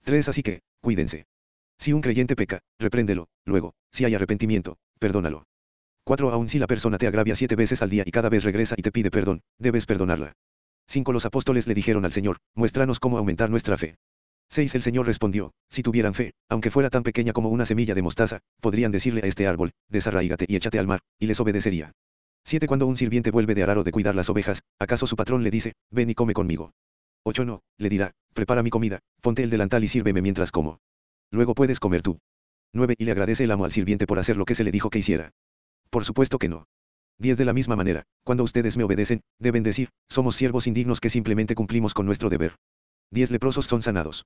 3. Así que, cuídense. Si un creyente peca, repréndelo, luego, si hay arrepentimiento, perdónalo. 4. Aun si la persona te agravia siete veces al día y cada vez regresa y te pide perdón, debes perdonarla. 5. Los apóstoles le dijeron al Señor, muéstranos cómo aumentar nuestra fe. 6. El Señor respondió, si tuvieran fe, aunque fuera tan pequeña como una semilla de mostaza, podrían decirle a este árbol, desarraígate y échate al mar, y les obedecería. 7. Cuando un sirviente vuelve de arar o de cuidar las ovejas, ¿acaso su patrón le dice, ven y come conmigo? 8. No, le dirá, prepara mi comida, ponte el delantal y sírveme mientras como. Luego puedes comer tú. 9. Y le agradece el amo al sirviente por hacer lo que se le dijo que hiciera. Por supuesto que no. 10. De la misma manera, cuando ustedes me obedecen, deben decir, somos siervos indignos que simplemente cumplimos con nuestro deber. 10 leprosos son sanados.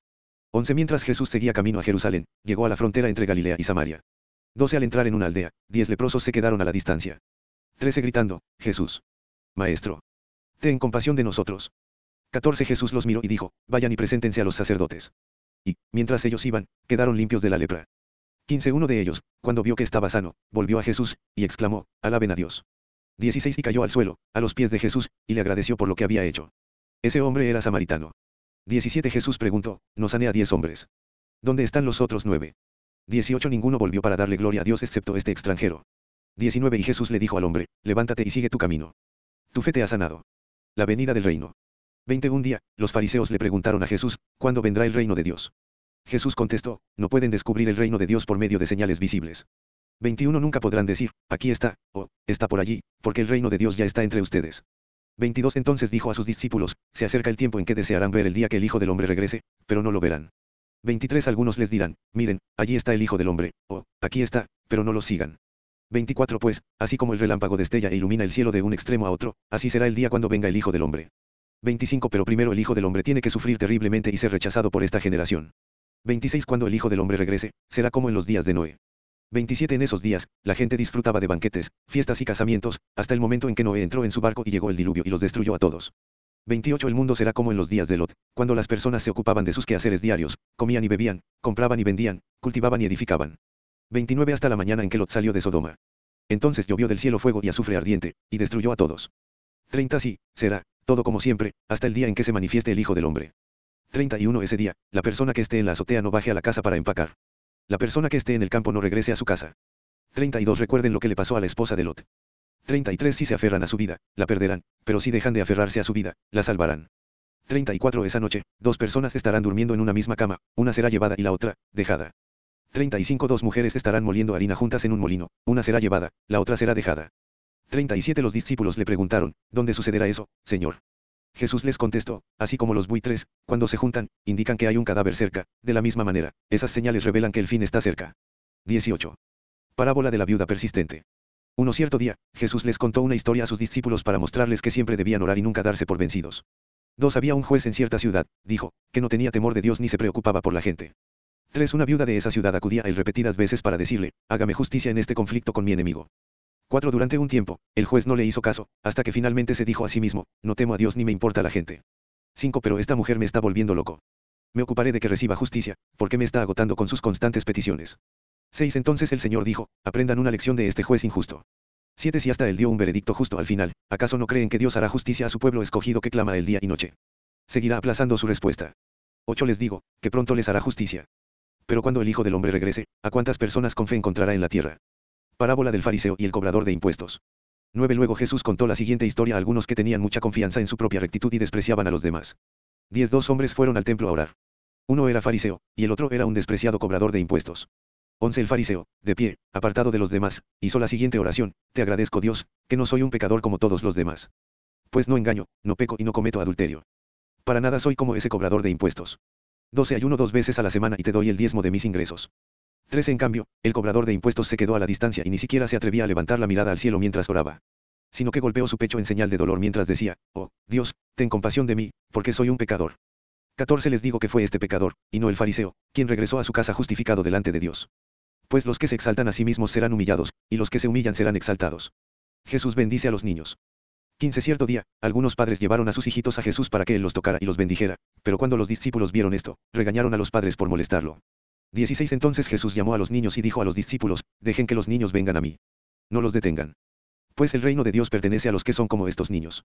11 Mientras Jesús seguía camino a Jerusalén, llegó a la frontera entre Galilea y Samaria. 12 Al entrar en una aldea, diez leprosos se quedaron a la distancia. 13 Gritando, Jesús. Maestro. Ten compasión de nosotros. 14 Jesús los miró y dijo, vayan y preséntense a los sacerdotes. Y, mientras ellos iban, quedaron limpios de la lepra. 15 Uno de ellos, cuando vio que estaba sano, volvió a Jesús, y exclamó, alaben a Dios. 16 Y cayó al suelo, a los pies de Jesús, y le agradeció por lo que había hecho. Ese hombre era samaritano. 17 Jesús preguntó, no sané a diez hombres. ¿Dónde están los otros nueve? 18 Ninguno volvió para darle gloria a Dios excepto este extranjero. 19 Y Jesús le dijo al hombre, levántate y sigue tu camino. Tu fe te ha sanado. La venida del reino. 21 día, los fariseos le preguntaron a Jesús, ¿cuándo vendrá el reino de Dios? Jesús contestó, no pueden descubrir el reino de Dios por medio de señales visibles. 21 Nunca podrán decir, aquí está, o, está por allí, porque el reino de Dios ya está entre ustedes. 22 Entonces dijo a sus discípulos, se acerca el tiempo en que desearán ver el día que el Hijo del Hombre regrese, pero no lo verán. 23 Algunos les dirán, miren, allí está el Hijo del Hombre, o, aquí está, pero no lo sigan. 24 Pues, así como el relámpago destella e ilumina el cielo de un extremo a otro, así será el día cuando venga el Hijo del Hombre. 25 Pero primero el Hijo del Hombre tiene que sufrir terriblemente y ser rechazado por esta generación. 26 Cuando el Hijo del Hombre regrese, será como en los días de Noé. 27 En esos días, la gente disfrutaba de banquetes, fiestas y casamientos, hasta el momento en que Noé entró en su barco y llegó el diluvio y los destruyó a todos. 28 El mundo será como en los días de Lot, cuando las personas se ocupaban de sus quehaceres diarios, comían y bebían, compraban y vendían, cultivaban y edificaban. 29 Hasta la mañana en que Lot salió de Sodoma. Entonces llovió del cielo fuego y azufre ardiente, y destruyó a todos. 30 Sí, será, todo como siempre, hasta el día en que se manifieste el Hijo del Hombre. 31 Ese día, la persona que esté en la azotea no baje a la casa para empacar. La persona que esté en el campo no regrese a su casa. 32 Recuerden lo que le pasó a la esposa de Lot. 33 Si se aferran a su vida, la perderán, pero si dejan de aferrarse a su vida, la salvarán. 34 Esa noche, dos personas estarán durmiendo en una misma cama, una será llevada y la otra, dejada. 35 Dos mujeres estarán moliendo harina juntas en un molino, una será llevada, la otra será dejada. 37 Los discípulos le preguntaron, ¿dónde sucederá eso, Señor? Jesús les contestó, así como los buitres, cuando se juntan, indican que hay un cadáver cerca, de la misma manera, esas señales revelan que el fin está cerca. 18. Parábola de la viuda persistente. Uno cierto día, Jesús les contó una historia a sus discípulos para mostrarles que siempre debían orar y nunca darse por vencidos. Dos había un juez en cierta ciudad, dijo, que no tenía temor de Dios ni se preocupaba por la gente. 3. Una viuda de esa ciudad acudía a él repetidas veces para decirle, hágame justicia en este conflicto con mi enemigo. 4. Durante un tiempo, el juez no le hizo caso, hasta que finalmente se dijo a sí mismo, no temo a Dios ni me importa la gente. 5. Pero esta mujer me está volviendo loco. Me ocuparé de que reciba justicia, porque me está agotando con sus constantes peticiones. 6. Entonces el Señor dijo, aprendan una lección de este juez injusto. 7. Si hasta él dio un veredicto justo al final, ¿acaso no creen que Dios hará justicia a su pueblo escogido que clama el día y noche? Seguirá aplazando su respuesta. 8. Les digo, que pronto les hará justicia. Pero cuando el Hijo del Hombre regrese, ¿a cuántas personas con fe encontrará en la tierra? Parábola del fariseo y el cobrador de impuestos. 9. Luego Jesús contó la siguiente historia a algunos que tenían mucha confianza en su propia rectitud y despreciaban a los demás. 10. Dos hombres fueron al templo a orar. Uno era fariseo, y el otro era un despreciado cobrador de impuestos. 11. El fariseo, de pie, apartado de los demás, hizo la siguiente oración, Te agradezco Dios, que no soy un pecador como todos los demás. Pues no engaño, no peco y no cometo adulterio. Para nada soy como ese cobrador de impuestos. 12. Ayuno dos veces a la semana y te doy el diezmo de mis ingresos. 13. En cambio, el cobrador de impuestos se quedó a la distancia y ni siquiera se atrevía a levantar la mirada al cielo mientras oraba. Sino que golpeó su pecho en señal de dolor mientras decía, Oh, Dios, ten compasión de mí, porque soy un pecador. 14. Les digo que fue este pecador, y no el fariseo, quien regresó a su casa justificado delante de Dios. Pues los que se exaltan a sí mismos serán humillados, y los que se humillan serán exaltados. Jesús bendice a los niños. 15. Cierto día, algunos padres llevaron a sus hijitos a Jesús para que él los tocara y los bendijera, pero cuando los discípulos vieron esto, regañaron a los padres por molestarlo. 16 Entonces Jesús llamó a los niños y dijo a los discípulos, dejen que los niños vengan a mí. No los detengan. Pues el reino de Dios pertenece a los que son como estos niños.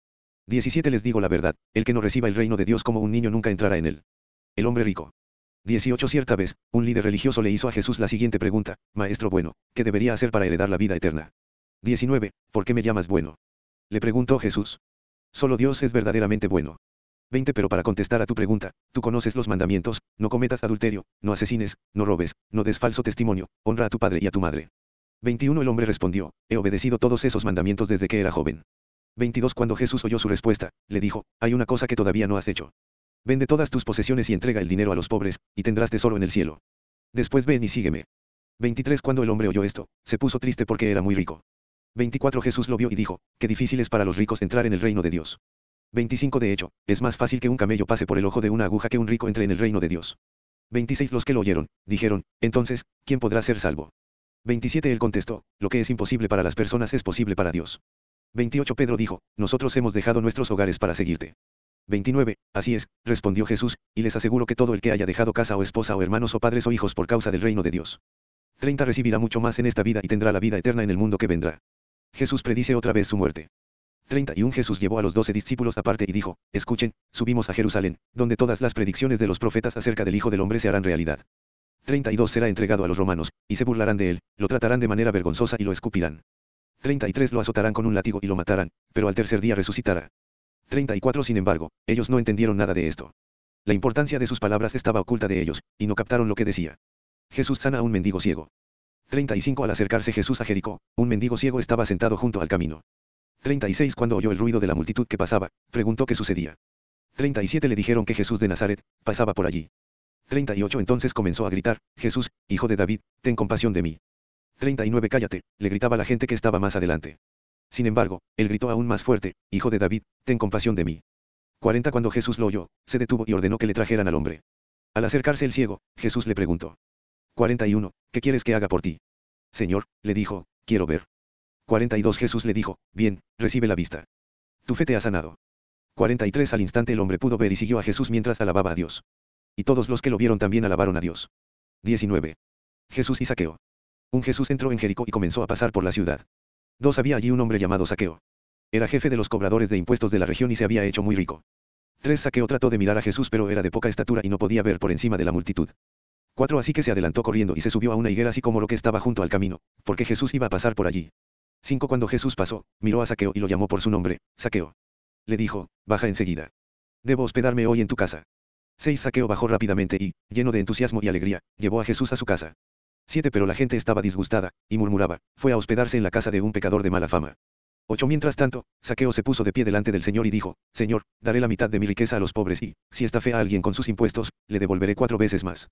17 Les digo la verdad, el que no reciba el reino de Dios como un niño nunca entrará en él. El hombre rico. 18 Cierta vez, un líder religioso le hizo a Jesús la siguiente pregunta, Maestro bueno, ¿qué debería hacer para heredar la vida eterna? 19. ¿Por qué me llamas bueno? Le preguntó Jesús. Solo Dios es verdaderamente bueno. 20 Pero para contestar a tu pregunta, tú conoces los mandamientos, no cometas adulterio, no asesines, no robes, no des falso testimonio, honra a tu padre y a tu madre. 21 El hombre respondió, he obedecido todos esos mandamientos desde que era joven. 22 Cuando Jesús oyó su respuesta, le dijo, hay una cosa que todavía no has hecho. Vende todas tus posesiones y entrega el dinero a los pobres, y tendrás tesoro en el cielo. Después ven y sígueme. 23 Cuando el hombre oyó esto, se puso triste porque era muy rico. 24 Jesús lo vio y dijo, qué difícil es para los ricos entrar en el reino de Dios. 25 De hecho, es más fácil que un camello pase por el ojo de una aguja que un rico entre en el reino de Dios. 26 Los que lo oyeron, dijeron, entonces, ¿quién podrá ser salvo? 27 Él contestó, lo que es imposible para las personas es posible para Dios. 28 Pedro dijo, nosotros hemos dejado nuestros hogares para seguirte. 29. Así es, respondió Jesús, y les aseguro que todo el que haya dejado casa o esposa o hermanos o padres o hijos por causa del reino de Dios. 30 recibirá mucho más en esta vida y tendrá la vida eterna en el mundo que vendrá. Jesús predice otra vez su muerte. 31 Jesús llevó a los doce discípulos aparte y dijo, Escuchen, subimos a Jerusalén, donde todas las predicciones de los profetas acerca del Hijo del Hombre se harán realidad. 32 Será entregado a los romanos, y se burlarán de él, lo tratarán de manera vergonzosa y lo escupirán. 33 Lo azotarán con un látigo y lo matarán, pero al tercer día resucitará. 34 Sin embargo, ellos no entendieron nada de esto. La importancia de sus palabras estaba oculta de ellos, y no captaron lo que decía. Jesús sana a un mendigo ciego. 35 Al acercarse Jesús a Jericó, un mendigo ciego estaba sentado junto al camino. 36 Cuando oyó el ruido de la multitud que pasaba, preguntó qué sucedía. 37 Le dijeron que Jesús de Nazaret, pasaba por allí. 38 Entonces comenzó a gritar, Jesús, hijo de David, ten compasión de mí. 39 Cállate, le gritaba la gente que estaba más adelante. Sin embargo, él gritó aún más fuerte, Hijo de David, ten compasión de mí. 40 Cuando Jesús lo oyó, se detuvo y ordenó que le trajeran al hombre. Al acercarse el ciego, Jesús le preguntó. 41, ¿qué quieres que haga por ti? Señor, le dijo, quiero ver. 42 Jesús le dijo, bien, recibe la vista. Tu fe te ha sanado. 43 Al instante el hombre pudo ver y siguió a Jesús mientras alababa a Dios. Y todos los que lo vieron también alabaron a Dios. 19. Jesús y Saqueo. Un Jesús entró en Jericó y comenzó a pasar por la ciudad. Dos había allí un hombre llamado Saqueo. Era jefe de los cobradores de impuestos de la región y se había hecho muy rico. 3 Saqueo trató de mirar a Jesús pero era de poca estatura y no podía ver por encima de la multitud. 4 Así que se adelantó corriendo y se subió a una higuera así como lo que estaba junto al camino, porque Jesús iba a pasar por allí. 5 Cuando Jesús pasó, miró a Saqueo y lo llamó por su nombre, Saqueo. Le dijo, baja enseguida. Debo hospedarme hoy en tu casa. 6 Saqueo bajó rápidamente y, lleno de entusiasmo y alegría, llevó a Jesús a su casa. 7 Pero la gente estaba disgustada, y murmuraba, fue a hospedarse en la casa de un pecador de mala fama. 8 Mientras tanto, Saqueo se puso de pie delante del Señor y dijo, Señor, daré la mitad de mi riqueza a los pobres y, si está fea a alguien con sus impuestos, le devolveré cuatro veces más.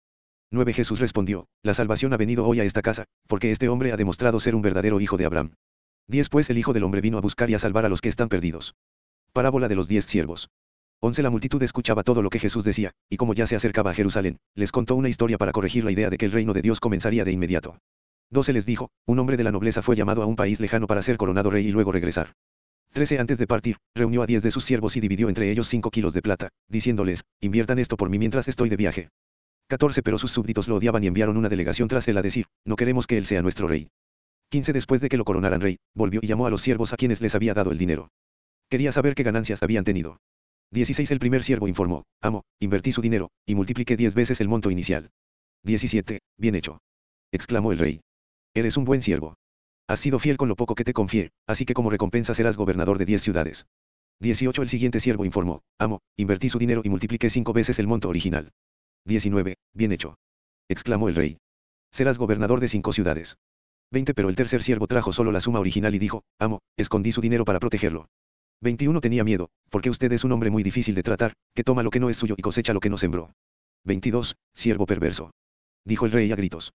9 Jesús respondió, La salvación ha venido hoy a esta casa, porque este hombre ha demostrado ser un verdadero hijo de Abraham. 10 Pues el Hijo del Hombre vino a buscar y a salvar a los que están perdidos. Parábola de los diez siervos. 11 La multitud escuchaba todo lo que Jesús decía, y como ya se acercaba a Jerusalén, les contó una historia para corregir la idea de que el reino de Dios comenzaría de inmediato. 12 Les dijo, un hombre de la nobleza fue llamado a un país lejano para ser coronado rey y luego regresar. 13 Antes de partir, reunió a diez de sus siervos y dividió entre ellos cinco kilos de plata, diciéndoles, inviertan esto por mí mientras estoy de viaje. 14 Pero sus súbditos lo odiaban y enviaron una delegación tras él a decir, no queremos que él sea nuestro rey. 15 Después de que lo coronaran rey, volvió y llamó a los siervos a quienes les había dado el dinero. Quería saber qué ganancias habían tenido. 16 El primer siervo informó, amo, invertí su dinero, y multipliqué diez veces el monto inicial. 17. Bien hecho. exclamó el rey. Eres un buen siervo. Has sido fiel con lo poco que te confié, así que como recompensa serás gobernador de diez ciudades. 18. El siguiente siervo informó, amo, invertí su dinero y multipliqué cinco veces el monto original. 19. Bien hecho. exclamó el rey. Serás gobernador de cinco ciudades. 20. Pero el tercer siervo trajo solo la suma original y dijo, amo, escondí su dinero para protegerlo. 21. Tenía miedo, porque usted es un hombre muy difícil de tratar, que toma lo que no es suyo y cosecha lo que no sembró. 22. Siervo perverso. Dijo el rey a gritos.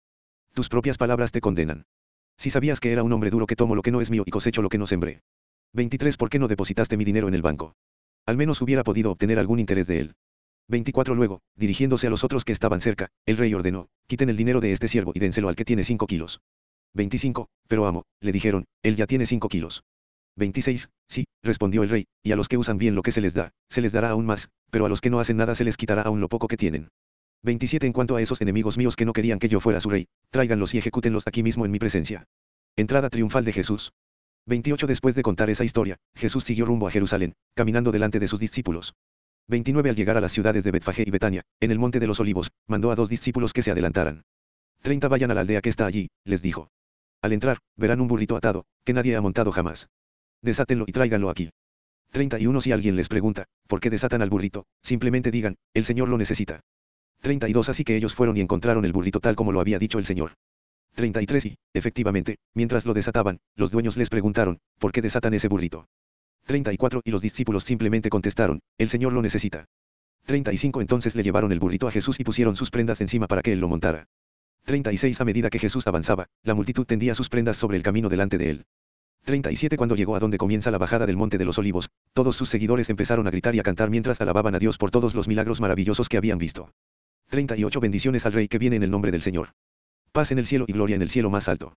Tus propias palabras te condenan. Si sabías que era un hombre duro que tomo lo que no es mío y cosecho lo que no sembré. 23. ¿Por qué no depositaste mi dinero en el banco? Al menos hubiera podido obtener algún interés de él. 24. Luego, dirigiéndose a los otros que estaban cerca, el rey ordenó, quiten el dinero de este siervo y dénselo al que tiene 5 kilos. 25. Pero amo, le dijeron, él ya tiene 5 kilos. 26. Sí, respondió el rey, y a los que usan bien lo que se les da, se les dará aún más, pero a los que no hacen nada se les quitará aún lo poco que tienen. 27. En cuanto a esos enemigos míos que no querían que yo fuera su rey, tráiganlos y ejecútenlos aquí mismo en mi presencia. Entrada triunfal de Jesús. 28. Después de contar esa historia, Jesús siguió rumbo a Jerusalén, caminando delante de sus discípulos. 29. Al llegar a las ciudades de Betfagé y Betania, en el monte de los olivos, mandó a dos discípulos que se adelantaran. 30. Vayan a la aldea que está allí, les dijo. Al entrar, verán un burrito atado, que nadie ha montado jamás desátenlo y tráiganlo aquí. 31 Si alguien les pregunta, ¿por qué desatan al burrito? Simplemente digan, el Señor lo necesita. 32 Así que ellos fueron y encontraron el burrito tal como lo había dicho el Señor. 33 Y, efectivamente, mientras lo desataban, los dueños les preguntaron, ¿por qué desatan ese burrito? 34 Y los discípulos simplemente contestaron, el Señor lo necesita. 35 Entonces le llevaron el burrito a Jesús y pusieron sus prendas encima para que él lo montara. 36 A medida que Jesús avanzaba, la multitud tendía sus prendas sobre el camino delante de él. 37 Cuando llegó a donde comienza la bajada del Monte de los Olivos, todos sus seguidores empezaron a gritar y a cantar mientras alababan a Dios por todos los milagros maravillosos que habían visto. 38 Bendiciones al Rey que viene en el nombre del Señor. Paz en el cielo y gloria en el cielo más alto.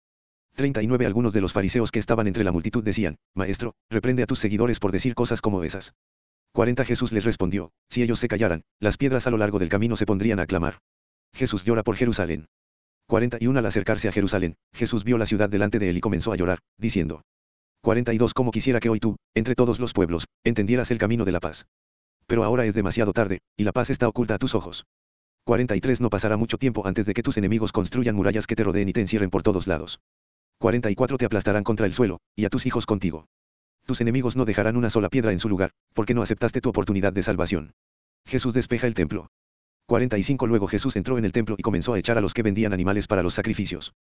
39 Algunos de los fariseos que estaban entre la multitud decían, Maestro, reprende a tus seguidores por decir cosas como esas. 40 Jesús les respondió, si ellos se callaran, las piedras a lo largo del camino se pondrían a clamar. Jesús llora por Jerusalén. 41 Al acercarse a Jerusalén, Jesús vio la ciudad delante de él y comenzó a llorar, diciendo, 42 Como quisiera que hoy tú, entre todos los pueblos, entendieras el camino de la paz. Pero ahora es demasiado tarde, y la paz está oculta a tus ojos. 43 No pasará mucho tiempo antes de que tus enemigos construyan murallas que te rodeen y te encierren por todos lados. 44 Te aplastarán contra el suelo, y a tus hijos contigo. Tus enemigos no dejarán una sola piedra en su lugar, porque no aceptaste tu oportunidad de salvación. Jesús despeja el templo. 45 Luego Jesús entró en el templo y comenzó a echar a los que vendían animales para los sacrificios.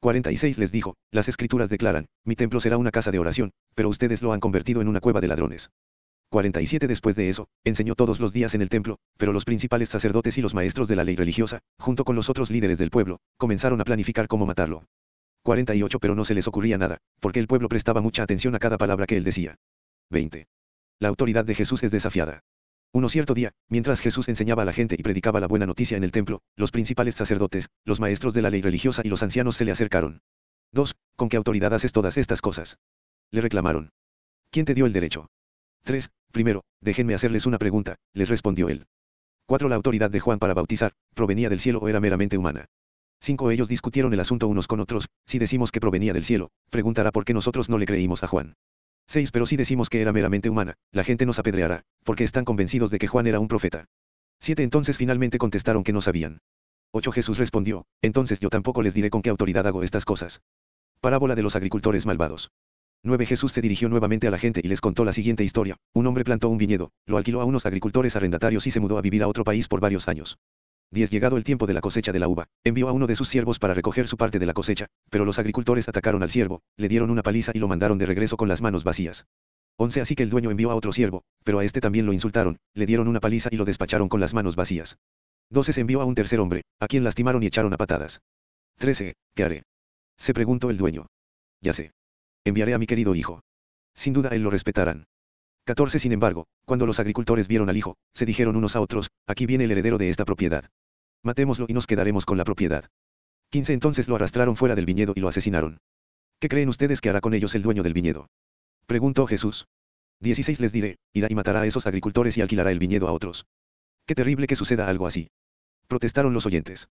46 les dijo, las escrituras declaran, mi templo será una casa de oración, pero ustedes lo han convertido en una cueva de ladrones. 47 Después de eso, enseñó todos los días en el templo, pero los principales sacerdotes y los maestros de la ley religiosa, junto con los otros líderes del pueblo, comenzaron a planificar cómo matarlo. 48 Pero no se les ocurría nada, porque el pueblo prestaba mucha atención a cada palabra que él decía. 20. La autoridad de Jesús es desafiada. Uno cierto día, mientras Jesús enseñaba a la gente y predicaba la buena noticia en el templo, los principales sacerdotes, los maestros de la ley religiosa y los ancianos se le acercaron. 2. ¿Con qué autoridad haces todas estas cosas? Le reclamaron. ¿Quién te dio el derecho? 3. Primero, déjenme hacerles una pregunta, les respondió él. 4. La autoridad de Juan para bautizar, ¿provenía del cielo o era meramente humana? 5. Ellos discutieron el asunto unos con otros, si decimos que provenía del cielo, preguntará por qué nosotros no le creímos a Juan. 6. Pero si decimos que era meramente humana, la gente nos apedreará, porque están convencidos de que Juan era un profeta. 7. Entonces finalmente contestaron que no sabían. 8. Jesús respondió, entonces yo tampoco les diré con qué autoridad hago estas cosas. Parábola de los agricultores malvados. 9. Jesús se dirigió nuevamente a la gente y les contó la siguiente historia. Un hombre plantó un viñedo, lo alquiló a unos agricultores arrendatarios y se mudó a vivir a otro país por varios años. 10. Llegado el tiempo de la cosecha de la uva, envió a uno de sus siervos para recoger su parte de la cosecha, pero los agricultores atacaron al siervo, le dieron una paliza y lo mandaron de regreso con las manos vacías. 11. Así que el dueño envió a otro siervo, pero a este también lo insultaron, le dieron una paliza y lo despacharon con las manos vacías. 12. Se envió a un tercer hombre, a quien lastimaron y echaron a patadas. 13. ¿Qué haré? Se preguntó el dueño. Ya sé. Enviaré a mi querido hijo. Sin duda él lo respetarán. 14. Sin embargo, cuando los agricultores vieron al hijo, se dijeron unos a otros, aquí viene el heredero de esta propiedad. Matémoslo y nos quedaremos con la propiedad. 15 Entonces lo arrastraron fuera del viñedo y lo asesinaron. ¿Qué creen ustedes que hará con ellos el dueño del viñedo? Preguntó Jesús. 16 Les diré, irá y matará a esos agricultores y alquilará el viñedo a otros. Qué terrible que suceda algo así. Protestaron los oyentes.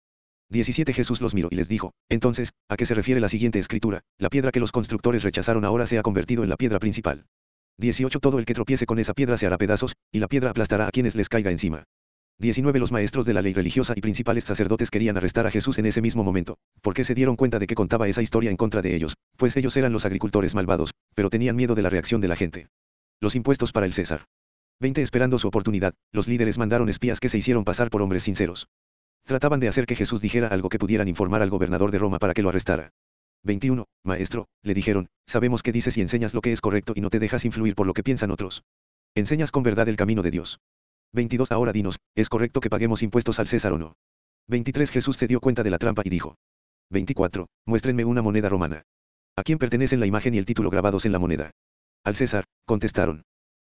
17 Jesús los miró y les dijo, entonces, ¿a qué se refiere la siguiente escritura? La piedra que los constructores rechazaron ahora se ha convertido en la piedra principal. 18 Todo el que tropiece con esa piedra se hará pedazos, y la piedra aplastará a quienes les caiga encima. 19 Los maestros de la ley religiosa y principales sacerdotes querían arrestar a Jesús en ese mismo momento, porque se dieron cuenta de que contaba esa historia en contra de ellos, pues ellos eran los agricultores malvados, pero tenían miedo de la reacción de la gente. Los impuestos para el César. 20 Esperando su oportunidad, los líderes mandaron espías que se hicieron pasar por hombres sinceros. Trataban de hacer que Jesús dijera algo que pudieran informar al gobernador de Roma para que lo arrestara. 21. Maestro, le dijeron, sabemos que dices y enseñas lo que es correcto y no te dejas influir por lo que piensan otros. Enseñas con verdad el camino de Dios. 22. Ahora dinos, ¿es correcto que paguemos impuestos al César o no? 23. Jesús se dio cuenta de la trampa y dijo. 24. Muéstrenme una moneda romana. ¿A quién pertenecen la imagen y el título grabados en la moneda? Al César, contestaron.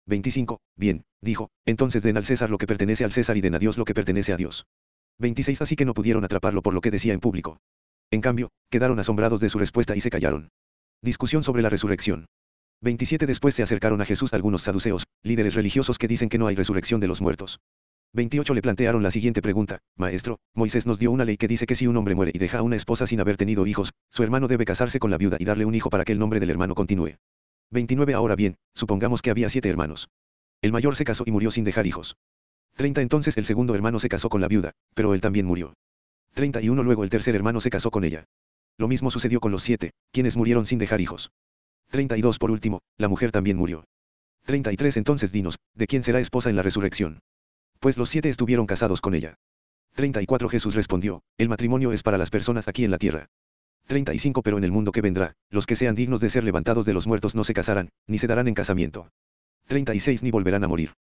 25. Bien, dijo, entonces den al César lo que pertenece al César y den a Dios lo que pertenece a Dios. 26. Así que no pudieron atraparlo por lo que decía en público. En cambio, quedaron asombrados de su respuesta y se callaron. Discusión sobre la resurrección. 27 Después se acercaron a Jesús algunos saduceos, líderes religiosos que dicen que no hay resurrección de los muertos. 28 Le plantearon la siguiente pregunta, Maestro, Moisés nos dio una ley que dice que si un hombre muere y deja a una esposa sin haber tenido hijos, su hermano debe casarse con la viuda y darle un hijo para que el nombre del hermano continúe. 29 Ahora bien, supongamos que había siete hermanos. El mayor se casó y murió sin dejar hijos. 30 Entonces el segundo hermano se casó con la viuda, pero él también murió. 31 Luego el tercer hermano se casó con ella. Lo mismo sucedió con los siete, quienes murieron sin dejar hijos. 32 Por último, la mujer también murió. 33 Entonces dinos, ¿de quién será esposa en la resurrección? Pues los siete estuvieron casados con ella. 34 Jesús respondió, el matrimonio es para las personas aquí en la tierra. 35 Pero en el mundo que vendrá, los que sean dignos de ser levantados de los muertos no se casarán, ni se darán en casamiento. 36 Ni volverán a morir.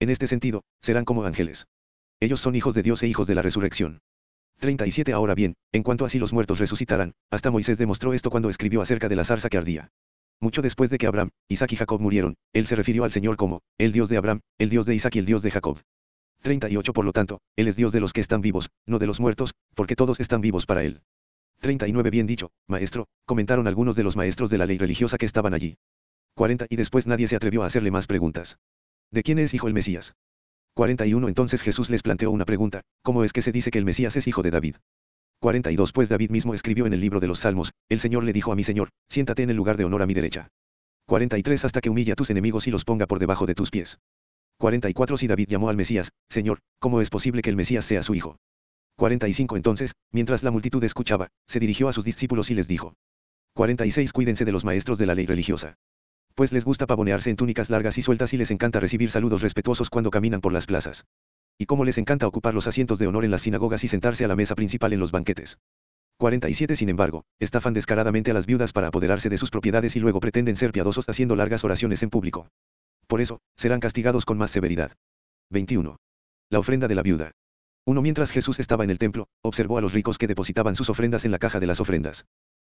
En este sentido, serán como ángeles. Ellos son hijos de Dios e hijos de la resurrección. 37 Ahora bien, en cuanto a si los muertos resucitarán, hasta Moisés demostró esto cuando escribió acerca de la zarza que ardía. Mucho después de que Abraham, Isaac y Jacob murieron, él se refirió al Señor como, el Dios de Abraham, el Dios de Isaac y el Dios de Jacob. 38 Por lo tanto, Él es Dios de los que están vivos, no de los muertos, porque todos están vivos para Él. 39 Bien dicho, maestro, comentaron algunos de los maestros de la ley religiosa que estaban allí. 40 Y después nadie se atrevió a hacerle más preguntas. ¿De quién es hijo el Mesías? 41 Entonces Jesús les planteó una pregunta, ¿cómo es que se dice que el Mesías es hijo de David? 42 Pues David mismo escribió en el libro de los Salmos, el Señor le dijo a mi Señor, siéntate en el lugar de honor a mi derecha. 43 Hasta que humilla a tus enemigos y los ponga por debajo de tus pies. 44 Si David llamó al Mesías, Señor, ¿cómo es posible que el Mesías sea su hijo? 45 Entonces, mientras la multitud escuchaba, se dirigió a sus discípulos y les dijo. 46 Cuídense de los maestros de la ley religiosa. Pues les gusta pavonearse en túnicas largas y sueltas y les encanta recibir saludos respetuosos cuando caminan por las plazas y cómo les encanta ocupar los asientos de honor en las sinagogas y sentarse a la mesa principal en los banquetes. 47 Sin embargo, estafan descaradamente a las viudas para apoderarse de sus propiedades y luego pretenden ser piadosos haciendo largas oraciones en público. Por eso, serán castigados con más severidad. 21. La ofrenda de la viuda. Uno Mientras Jesús estaba en el templo, observó a los ricos que depositaban sus ofrendas en la caja de las ofrendas.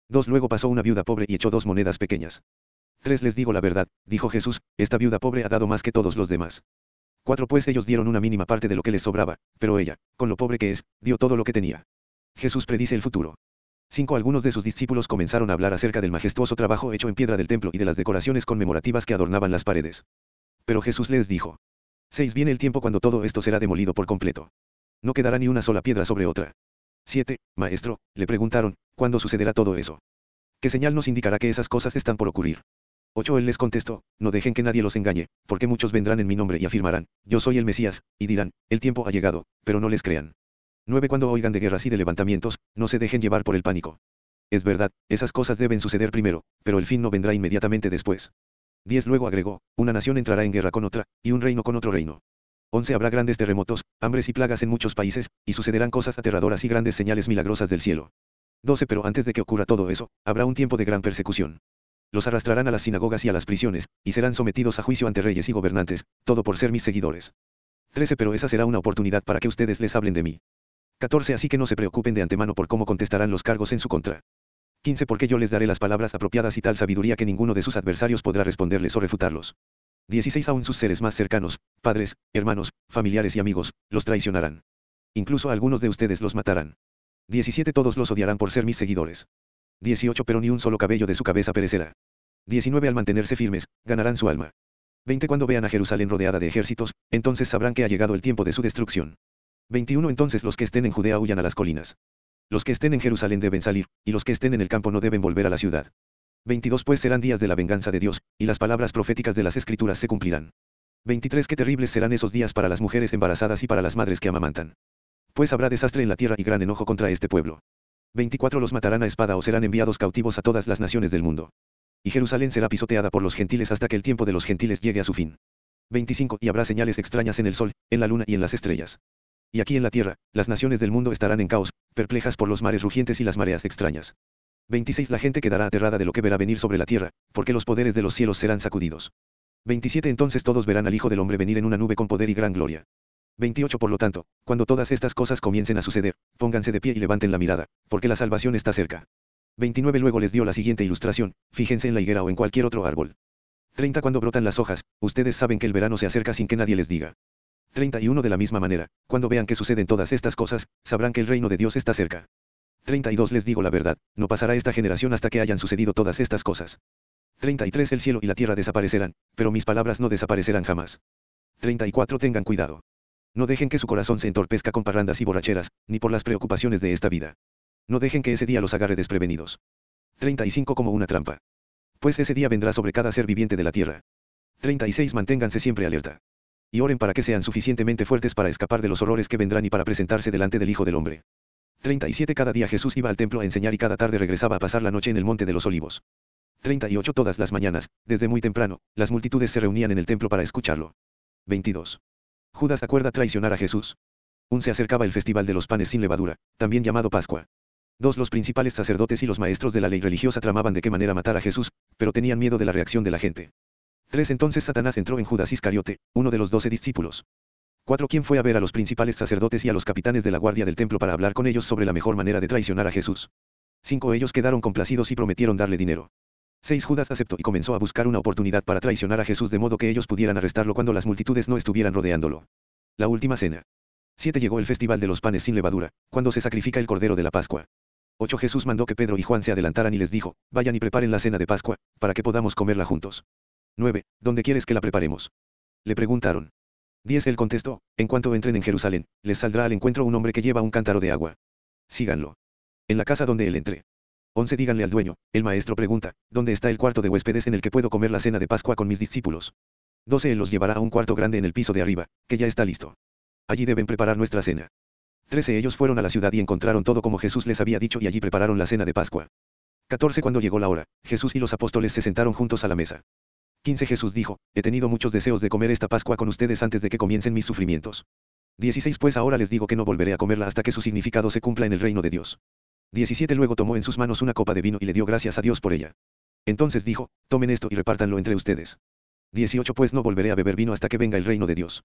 2 Luego pasó una viuda pobre y echó dos monedas pequeñas. 3 Les digo la verdad, dijo Jesús, esta viuda pobre ha dado más que todos los demás. Cuatro pues ellos dieron una mínima parte de lo que les sobraba, pero ella, con lo pobre que es, dio todo lo que tenía. Jesús predice el futuro. 5. Algunos de sus discípulos comenzaron a hablar acerca del majestuoso trabajo hecho en piedra del templo y de las decoraciones conmemorativas que adornaban las paredes. Pero Jesús les dijo. 6. Viene el tiempo cuando todo esto será demolido por completo. No quedará ni una sola piedra sobre otra. 7. Maestro, le preguntaron, ¿cuándo sucederá todo eso? ¿Qué señal nos indicará que esas cosas están por ocurrir? 8. Él les contestó, no dejen que nadie los engañe, porque muchos vendrán en mi nombre y afirmarán, yo soy el Mesías, y dirán, el tiempo ha llegado, pero no les crean. 9. Cuando oigan de guerras y de levantamientos, no se dejen llevar por el pánico. Es verdad, esas cosas deben suceder primero, pero el fin no vendrá inmediatamente después. 10. Luego agregó, una nación entrará en guerra con otra, y un reino con otro reino. 11. Habrá grandes terremotos, hambres y plagas en muchos países, y sucederán cosas aterradoras y grandes señales milagrosas del cielo. 12. Pero antes de que ocurra todo eso, habrá un tiempo de gran persecución los arrastrarán a las sinagogas y a las prisiones, y serán sometidos a juicio ante reyes y gobernantes, todo por ser mis seguidores. 13 Pero esa será una oportunidad para que ustedes les hablen de mí. 14 Así que no se preocupen de antemano por cómo contestarán los cargos en su contra. 15 Porque yo les daré las palabras apropiadas y tal sabiduría que ninguno de sus adversarios podrá responderles o refutarlos. 16 Aún sus seres más cercanos, padres, hermanos, familiares y amigos, los traicionarán. Incluso algunos de ustedes los matarán. 17 Todos los odiarán por ser mis seguidores. 18 Pero ni un solo cabello de su cabeza perecerá. 19 Al mantenerse firmes, ganarán su alma. 20 Cuando vean a Jerusalén rodeada de ejércitos, entonces sabrán que ha llegado el tiempo de su destrucción. 21 Entonces los que estén en Judea huyan a las colinas. Los que estén en Jerusalén deben salir, y los que estén en el campo no deben volver a la ciudad. 22 Pues serán días de la venganza de Dios, y las palabras proféticas de las Escrituras se cumplirán. 23 Qué terribles serán esos días para las mujeres embarazadas y para las madres que amamantan. Pues habrá desastre en la tierra y gran enojo contra este pueblo. 24 Los matarán a espada o serán enviados cautivos a todas las naciones del mundo. Y Jerusalén será pisoteada por los gentiles hasta que el tiempo de los gentiles llegue a su fin. 25 Y habrá señales extrañas en el sol, en la luna y en las estrellas. Y aquí en la tierra, las naciones del mundo estarán en caos, perplejas por los mares rugientes y las mareas extrañas. 26 La gente quedará aterrada de lo que verá venir sobre la tierra, porque los poderes de los cielos serán sacudidos. 27 Entonces todos verán al Hijo del Hombre venir en una nube con poder y gran gloria. 28 Por lo tanto, cuando todas estas cosas comiencen a suceder, pónganse de pie y levanten la mirada, porque la salvación está cerca. 29 Luego les dio la siguiente ilustración, fíjense en la higuera o en cualquier otro árbol. 30 Cuando brotan las hojas, ustedes saben que el verano se acerca sin que nadie les diga. 31 De la misma manera, cuando vean que suceden todas estas cosas, sabrán que el reino de Dios está cerca. 32 Les digo la verdad, no pasará esta generación hasta que hayan sucedido todas estas cosas. 33 El cielo y la tierra desaparecerán, pero mis palabras no desaparecerán jamás. 34 Tengan cuidado. No dejen que su corazón se entorpezca con parrandas y borracheras, ni por las preocupaciones de esta vida. No dejen que ese día los agarre desprevenidos. 35 Como una trampa. Pues ese día vendrá sobre cada ser viviente de la tierra. 36 Manténganse siempre alerta. Y oren para que sean suficientemente fuertes para escapar de los horrores que vendrán y para presentarse delante del Hijo del Hombre. 37 Cada día Jesús iba al templo a enseñar y cada tarde regresaba a pasar la noche en el monte de los olivos. 38 Todas las mañanas, desde muy temprano, las multitudes se reunían en el templo para escucharlo. 22. Judas acuerda traicionar a Jesús. Un se acercaba el festival de los panes sin levadura, también llamado Pascua. Dos Los principales sacerdotes y los maestros de la ley religiosa tramaban de qué manera matar a Jesús, pero tenían miedo de la reacción de la gente. 3 Entonces Satanás entró en Judas Iscariote, uno de los doce discípulos. 4. ¿Quién fue a ver a los principales sacerdotes y a los capitanes de la guardia del templo para hablar con ellos sobre la mejor manera de traicionar a Jesús? 5. Ellos quedaron complacidos y prometieron darle dinero. 6. Judas aceptó y comenzó a buscar una oportunidad para traicionar a Jesús de modo que ellos pudieran arrestarlo cuando las multitudes no estuvieran rodeándolo. La última cena. 7. Llegó el festival de los panes sin levadura, cuando se sacrifica el cordero de la Pascua. 8. Jesús mandó que Pedro y Juan se adelantaran y les dijo, vayan y preparen la cena de Pascua, para que podamos comerla juntos. 9. ¿Dónde quieres que la preparemos? Le preguntaron. 10. Él contestó, en cuanto entren en Jerusalén, les saldrá al encuentro un hombre que lleva un cántaro de agua. Síganlo. En la casa donde él entre. 11. Díganle al dueño, el maestro pregunta, ¿dónde está el cuarto de huéspedes en el que puedo comer la cena de Pascua con mis discípulos? 12. Él los llevará a un cuarto grande en el piso de arriba, que ya está listo. Allí deben preparar nuestra cena. 13. Ellos fueron a la ciudad y encontraron todo como Jesús les había dicho y allí prepararon la cena de Pascua. 14. Cuando llegó la hora, Jesús y los apóstoles se sentaron juntos a la mesa. 15 Jesús dijo, he tenido muchos deseos de comer esta Pascua con ustedes antes de que comiencen mis sufrimientos. 16 Pues ahora les digo que no volveré a comerla hasta que su significado se cumpla en el reino de Dios. 17 Luego tomó en sus manos una copa de vino y le dio gracias a Dios por ella. Entonces dijo, tomen esto y repártanlo entre ustedes. 18 Pues no volveré a beber vino hasta que venga el reino de Dios.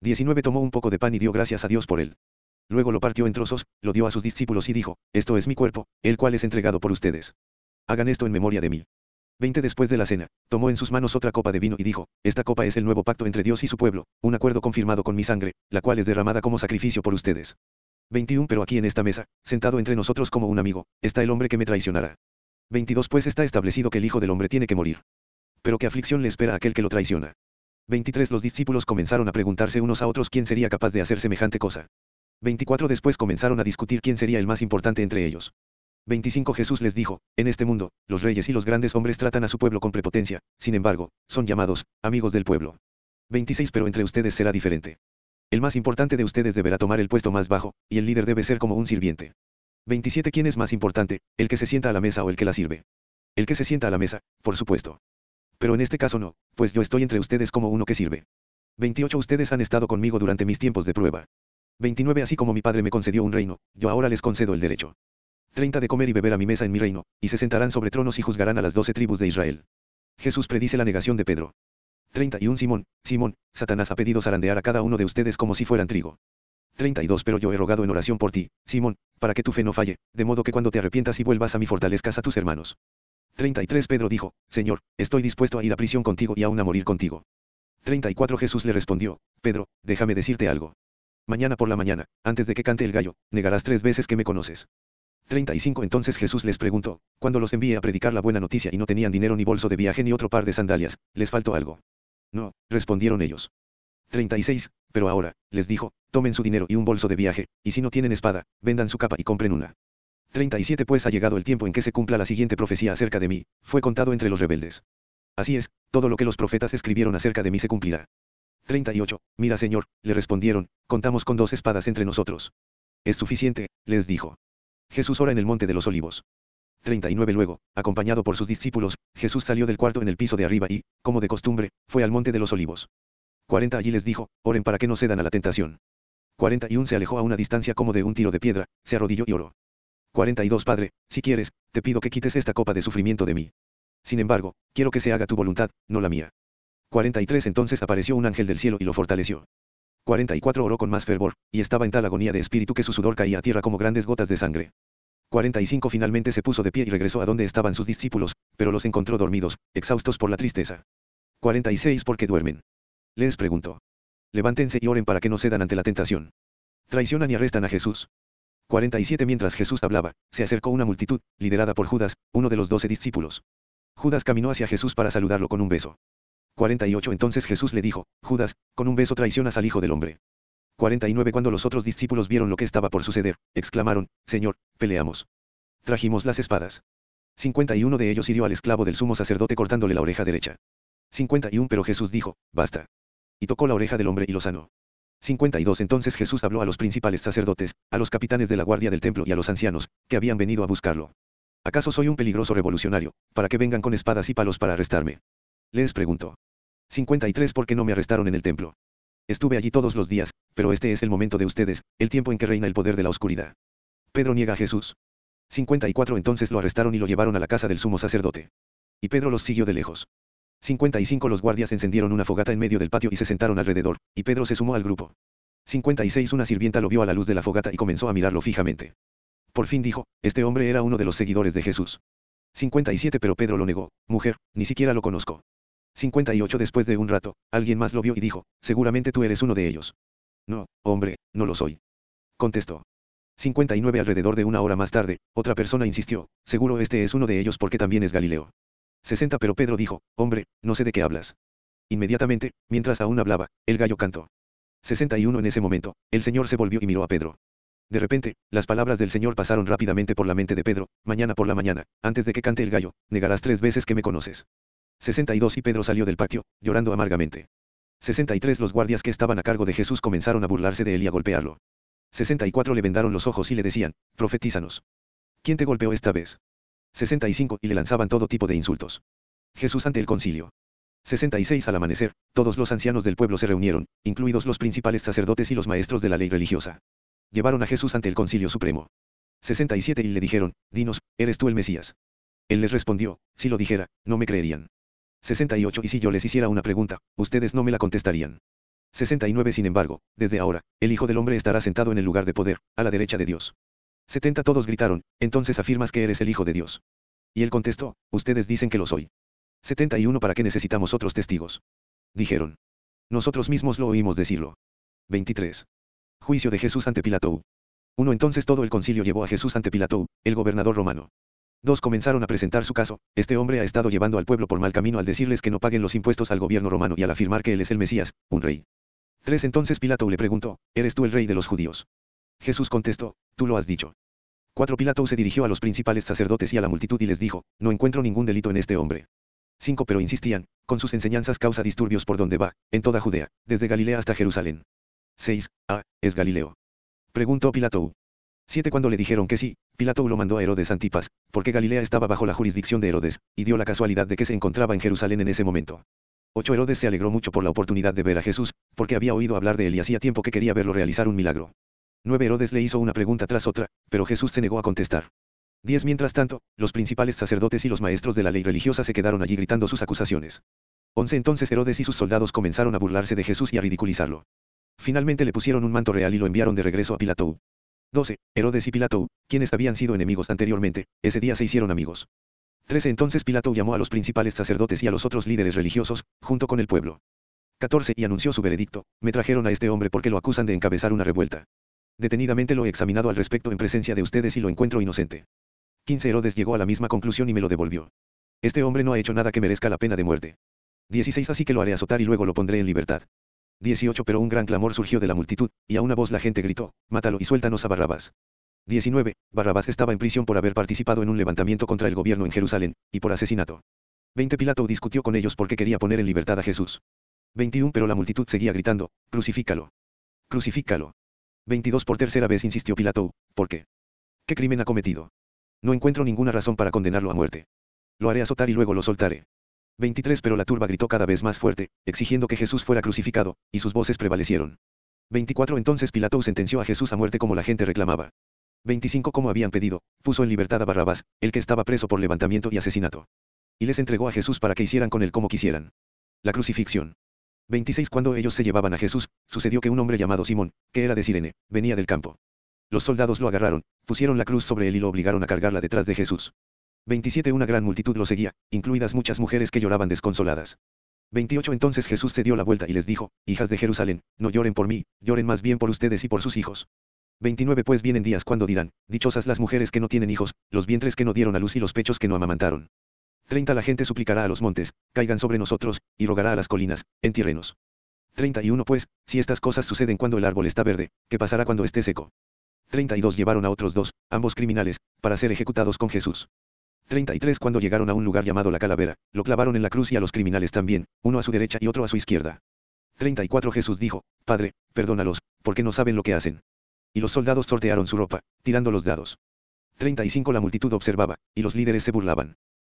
19 Tomó un poco de pan y dio gracias a Dios por él. Luego lo partió en trozos, lo dio a sus discípulos y dijo, esto es mi cuerpo, el cual es entregado por ustedes. Hagan esto en memoria de mí. 20 Después de la cena, tomó en sus manos otra copa de vino y dijo, Esta copa es el nuevo pacto entre Dios y su pueblo, un acuerdo confirmado con mi sangre, la cual es derramada como sacrificio por ustedes. 21 Pero aquí en esta mesa, sentado entre nosotros como un amigo, está el hombre que me traicionará. 22 Pues está establecido que el Hijo del Hombre tiene que morir. Pero qué aflicción le espera a aquel que lo traiciona. 23 Los discípulos comenzaron a preguntarse unos a otros quién sería capaz de hacer semejante cosa. 24 Después comenzaron a discutir quién sería el más importante entre ellos. 25 Jesús les dijo, en este mundo, los reyes y los grandes hombres tratan a su pueblo con prepotencia, sin embargo, son llamados, amigos del pueblo. 26 Pero entre ustedes será diferente. El más importante de ustedes deberá tomar el puesto más bajo, y el líder debe ser como un sirviente. 27 ¿Quién es más importante, el que se sienta a la mesa o el que la sirve? El que se sienta a la mesa, por supuesto. Pero en este caso no, pues yo estoy entre ustedes como uno que sirve. 28 Ustedes han estado conmigo durante mis tiempos de prueba. 29 Así como mi padre me concedió un reino, yo ahora les concedo el derecho. 30 de comer y beber a mi mesa en mi reino, y se sentarán sobre tronos y juzgarán a las doce tribus de Israel. Jesús predice la negación de Pedro. 31 Simón, Simón, Satanás ha pedido zarandear a cada uno de ustedes como si fueran trigo. 32 Pero yo he rogado en oración por ti, Simón, para que tu fe no falle, de modo que cuando te arrepientas y vuelvas a mí fortalezcas a tus hermanos. 33 Pedro dijo, Señor, estoy dispuesto a ir a prisión contigo y aún a morir contigo. 34 Jesús le respondió, Pedro, déjame decirte algo. Mañana por la mañana, antes de que cante el gallo, negarás tres veces que me conoces. 35 Entonces Jesús les preguntó, cuando los envié a predicar la buena noticia y no tenían dinero ni bolso de viaje ni otro par de sandalias, ¿les faltó algo? No, respondieron ellos. 36 Pero ahora, les dijo, tomen su dinero y un bolso de viaje, y si no tienen espada, vendan su capa y compren una. 37 Pues ha llegado el tiempo en que se cumpla la siguiente profecía acerca de mí, fue contado entre los rebeldes. Así es, todo lo que los profetas escribieron acerca de mí se cumplirá. 38. Mira Señor, le respondieron, contamos con dos espadas entre nosotros. Es suficiente, les dijo. Jesús ora en el monte de los olivos. 39 Luego, acompañado por sus discípulos, Jesús salió del cuarto en el piso de arriba y, como de costumbre, fue al monte de los olivos. 40 Allí les dijo, oren para que no cedan a la tentación. 41 Se alejó a una distancia como de un tiro de piedra, se arrodilló y oró. 42 Padre, si quieres, te pido que quites esta copa de sufrimiento de mí. Sin embargo, quiero que se haga tu voluntad, no la mía. 43 Entonces apareció un ángel del cielo y lo fortaleció. 44 Oró con más fervor, y estaba en tal agonía de espíritu que su sudor caía a tierra como grandes gotas de sangre. 45 Finalmente se puso de pie y regresó a donde estaban sus discípulos, pero los encontró dormidos, exhaustos por la tristeza. 46 ¿Por qué duermen? Les preguntó. Levántense y oren para que no cedan ante la tentación. Traicionan y arrestan a Jesús. 47 Mientras Jesús hablaba, se acercó una multitud, liderada por Judas, uno de los doce discípulos. Judas caminó hacia Jesús para saludarlo con un beso. 48 Entonces Jesús le dijo, Judas, con un beso traicionas al Hijo del Hombre. 49 Cuando los otros discípulos vieron lo que estaba por suceder, exclamaron, Señor, peleamos. Trajimos las espadas. 51 de ellos hirió al esclavo del sumo sacerdote cortándole la oreja derecha. 51 Pero Jesús dijo, basta. Y tocó la oreja del hombre y lo sanó. 52 Entonces Jesús habló a los principales sacerdotes, a los capitanes de la guardia del templo y a los ancianos, que habían venido a buscarlo. ¿Acaso soy un peligroso revolucionario, para que vengan con espadas y palos para arrestarme? Les preguntó. 53 ¿Por qué no me arrestaron en el templo? Estuve allí todos los días, pero este es el momento de ustedes, el tiempo en que reina el poder de la oscuridad. Pedro niega a Jesús. 54 Entonces lo arrestaron y lo llevaron a la casa del sumo sacerdote. Y Pedro los siguió de lejos. 55 Los guardias encendieron una fogata en medio del patio y se sentaron alrededor, y Pedro se sumó al grupo. 56 Una sirvienta lo vio a la luz de la fogata y comenzó a mirarlo fijamente. Por fin dijo, este hombre era uno de los seguidores de Jesús. 57 Pero Pedro lo negó, mujer, ni siquiera lo conozco. 58 Después de un rato, alguien más lo vio y dijo, seguramente tú eres uno de ellos. No, hombre, no lo soy. Contestó. 59 Alrededor de una hora más tarde, otra persona insistió, seguro este es uno de ellos porque también es Galileo. 60 Pero Pedro dijo, hombre, no sé de qué hablas. Inmediatamente, mientras aún hablaba, el gallo cantó. 61 En ese momento, el Señor se volvió y miró a Pedro. De repente, las palabras del Señor pasaron rápidamente por la mente de Pedro, mañana por la mañana, antes de que cante el gallo, negarás tres veces que me conoces. 62 y Pedro salió del patio, llorando amargamente. 63 Los guardias que estaban a cargo de Jesús comenzaron a burlarse de él y a golpearlo. 64 Le vendaron los ojos y le decían, profetízanos. ¿Quién te golpeó esta vez? 65 Y le lanzaban todo tipo de insultos. Jesús ante el concilio. 66 Al amanecer, todos los ancianos del pueblo se reunieron, incluidos los principales sacerdotes y los maestros de la ley religiosa. Llevaron a Jesús ante el concilio supremo. 67 Y le dijeron, Dinos, ¿eres tú el Mesías? Él les respondió, si lo dijera, no me creerían. 68 Y si yo les hiciera una pregunta, ustedes no me la contestarían. 69 Sin embargo, desde ahora, el Hijo del Hombre estará sentado en el lugar de poder, a la derecha de Dios. 70 Todos gritaron, entonces afirmas que eres el Hijo de Dios. Y él contestó, ustedes dicen que lo soy. 71 ¿Para qué necesitamos otros testigos? Dijeron. Nosotros mismos lo oímos decirlo. 23. Juicio de Jesús ante Pilato. 1 Entonces todo el concilio llevó a Jesús ante Pilato, el gobernador romano. Dos comenzaron a presentar su caso, este hombre ha estado llevando al pueblo por mal camino al decirles que no paguen los impuestos al gobierno romano y al afirmar que él es el Mesías, un rey. 3. Entonces Pilato le preguntó, ¿eres tú el rey de los judíos? Jesús contestó, tú lo has dicho. 4. Pilato se dirigió a los principales sacerdotes y a la multitud y les dijo, no encuentro ningún delito en este hombre. 5. Pero insistían, con sus enseñanzas causa disturbios por donde va, en toda Judea, desde Galilea hasta Jerusalén. 6. Ah, es Galileo. Preguntó Pilato. 7. Cuando le dijeron que sí, Pilato lo mandó a Herodes Antipas, porque Galilea estaba bajo la jurisdicción de Herodes, y dio la casualidad de que se encontraba en Jerusalén en ese momento. 8. Herodes se alegró mucho por la oportunidad de ver a Jesús, porque había oído hablar de él y hacía tiempo que quería verlo realizar un milagro. 9. Herodes le hizo una pregunta tras otra, pero Jesús se negó a contestar. 10. Mientras tanto, los principales sacerdotes y los maestros de la ley religiosa se quedaron allí gritando sus acusaciones. 11. Entonces Herodes y sus soldados comenzaron a burlarse de Jesús y a ridiculizarlo. Finalmente le pusieron un manto real y lo enviaron de regreso a Pilato. 12. Herodes y Pilato, quienes habían sido enemigos anteriormente, ese día se hicieron amigos. 13. Entonces Pilato llamó a los principales sacerdotes y a los otros líderes religiosos, junto con el pueblo. 14. Y anunció su veredicto, me trajeron a este hombre porque lo acusan de encabezar una revuelta. Detenidamente lo he examinado al respecto en presencia de ustedes y lo encuentro inocente. 15. Herodes llegó a la misma conclusión y me lo devolvió. Este hombre no ha hecho nada que merezca la pena de muerte. 16. Así que lo haré azotar y luego lo pondré en libertad. 18 Pero un gran clamor surgió de la multitud, y a una voz la gente gritó, Mátalo y suéltanos a Barrabás. 19. Barrabás estaba en prisión por haber participado en un levantamiento contra el gobierno en Jerusalén, y por asesinato. 20 Pilato discutió con ellos porque quería poner en libertad a Jesús. 21 Pero la multitud seguía gritando, crucifícalo. Crucifícalo. 22 Por tercera vez insistió Pilato, ¿por qué? ¿Qué crimen ha cometido? No encuentro ninguna razón para condenarlo a muerte. Lo haré azotar y luego lo soltaré. 23 Pero la turba gritó cada vez más fuerte, exigiendo que Jesús fuera crucificado, y sus voces prevalecieron. 24 Entonces Pilato sentenció a Jesús a muerte como la gente reclamaba. 25 Como habían pedido, puso en libertad a Barrabás, el que estaba preso por levantamiento y asesinato. Y les entregó a Jesús para que hicieran con él como quisieran. La crucifixión. 26 Cuando ellos se llevaban a Jesús, sucedió que un hombre llamado Simón, que era de Sirene, venía del campo. Los soldados lo agarraron, pusieron la cruz sobre él y lo obligaron a cargarla detrás de Jesús. 27 Una gran multitud lo seguía, incluidas muchas mujeres que lloraban desconsoladas. 28 Entonces Jesús se dio la vuelta y les dijo, Hijas de Jerusalén, no lloren por mí, lloren más bien por ustedes y por sus hijos. 29 Pues vienen días cuando dirán, Dichosas las mujeres que no tienen hijos, los vientres que no dieron a luz y los pechos que no amamantaron. 30 La gente suplicará a los montes, caigan sobre nosotros, y rogará a las colinas, entiérrenos. 31 Pues, si estas cosas suceden cuando el árbol está verde, ¿qué pasará cuando esté seco? 32 Llevaron a otros dos, ambos criminales, para ser ejecutados con Jesús. 33 Cuando llegaron a un lugar llamado la calavera, lo clavaron en la cruz y a los criminales también, uno a su derecha y otro a su izquierda. 34 Jesús dijo, Padre, perdónalos, porque no saben lo que hacen. Y los soldados sortearon su ropa, tirando los dados. 35 La multitud observaba, y los líderes se burlaban.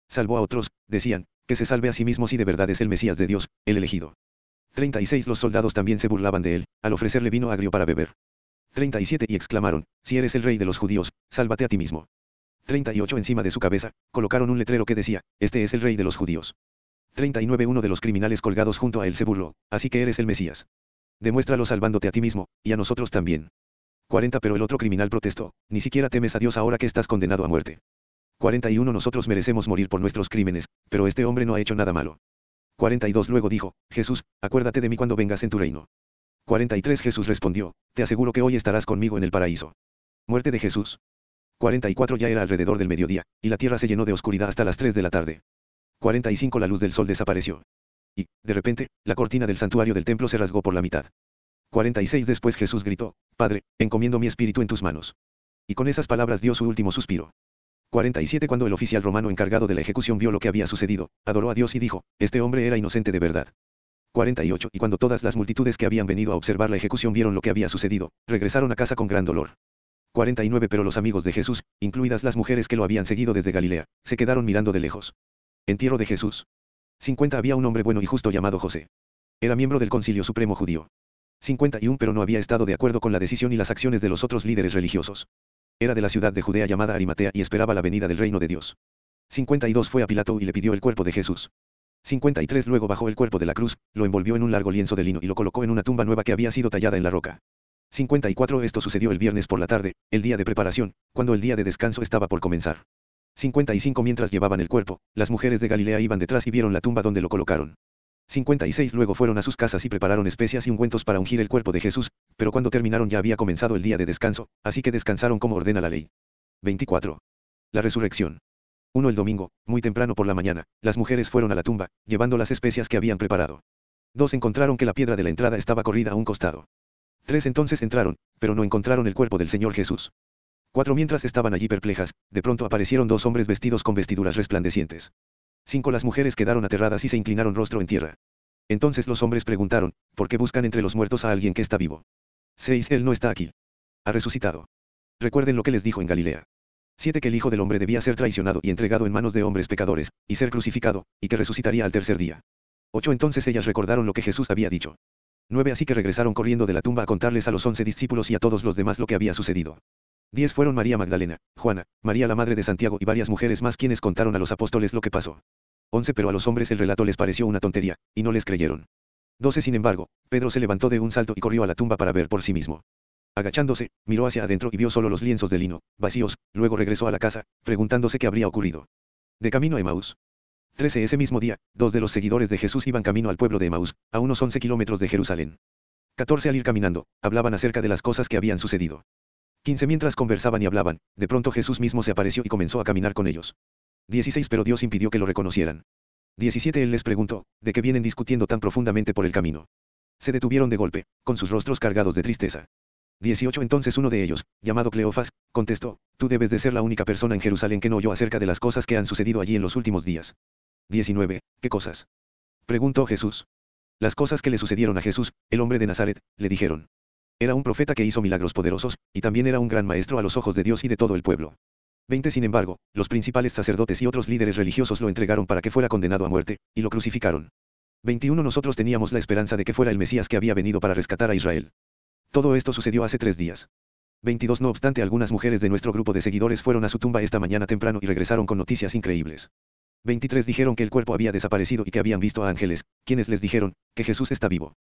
Salvó a otros, decían, que se salve a sí mismo si de verdad es el Mesías de Dios, el elegido. 36 Los soldados también se burlaban de él, al ofrecerle vino agrio para beber. 37 Y exclamaron, si eres el rey de los judíos, sálvate a ti mismo. 38 Encima de su cabeza, colocaron un letrero que decía, este es el rey de los judíos. 39 Uno de los criminales colgados junto a él se burló, así que eres el Mesías. Demuéstralo salvándote a ti mismo, y a nosotros también. 40 Pero el otro criminal protestó, ni siquiera temes a Dios ahora que estás condenado a muerte. 41 Nosotros merecemos morir por nuestros crímenes, pero este hombre no ha hecho nada malo. 42 Luego dijo, Jesús, acuérdate de mí cuando vengas en tu reino. 43 Jesús respondió, Te aseguro que hoy estarás conmigo en el paraíso. Muerte de Jesús. 44 Ya era alrededor del mediodía, y la tierra se llenó de oscuridad hasta las 3 de la tarde. 45 La luz del sol desapareció. Y, de repente, la cortina del santuario del templo se rasgó por la mitad. 46 Después Jesús gritó, Padre, encomiendo mi espíritu en tus manos. Y con esas palabras dio su último suspiro. 47 Cuando el oficial romano encargado de la ejecución vio lo que había sucedido, adoró a Dios y dijo, este hombre era inocente de verdad. 48 Y cuando todas las multitudes que habían venido a observar la ejecución vieron lo que había sucedido, regresaron a casa con gran dolor. 49 Pero los amigos de Jesús, incluidas las mujeres que lo habían seguido desde Galilea, se quedaron mirando de lejos. Entierro de Jesús. 50 Había un hombre bueno y justo llamado José. Era miembro del Concilio Supremo Judío. 51 Pero no había estado de acuerdo con la decisión y las acciones de los otros líderes religiosos. Era de la ciudad de Judea llamada Arimatea y esperaba la venida del reino de Dios. 52 Fue a Pilato y le pidió el cuerpo de Jesús. 53 Luego bajó el cuerpo de la cruz, lo envolvió en un largo lienzo de lino y lo colocó en una tumba nueva que había sido tallada en la roca. 54 Esto sucedió el viernes por la tarde, el día de preparación, cuando el día de descanso estaba por comenzar. 55 Mientras llevaban el cuerpo, las mujeres de Galilea iban detrás y vieron la tumba donde lo colocaron. 56 Luego fueron a sus casas y prepararon especias y ungüentos para ungir el cuerpo de Jesús, pero cuando terminaron ya había comenzado el día de descanso, así que descansaron como ordena la ley. 24. La resurrección. 1 El domingo, muy temprano por la mañana, las mujeres fueron a la tumba, llevando las especias que habían preparado. 2 Encontraron que la piedra de la entrada estaba corrida a un costado. 3 Entonces entraron, pero no encontraron el cuerpo del Señor Jesús. 4 Mientras estaban allí perplejas, de pronto aparecieron dos hombres vestidos con vestiduras resplandecientes. 5 Las mujeres quedaron aterradas y se inclinaron rostro en tierra. Entonces los hombres preguntaron, ¿por qué buscan entre los muertos a alguien que está vivo? 6. Él no está aquí. Ha resucitado. Recuerden lo que les dijo en Galilea. 7. Que el Hijo del Hombre debía ser traicionado y entregado en manos de hombres pecadores, y ser crucificado, y que resucitaría al tercer día. 8. Entonces ellas recordaron lo que Jesús había dicho. 9. Así que regresaron corriendo de la tumba a contarles a los once discípulos y a todos los demás lo que había sucedido. 10. Fueron María Magdalena, Juana, María la Madre de Santiago y varias mujeres más quienes contaron a los apóstoles lo que pasó. 11 Pero a los hombres el relato les pareció una tontería, y no les creyeron. 12 Sin embargo, Pedro se levantó de un salto y corrió a la tumba para ver por sí mismo. Agachándose, miró hacia adentro y vio solo los lienzos de lino, vacíos, luego regresó a la casa, preguntándose qué habría ocurrido. De camino a Emaús. 13 Ese mismo día, dos de los seguidores de Jesús iban camino al pueblo de Emaús, a unos 11 kilómetros de Jerusalén. 14 Al ir caminando, hablaban acerca de las cosas que habían sucedido. 15 Mientras conversaban y hablaban, de pronto Jesús mismo se apareció y comenzó a caminar con ellos. 16 Pero Dios impidió que lo reconocieran. 17 Él les preguntó, ¿de qué vienen discutiendo tan profundamente por el camino? Se detuvieron de golpe, con sus rostros cargados de tristeza. 18 Entonces uno de ellos, llamado Cleofas, contestó, Tú debes de ser la única persona en Jerusalén que no oyó acerca de las cosas que han sucedido allí en los últimos días. 19. ¿Qué cosas? Preguntó Jesús. Las cosas que le sucedieron a Jesús, el hombre de Nazaret, le dijeron. Era un profeta que hizo milagros poderosos, y también era un gran maestro a los ojos de Dios y de todo el pueblo. 20 Sin embargo, los principales sacerdotes y otros líderes religiosos lo entregaron para que fuera condenado a muerte, y lo crucificaron. 21 Nosotros teníamos la esperanza de que fuera el Mesías que había venido para rescatar a Israel. Todo esto sucedió hace tres días. 22 No obstante algunas mujeres de nuestro grupo de seguidores fueron a su tumba esta mañana temprano y regresaron con noticias increíbles. 23 Dijeron que el cuerpo había desaparecido y que habían visto a ángeles, quienes les dijeron, que Jesús está vivo.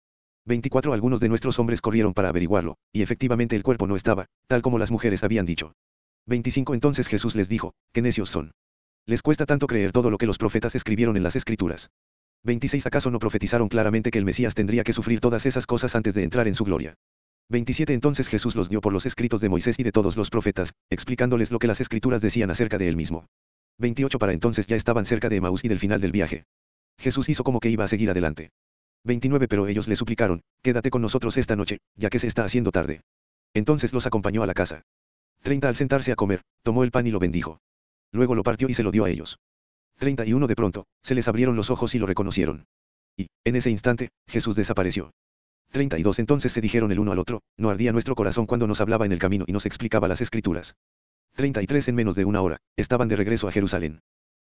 24 Algunos de nuestros hombres corrieron para averiguarlo, y efectivamente el cuerpo no estaba, tal como las mujeres habían dicho. 25 Entonces Jesús les dijo, qué necios son. Les cuesta tanto creer todo lo que los profetas escribieron en las escrituras. 26 ¿Acaso no profetizaron claramente que el Mesías tendría que sufrir todas esas cosas antes de entrar en su gloria? 27 Entonces Jesús los dio por los escritos de Moisés y de todos los profetas, explicándoles lo que las escrituras decían acerca de él mismo. 28 Para entonces ya estaban cerca de Emaús y del final del viaje. Jesús hizo como que iba a seguir adelante. 29 Pero ellos le suplicaron, quédate con nosotros esta noche, ya que se está haciendo tarde. Entonces los acompañó a la casa. 30 Al sentarse a comer, tomó el pan y lo bendijo. Luego lo partió y se lo dio a ellos. 31 De pronto, se les abrieron los ojos y lo reconocieron. Y, en ese instante, Jesús desapareció. 32 Entonces se dijeron el uno al otro, no ardía nuestro corazón cuando nos hablaba en el camino y nos explicaba las escrituras. 33 En menos de una hora, estaban de regreso a Jerusalén.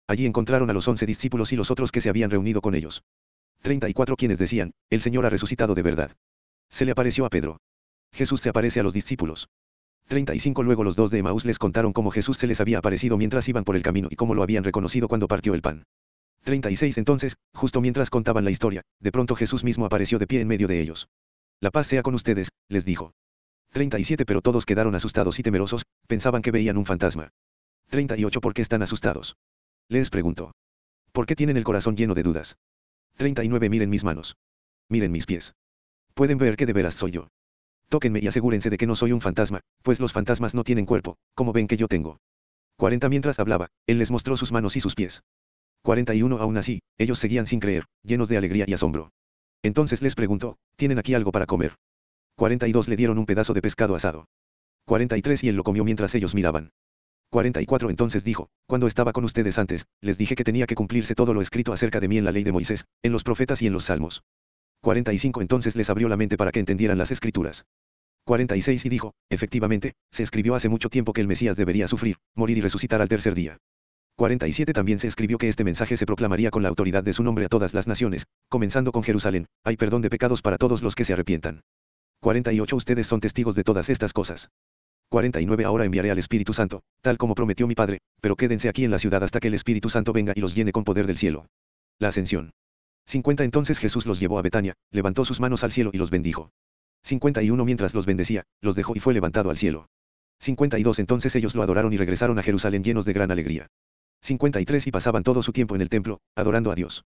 Allí encontraron a los once discípulos y los otros que se habían reunido con ellos. 34 Quienes decían, el Señor ha resucitado de verdad. Se le apareció a Pedro. Jesús se aparece a los discípulos. 35 Luego los dos de Emaús les contaron cómo Jesús se les había aparecido mientras iban por el camino y cómo lo habían reconocido cuando partió el pan. 36 Entonces, justo mientras contaban la historia, de pronto Jesús mismo apareció de pie en medio de ellos. La paz sea con ustedes, les dijo. 37 Pero todos quedaron asustados y temerosos, pensaban que veían un fantasma. 38 ¿Por qué están asustados? Les preguntó. ¿Por qué tienen el corazón lleno de dudas? 39 Miren mis manos. Miren mis pies. Pueden ver que de veras soy yo. Tóquenme y asegúrense de que no soy un fantasma, pues los fantasmas no tienen cuerpo, como ven que yo tengo. 40 Mientras hablaba, él les mostró sus manos y sus pies. 41 Aún así, ellos seguían sin creer, llenos de alegría y asombro. Entonces les preguntó, ¿tienen aquí algo para comer? 42 Le dieron un pedazo de pescado asado. 43 Y él lo comió mientras ellos miraban. 44 Entonces dijo, cuando estaba con ustedes antes, les dije que tenía que cumplirse todo lo escrito acerca de mí en la ley de Moisés, en los profetas y en los salmos. 45 Entonces les abrió la mente para que entendieran las escrituras. 46 Y dijo, efectivamente, se escribió hace mucho tiempo que el Mesías debería sufrir, morir y resucitar al tercer día. 47 También se escribió que este mensaje se proclamaría con la autoridad de su nombre a todas las naciones, comenzando con Jerusalén, hay perdón de pecados para todos los que se arrepientan. 48 Ustedes son testigos de todas estas cosas. 49 Ahora enviaré al Espíritu Santo, tal como prometió mi Padre, pero quédense aquí en la ciudad hasta que el Espíritu Santo venga y los llene con poder del cielo. La ascensión. 50 Entonces Jesús los llevó a Betania, levantó sus manos al cielo y los bendijo. 51 Mientras los bendecía, los dejó y fue levantado al cielo. 52 Entonces ellos lo adoraron y regresaron a Jerusalén llenos de gran alegría. 53 Y pasaban todo su tiempo en el templo, adorando a Dios.